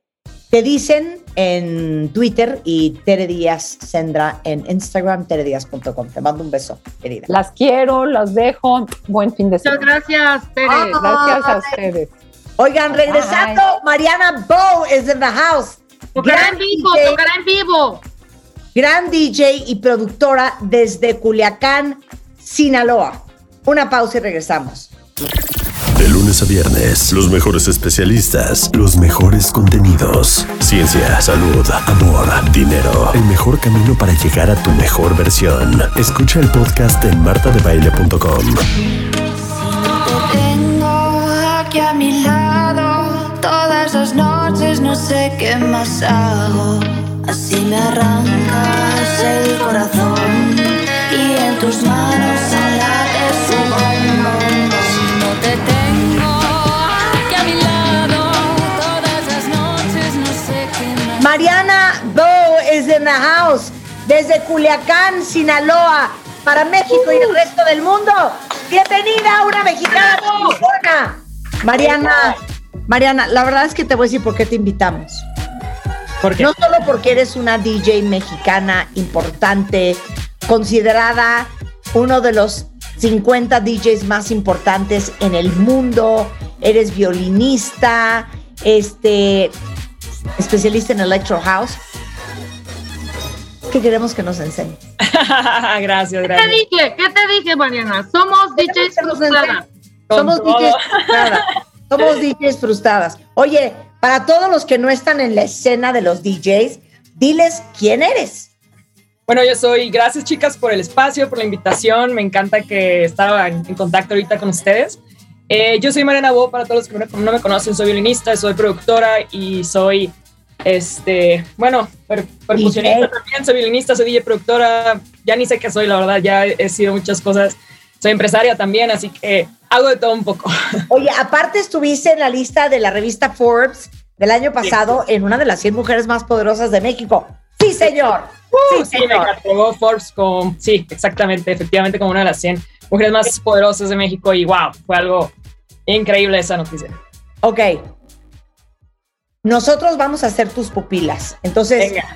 te dicen en Twitter y Tere Díaz Sendra en Instagram, teredíaz.com. Te mando un beso, querida. Las quiero, las dejo. Buen fin de Muchas semana. gracias, Tere. Gracias a ustedes. Oigan, regresando, Mariana Bow is in the house. Tocará Gran en vivo, DJ, tocará en vivo. Gran DJ y productora desde Culiacán, Sinaloa. Una pausa y regresamos. De lunes a viernes, los mejores especialistas, los mejores contenidos. Ciencia, salud, amor, dinero. El mejor camino para llegar a tu mejor versión. Escucha el podcast en martadebaile.com. Aquí a mi lado. Todas las noches no sé qué más hago. Así me arrancas el corazón. Y en tus manos late su bombón. Si no te tengo aquí a mi lado. Todas las noches no sé qué más Mariana Bow is in the house desde Culiacán, Sinaloa, para México y el resto del mundo. Bienvenida, una mexicana. Mariana, Mariana, la verdad es que te voy a decir por qué te invitamos. No solo porque eres una DJ mexicana importante, considerada uno de los 50 DJs más importantes en el mundo, eres violinista, este, especialista en Electro House. que queremos que nos enseñe. gracias, ¿Qué te gracias. dije? ¿Qué te dije, Mariana? Somos DJs que nos frustradas. Somos. DJs frustradas. Somos DJs frustradas. Oye, para todos los que no están en la escena de los DJs, diles quién eres. Bueno, yo soy, gracias chicas por el espacio, por la invitación. Me encanta que estaba en, en contacto ahorita con ustedes. Eh, yo soy Mariana Bo, para todos los que no, no me conocen, soy violinista, soy productora y soy, este, bueno, per- percusionista DJ. también, soy violinista, soy DJ productora, ya ni sé qué soy, la verdad, ya he, he sido muchas cosas. Soy empresaria también, así que hago de todo un poco. Oye, aparte estuviste en la lista de la revista Forbes del año pasado en una de las 100 mujeres más poderosas de México. Sí, señor. Sí, Sí, me señor. catalogó Forbes con, sí, exactamente, efectivamente como una de las 100 mujeres más poderosas de México y wow, fue algo increíble esa noticia. Ok. Nosotros vamos a ser tus pupilas. Entonces, Venga.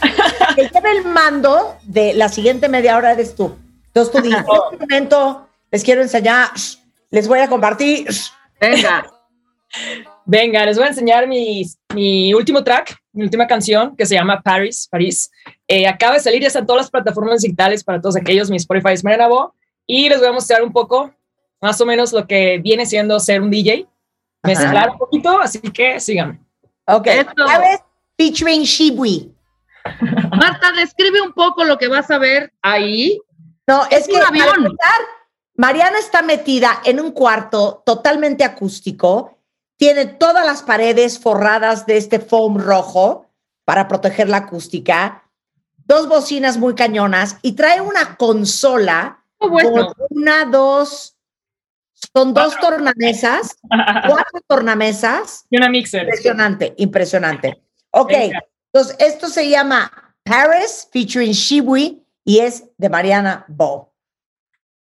el que el mando de la siguiente media hora eres tú. Entonces tú dices, en este momento les quiero enseñar, les voy a compartir. Venga. Venga, les voy a enseñar mi, mi último track, mi última canción que se llama Paris, París. Eh, acaba de salir, ya está en todas las plataformas digitales para todos aquellos, mi Spotify es Mariana Bo, y les voy a mostrar un poco, más o menos, lo que viene siendo ser un DJ, mezclar un poquito, así que síganme. Ok. ¿Sabes? Featuring Shibui. Marta, describe un poco lo que vas a ver ahí. No, es, Es que un para avión. empezar, Mariana está metida en un cuarto totalmente acústico, tiene todas las paredes forradas de este foam rojo para proteger la acústica, dos bocinas muy cañonas y trae una consola Oh, bueno. con una, dos, son dos tornamesas, cuatro tornamesas. Y una mixer. Impresionante, impresionante. Ok, Venga. entonces esto se llama Paris featuring Shibui y es de Mariana Bo.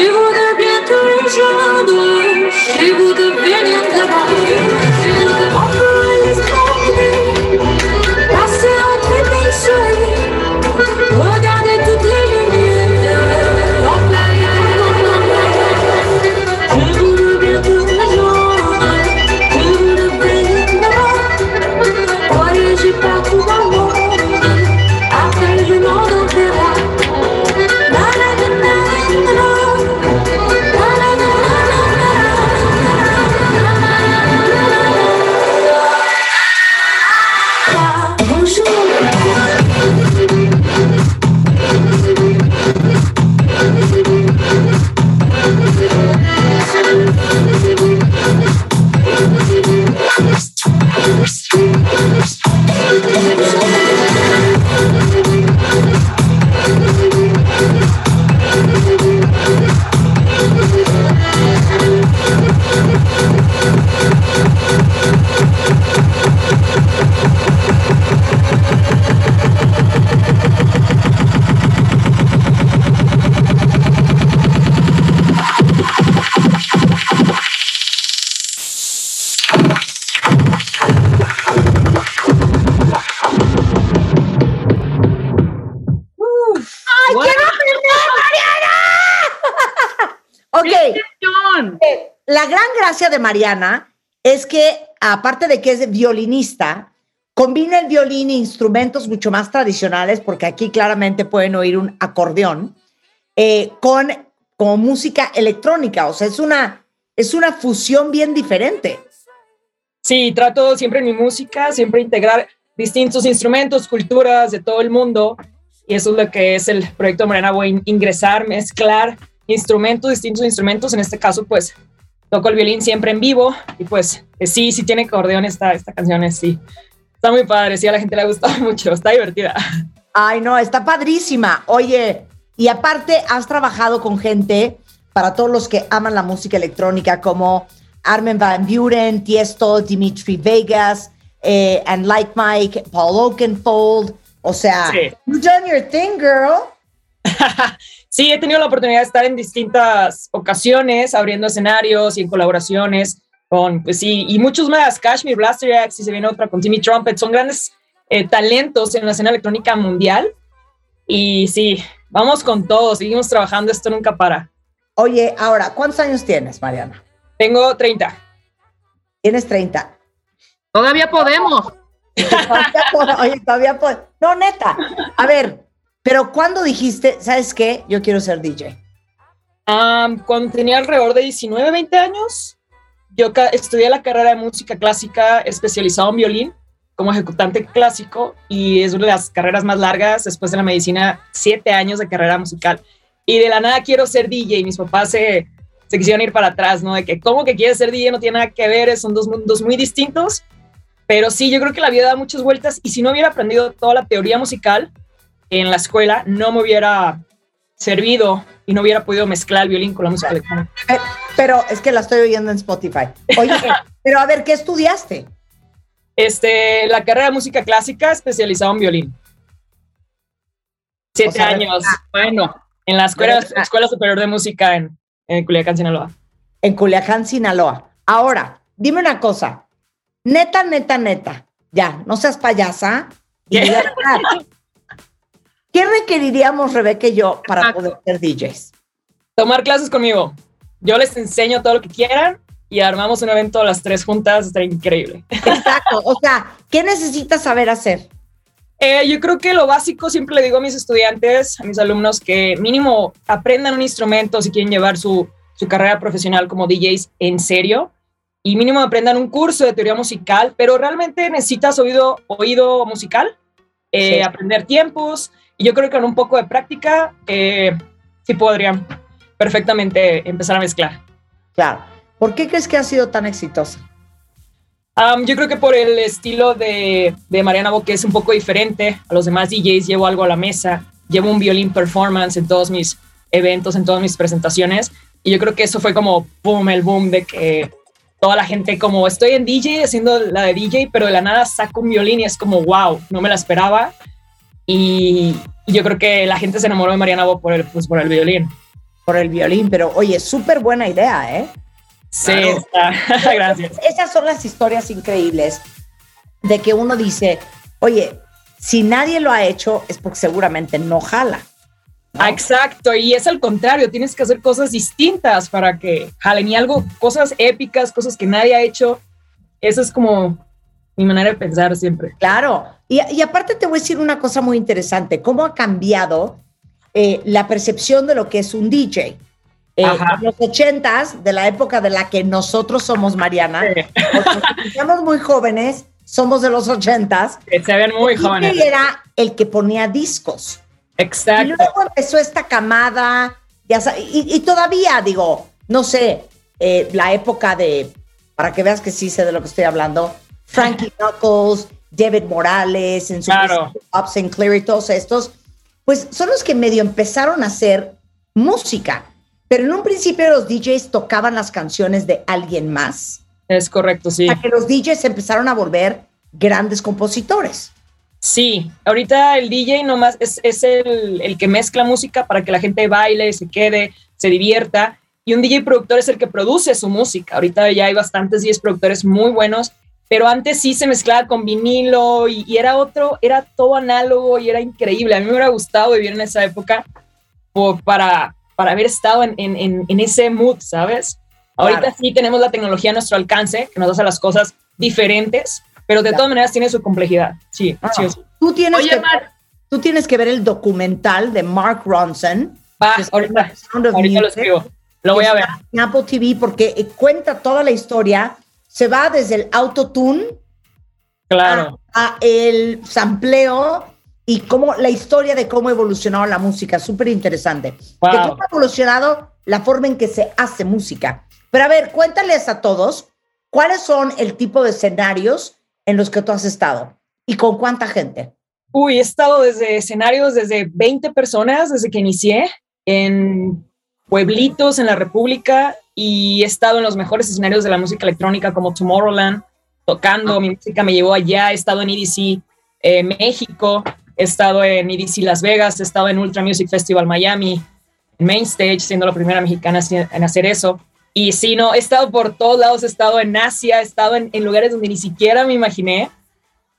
She would have been to your trouble. She would have been la gran gracia de Mariana es que, aparte de que es violinista, combina el violín e instrumentos mucho más tradicionales, porque aquí claramente pueden oír un acordeón, eh, con música electrónica. O sea, es una, es una fusión bien diferente. Sí, trato siempre en mi música, siempre integrar distintos instrumentos, culturas de todo el mundo. Y eso es lo que es el proyecto Morena. Voy a ingresar, mezclar instrumentos, distintos instrumentos. En este caso, pues toco el violín siempre en vivo. Y pues eh, sí, sí tiene acordeón esta, esta canción, es, sí. Está muy padre, sí, a la gente le ha gustado mucho, está divertida. Ay, no, está padrísima. Oye, y aparte has trabajado con gente para todos los que aman la música electrónica como Armin Van Buren, Tiesto, Dimitri Vegas, eh, and Like Mike, Paul Oakenfold. O sea, Sí. you've done your thing, girl. Sí, he tenido la oportunidad de estar en distintas ocasiones, abriendo escenarios y en colaboraciones con, pues sí, y muchos más. Kashmir, Blaster X, y se viene otra con Timmy Trumpet. Son grandes eh, talentos en la escena electrónica mundial. Y sí, vamos con todo, seguimos trabajando, esto nunca para. Oye, ahora, ¿cuántos años tienes, Mariana? Tengo 30. Tienes 30. Todavía podemos. Todavía Oye, todavía puedo. No, neta. A ver, pero ¿cuándo dijiste, sabes qué? Yo quiero ser DJ. Am, cuando tenía alrededor de 19, 20 años, yo estudié la carrera de música clásica especializado en violín como ejecutante clásico y es una de las carreras más largas después de la medicina, siete años de carrera musical. Y de la nada quiero ser DJ. Mis papás se, se quisieron ir para atrás, ¿no? De que, ¿cómo que quieres ser DJ? No tiene nada que ver, son dos mundos muy distintos. Pero sí, yo creo que la vida da muchas vueltas y si no hubiera aprendido toda la teoría musical en la escuela, no me hubiera servido y no hubiera podido mezclar el violín con la música electrónica. Eh, Pero es que la estoy oyendo en Spotify. Oye, pero a ver, ¿qué estudiaste? Este, la carrera de música clásica especializado en violín. Siete O sea, años. Bueno, En la escuela, escuela Superior de Música en, en Culiacán, Sinaloa. En Culiacán, Sinaloa. Ahora, dime una cosa. Neta, neta, neta. Ya, no seas payasa. y ¿Qué? di la verdad. ¿Qué requeriríamos, Rebeca y yo, para Exacto. poder ser DJs? Tomar clases conmigo. Yo les enseño todo lo que quieran y armamos un evento las tres juntas. Está increíble. Exacto. O sea, ¿qué necesitas saber hacer? Eh, yo creo que lo básico siempre le digo a mis estudiantes, a mis alumnos, que mínimo aprendan un instrumento si quieren llevar su, su carrera profesional como DJs en serio y mínimo aprendan un curso de teoría musical, pero realmente necesitas oído, oído musical, eh, Sí. aprender tiempos y yo creo que con un poco de práctica eh, sí podrían perfectamente empezar a mezclar. Claro. ¿Por qué crees que ha sido tan exitosa? Um, yo creo que por el estilo de, de Mariana Bo, que es un poco diferente a los demás DJs, llevo algo a la mesa, llevo un violín performance en todos mis eventos, en todas mis presentaciones, y yo creo que eso fue como, boom, el boom de que toda la gente como, estoy en DJ, haciendo la de DJ, pero de la nada saco un violín y es como, wow, no me la esperaba, y, y yo creo que la gente se enamoró de Mariana Bo por el, pues, por el violín. Por el violín, pero oye, súper buena idea, ¿eh? Sí, Claro. está. gracias. Esas son las historias increíbles de que uno dice, oye, si nadie lo ha hecho es porque seguramente no jala. ¿no? Exacto, y es al contrario, tienes que hacer cosas distintas para que jalen y algo, cosas épicas, cosas que nadie ha hecho. Eso es como mi manera de pensar siempre. Claro. Y, y aparte te voy a decir una cosa muy interesante, cómo ha cambiado eh, la percepción de lo que es un DJ. Eh, en los ochentas, de la época de la que nosotros somos Mariana, porque nos somos muy jóvenes, somos de los ochentas, se ven muy el DJ jóvenes. era el que ponía discos. Y Exacto. luego empezó esta camada, ya sa- y, y todavía digo, no sé, eh, la época de, para que veas que sí sé de lo que estoy hablando, Frankie Knuckles, David Morales, en su Claro. Sinclair y todos estos, pues son los que medio empezaron a hacer música. Pero en un principio los DJs tocaban las canciones de alguien más, Es correcto, sí. hasta que los DJs empezaron a volver grandes compositores. Sí, ahorita el DJ nomás es, es el, el que mezcla música para que la gente baile, se quede, se divierta. Y un DJ productor es el que produce su música. Ahorita ya hay bastantes DJs productores muy buenos, pero antes sí se mezclaba con vinilo y, y era otro, era todo análogo y era increíble. A mí me hubiera gustado vivir en esa época por- para, para haber estado en, en- en- en ese mood, ¿sabes? Ahorita Claro. sí tenemos la tecnología a nuestro alcance, que nos hace las cosas diferentes, pero de Claro. todas maneras tiene su complejidad. Sí, Ah. sí, sí. Tú tienes, Oye, que, Mar, tú tienes que ver el documental de Mark Ronson. Va, ahorita, ahorita lo escribo. Lo voy a ver. En Apple TV porque eh, cuenta toda la historia. Se va desde el autotune Claro. a el sampleo y cómo la historia de cómo ha evolucionado la música. Súper interesante. Wow. De cómo ha evolucionado la forma en que se hace música. Pero a ver, cuéntales a todos cuáles son el tipo de escenarios en los que tú has estado y con cuánta gente. Uy, he estado desde escenarios, desde 20 personas desde que inicié en pueblitos en la República y he estado en los mejores escenarios de la música electrónica como Tomorrowland, tocando, mi música me llevó allá, he estado en EDC eh, México, he estado en EDC Las Vegas, he estado en Ultra Music Festival Miami, en Main Stage, siendo la primera mexicana en hacer eso. Y sí, no, he estado por todos lados, he estado en Asia, he estado en, en lugares donde ni siquiera me imaginé.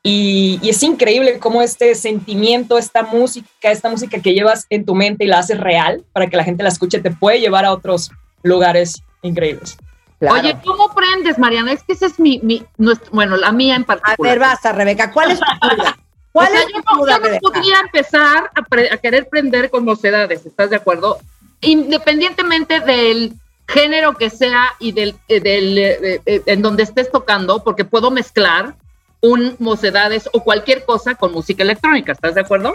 Y, y es increíble cómo este sentimiento, esta música, esta música que llevas en tu mente y la haces real para que la gente la escuche, te puede llevar a otros lugares increíbles. Claro. Oye, ¿cómo prendes, Mariana? Es que esa es mi, mi nuestro- bueno, la mía en a particular. ver, basta, Rebeca. ¿Cuál es tu duda? O ¿Cuál sea, es yo tu no, duda, yo no Rebeca? podría empezar a, pre- a querer prender con mocedades, ¿estás de acuerdo? Independientemente del género que sea y del, eh, del eh, eh, en donde estés tocando, porque puedo mezclar un mocedades o cualquier cosa con música electrónica, ¿estás de acuerdo?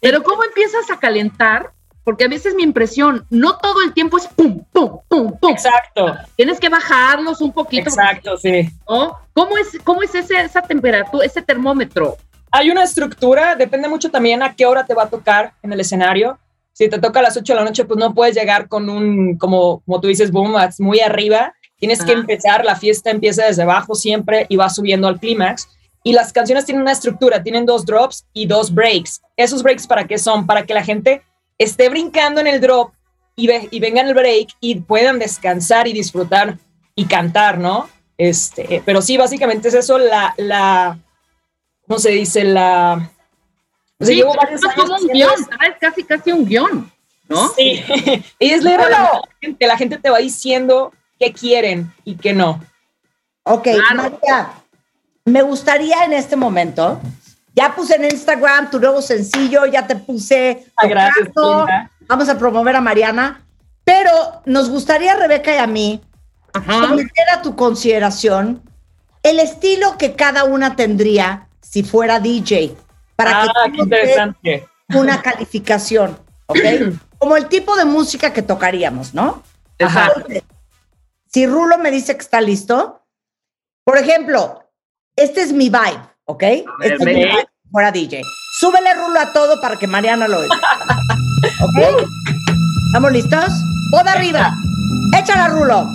Pero ¿cómo empiezas a calentar? Porque a veces mi impresión, no todo el tiempo es pum, pum, pum, pum. Exacto, Tienes que bajarlos un poquito. exacto, sí. ¿no? ¿Cómo es, cómo es ese, esa temperatura, ese termómetro? Hay una estructura, depende mucho también a qué hora te va a tocar en el escenario. Si te toca a las 8 de la noche, pues no puedes llegar con un, como, como tú dices, boom, muy arriba. Tienes que empezar, la fiesta empieza desde abajo siempre y va subiendo al clímax. Y las canciones tienen una estructura, tienen dos drops y dos breaks. ¿Esos breaks para qué son? Para que la gente esté brincando en el drop y, ve- y venga en el break y puedan descansar y disfrutar y cantar, ¿no? Este, pero sí, básicamente es eso, la, la, ¿cómo se dice? La... o sea, Sí, llevo varios años como un guion. ¿sabes? Casi, casi un guion, ¿no? Sí, y es leer a la gente, la gente te va diciendo qué quieren y qué no. Ok, Claro. María, me gustaría en este momento, ya puse en Instagram tu nuevo sencillo, ya te puse Ah, gracias, vamos a promover a Mariana, pero nos gustaría, Rebeca y a mí, someter a tu consideración el estilo que cada una tendría si fuera DJ, para Ah, que qué interesante. una calificación, ¿ok? Como el tipo de música que tocaríamos, ¿no? Ajá. Entonces, si Rulo me dice que está listo, por ejemplo, este es mi vibe, ¿ok? Este fuera DJ. Súbele Rulo a todo para que Mariana lo oiga. ¿Ok? ¿Estamos listos? Poda arriba. Échala, Rulo.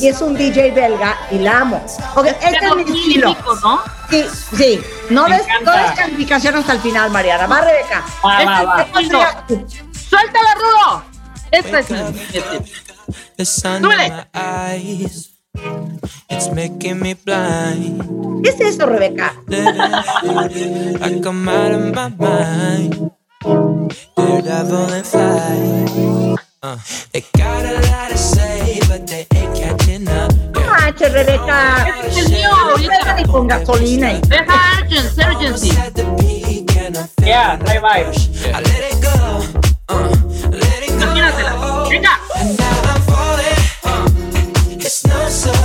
Y es un DJ belga y la amo. Ok, este es mi estilo. ¿no? Sí, sí. No Me des, no des calificación hasta el final, Mariana. Va, Rebeca. Va, va, va. Este, ¿cuál sería tú? ¡Suéltala, Rulo! Esta es eyes. It's making me blind. ¿Qué es eso, Rebeca? I come out of my mind. Daredevil and fly. Uh, they got a lot to No manches, Rebeca. Este es el mío, ahorita. Rebeca, ni con gasolina. y- Deja urgency, urgency. Yeah, bye bye. I let it go. Let it go. Imagínatela. Venga. No it's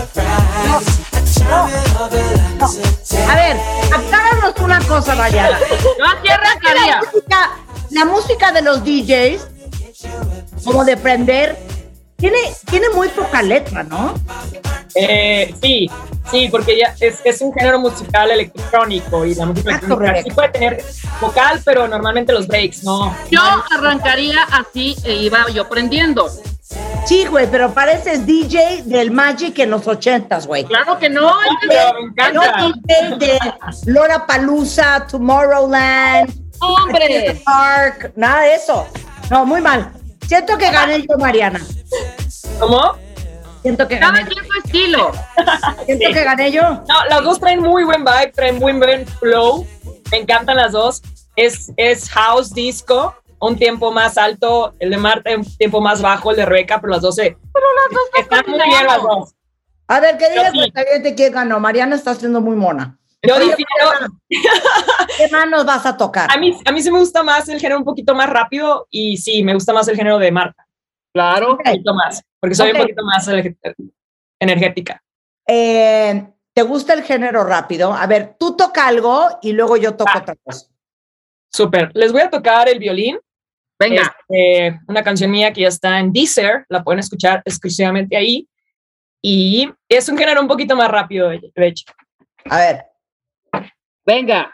a ver, acláranos una cosa, Mariana. Yo aquí arrancaría. La música, la música de los DJs, como de prender, tiene, tiene muy poca letra, ¿no? Eh, sí, sí, porque ya es, es un género musical electrónico y la música Exacto, electrónica Rebeca. sí puede tener vocal, pero normalmente los breaks no. Yo arrancaría así e iba yo prendiendo. Sí, güey, pero pareces DJ del Magic en los ochentas, güey. Claro que no. Pero me No encanta. DJ de Lora Palusa, Tomorrowland, Hombre. Park, nada de eso. No, muy mal. Siento que gané yo, Mariana. ¿Cómo? Siento que Cada gané. quien su estilo. Siento que gané yo. No, las dos traen muy buen vibe, traen muy buen flow. Me encantan las dos. Es, es house disco, un tiempo más alto, el de Marta un tiempo más bajo, el de Rebeca, pero las dos se. Pero las dos están muy bien las dos. A ver, que diga Yo sí. quién ganó. Mariana está siendo muy mona. Yo difiero. ¿Qué manos vas a tocar? A mí, a mí sí me gusta más el género un poquito más rápido y sí, me gusta más el género de Marta. Claro. Un poquito más, porque soy Ok. un poquito más ener- energética. Eh, ¿Te gusta el género rápido? A ver, tú toca algo y luego yo toco Ah. otra cosa. Súper. Les voy a tocar el violín. Venga. Este, una canción mía que ya está en Deezer, la pueden escuchar exclusivamente ahí. Y es un género un poquito más rápido, de hecho. A ver. Venga.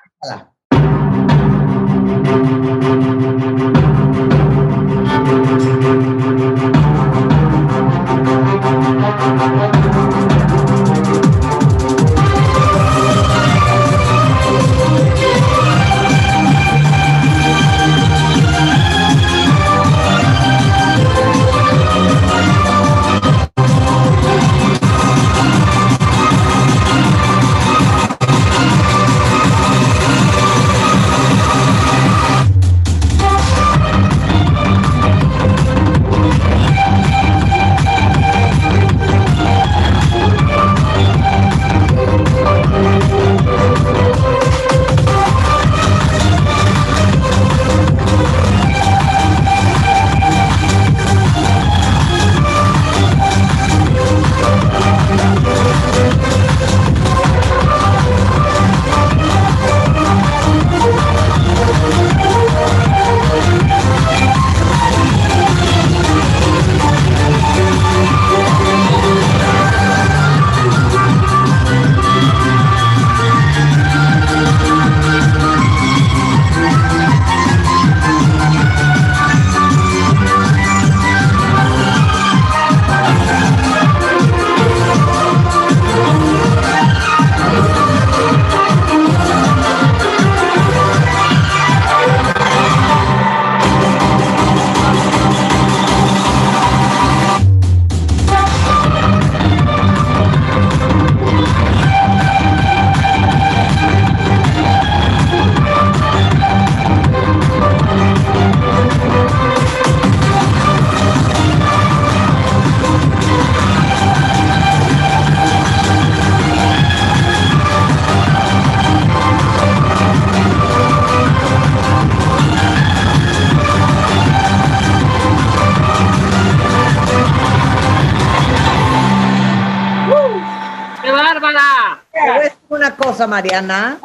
Mariana.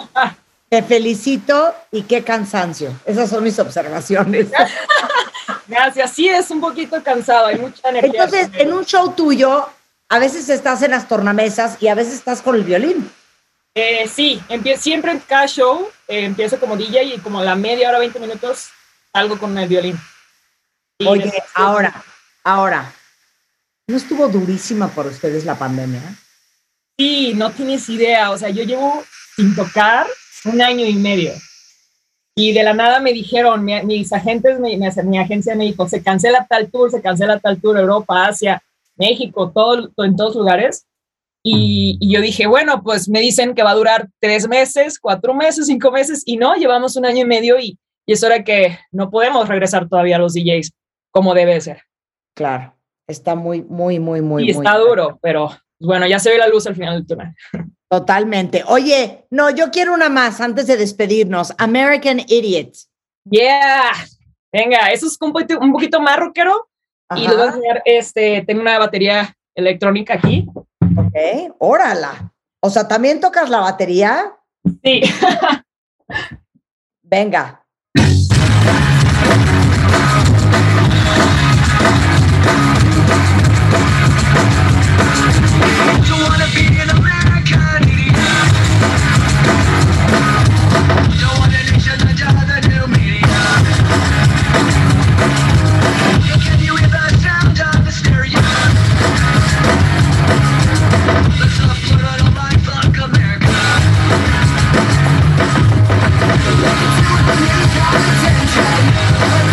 Te felicito y qué cansancio. Esas son mis observaciones. Gracias. Sí, es un poquito cansado, hay mucha energía. Entonces, en un show tuyo, a veces estás en las tornamesas y a veces estás con el violín. Eh, sí, siempre en cada show eh, empiezo como DJ y como la media hora, 20 minutos, salgo con el violín. Y Oye, ahora, ahora, ¿no estuvo durísima por ustedes la pandemia? Sí, no tienes idea. O sea, yo llevo sin tocar un año y medio. Y de la nada me dijeron, mi- mis agentes, mi, mi, mi agencia me dijo, se cancela tal tour, se cancela tal tour, Europa, Asia, México, todo, todo- en todos lugares. Y, y yo dije, bueno, pues me dicen que va a durar tres meses, cuatro meses, cinco meses, y no, llevamos un año y medio y, y es hora que no podemos regresar todavía a los DJs como debe ser. Claro, está muy, muy, muy, muy, y muy está duro, pero bueno, ya se ve la luz al final del túnel. Totalmente. Oye, no, yo quiero una más antes de despedirnos. American Idiot. Yeah, venga, eso es un poquito, un poquito más rockero y les voy a enseñar, este, tengo una batería electrónica aquí. Ok, órala. O sea, ¿también tocas la batería? Sí. Venga. attention.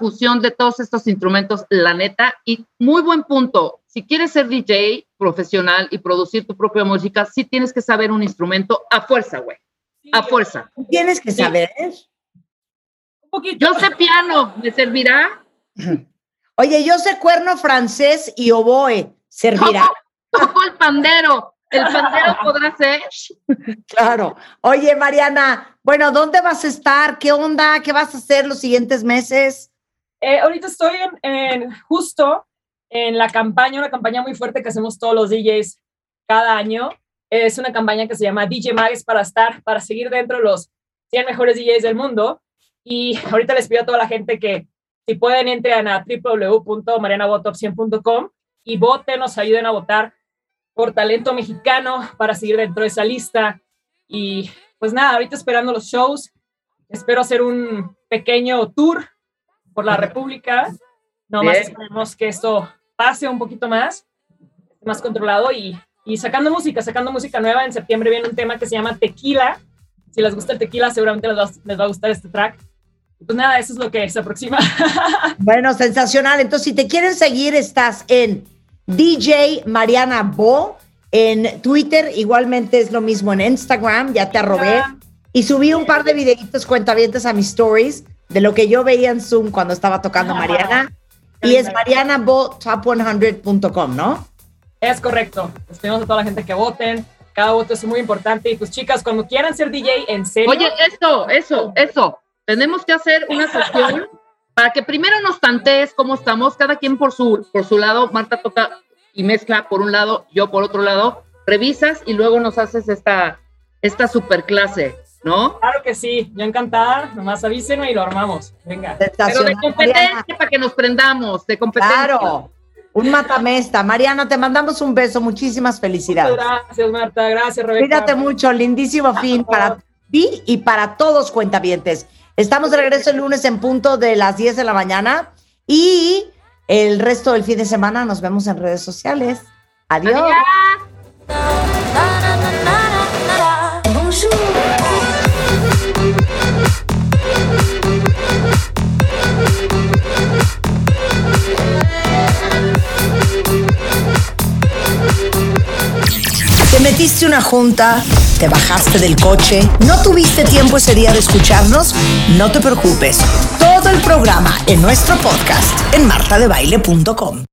Fusión de todos estos instrumentos, la neta, y muy buen punto. Si quieres ser DJ profesional y producir tu propia música, sí tienes que saber un instrumento a fuerza, güey. A fuerza. Tienes que saber. Un poquito. Yo sé piano, ¿me servirá? Oye, yo sé cuerno francés y oboe. ¿Servirá? Toco el pandero. El pandero podrá ser. Claro. Oye, Mariana, bueno, ¿dónde vas a estar? ¿Qué onda? ¿Qué vas a hacer los siguientes meses? Eh, ahorita estoy en, en- justo en la campaña, una campaña muy fuerte que hacemos todos los DJs cada año. Es una campaña que se llama DJ Mags para estar, para seguir dentro de los 100 mejores DJs del mundo. Y ahorita les pido a toda la gente que si pueden entren a www.marianavotop100.com y voten, nos ayuden a votar por talento mexicano para seguir dentro de esa lista. Y pues nada, ahorita esperando los shows. Espero hacer un pequeño tour por la República. Nomás Bien. esperemos que esto pase un poquito más, más controlado y, y sacando música, sacando música nueva. En septiembre viene un tema que se llama Tequila. Si les gusta el tequila, seguramente les va, les va a gustar este track. Pues nada, eso es lo que se aproxima. Bueno, sensacional. Entonces, si te quieren seguir, estás en DJ Mariana Bo en Twitter, igualmente es lo mismo en Instagram, ya te arrobé. Y subí un par de videitos cuentavientes a mis stories de lo que yo veía en Zoom cuando estaba tocando Mariana. Y es marianabotop100.com, ¿no? Es correcto. Les pedimos a toda la gente que voten. Cada voto es muy importante. Y pues chicas, cuando quieran ser DJ, en serio. Oye, eso, eso, eso. Tenemos que hacer una sesión para que primero nos tantees cómo estamos, cada quien por su, por su lado. Marta toca y mezcla por un lado, yo por otro lado. Revisas y luego nos haces esta, esta super clase, ¿no? Claro que sí. Yo encantada. Nomás avísenme y lo armamos. Venga. Pero de competencia Mariana. para que nos prendamos, de competencia. Claro. Un matamesta. Mariana, te mandamos un beso. Muchísimas felicidades. Gracias, Marta. Gracias, Rebeca. Cuídate mucho, lindísimo fin para ti y para todos cuentavientes. Estamos de regreso el lunes en punto de las 10 de la mañana y El resto del fin de semana nos vemos en redes sociales. Adiós. Te metiste una junta, te bajaste del coche, no tuviste tiempo ese día de escucharnos, no te preocupes. Todo el programa en nuestro podcast en martadebaile.com.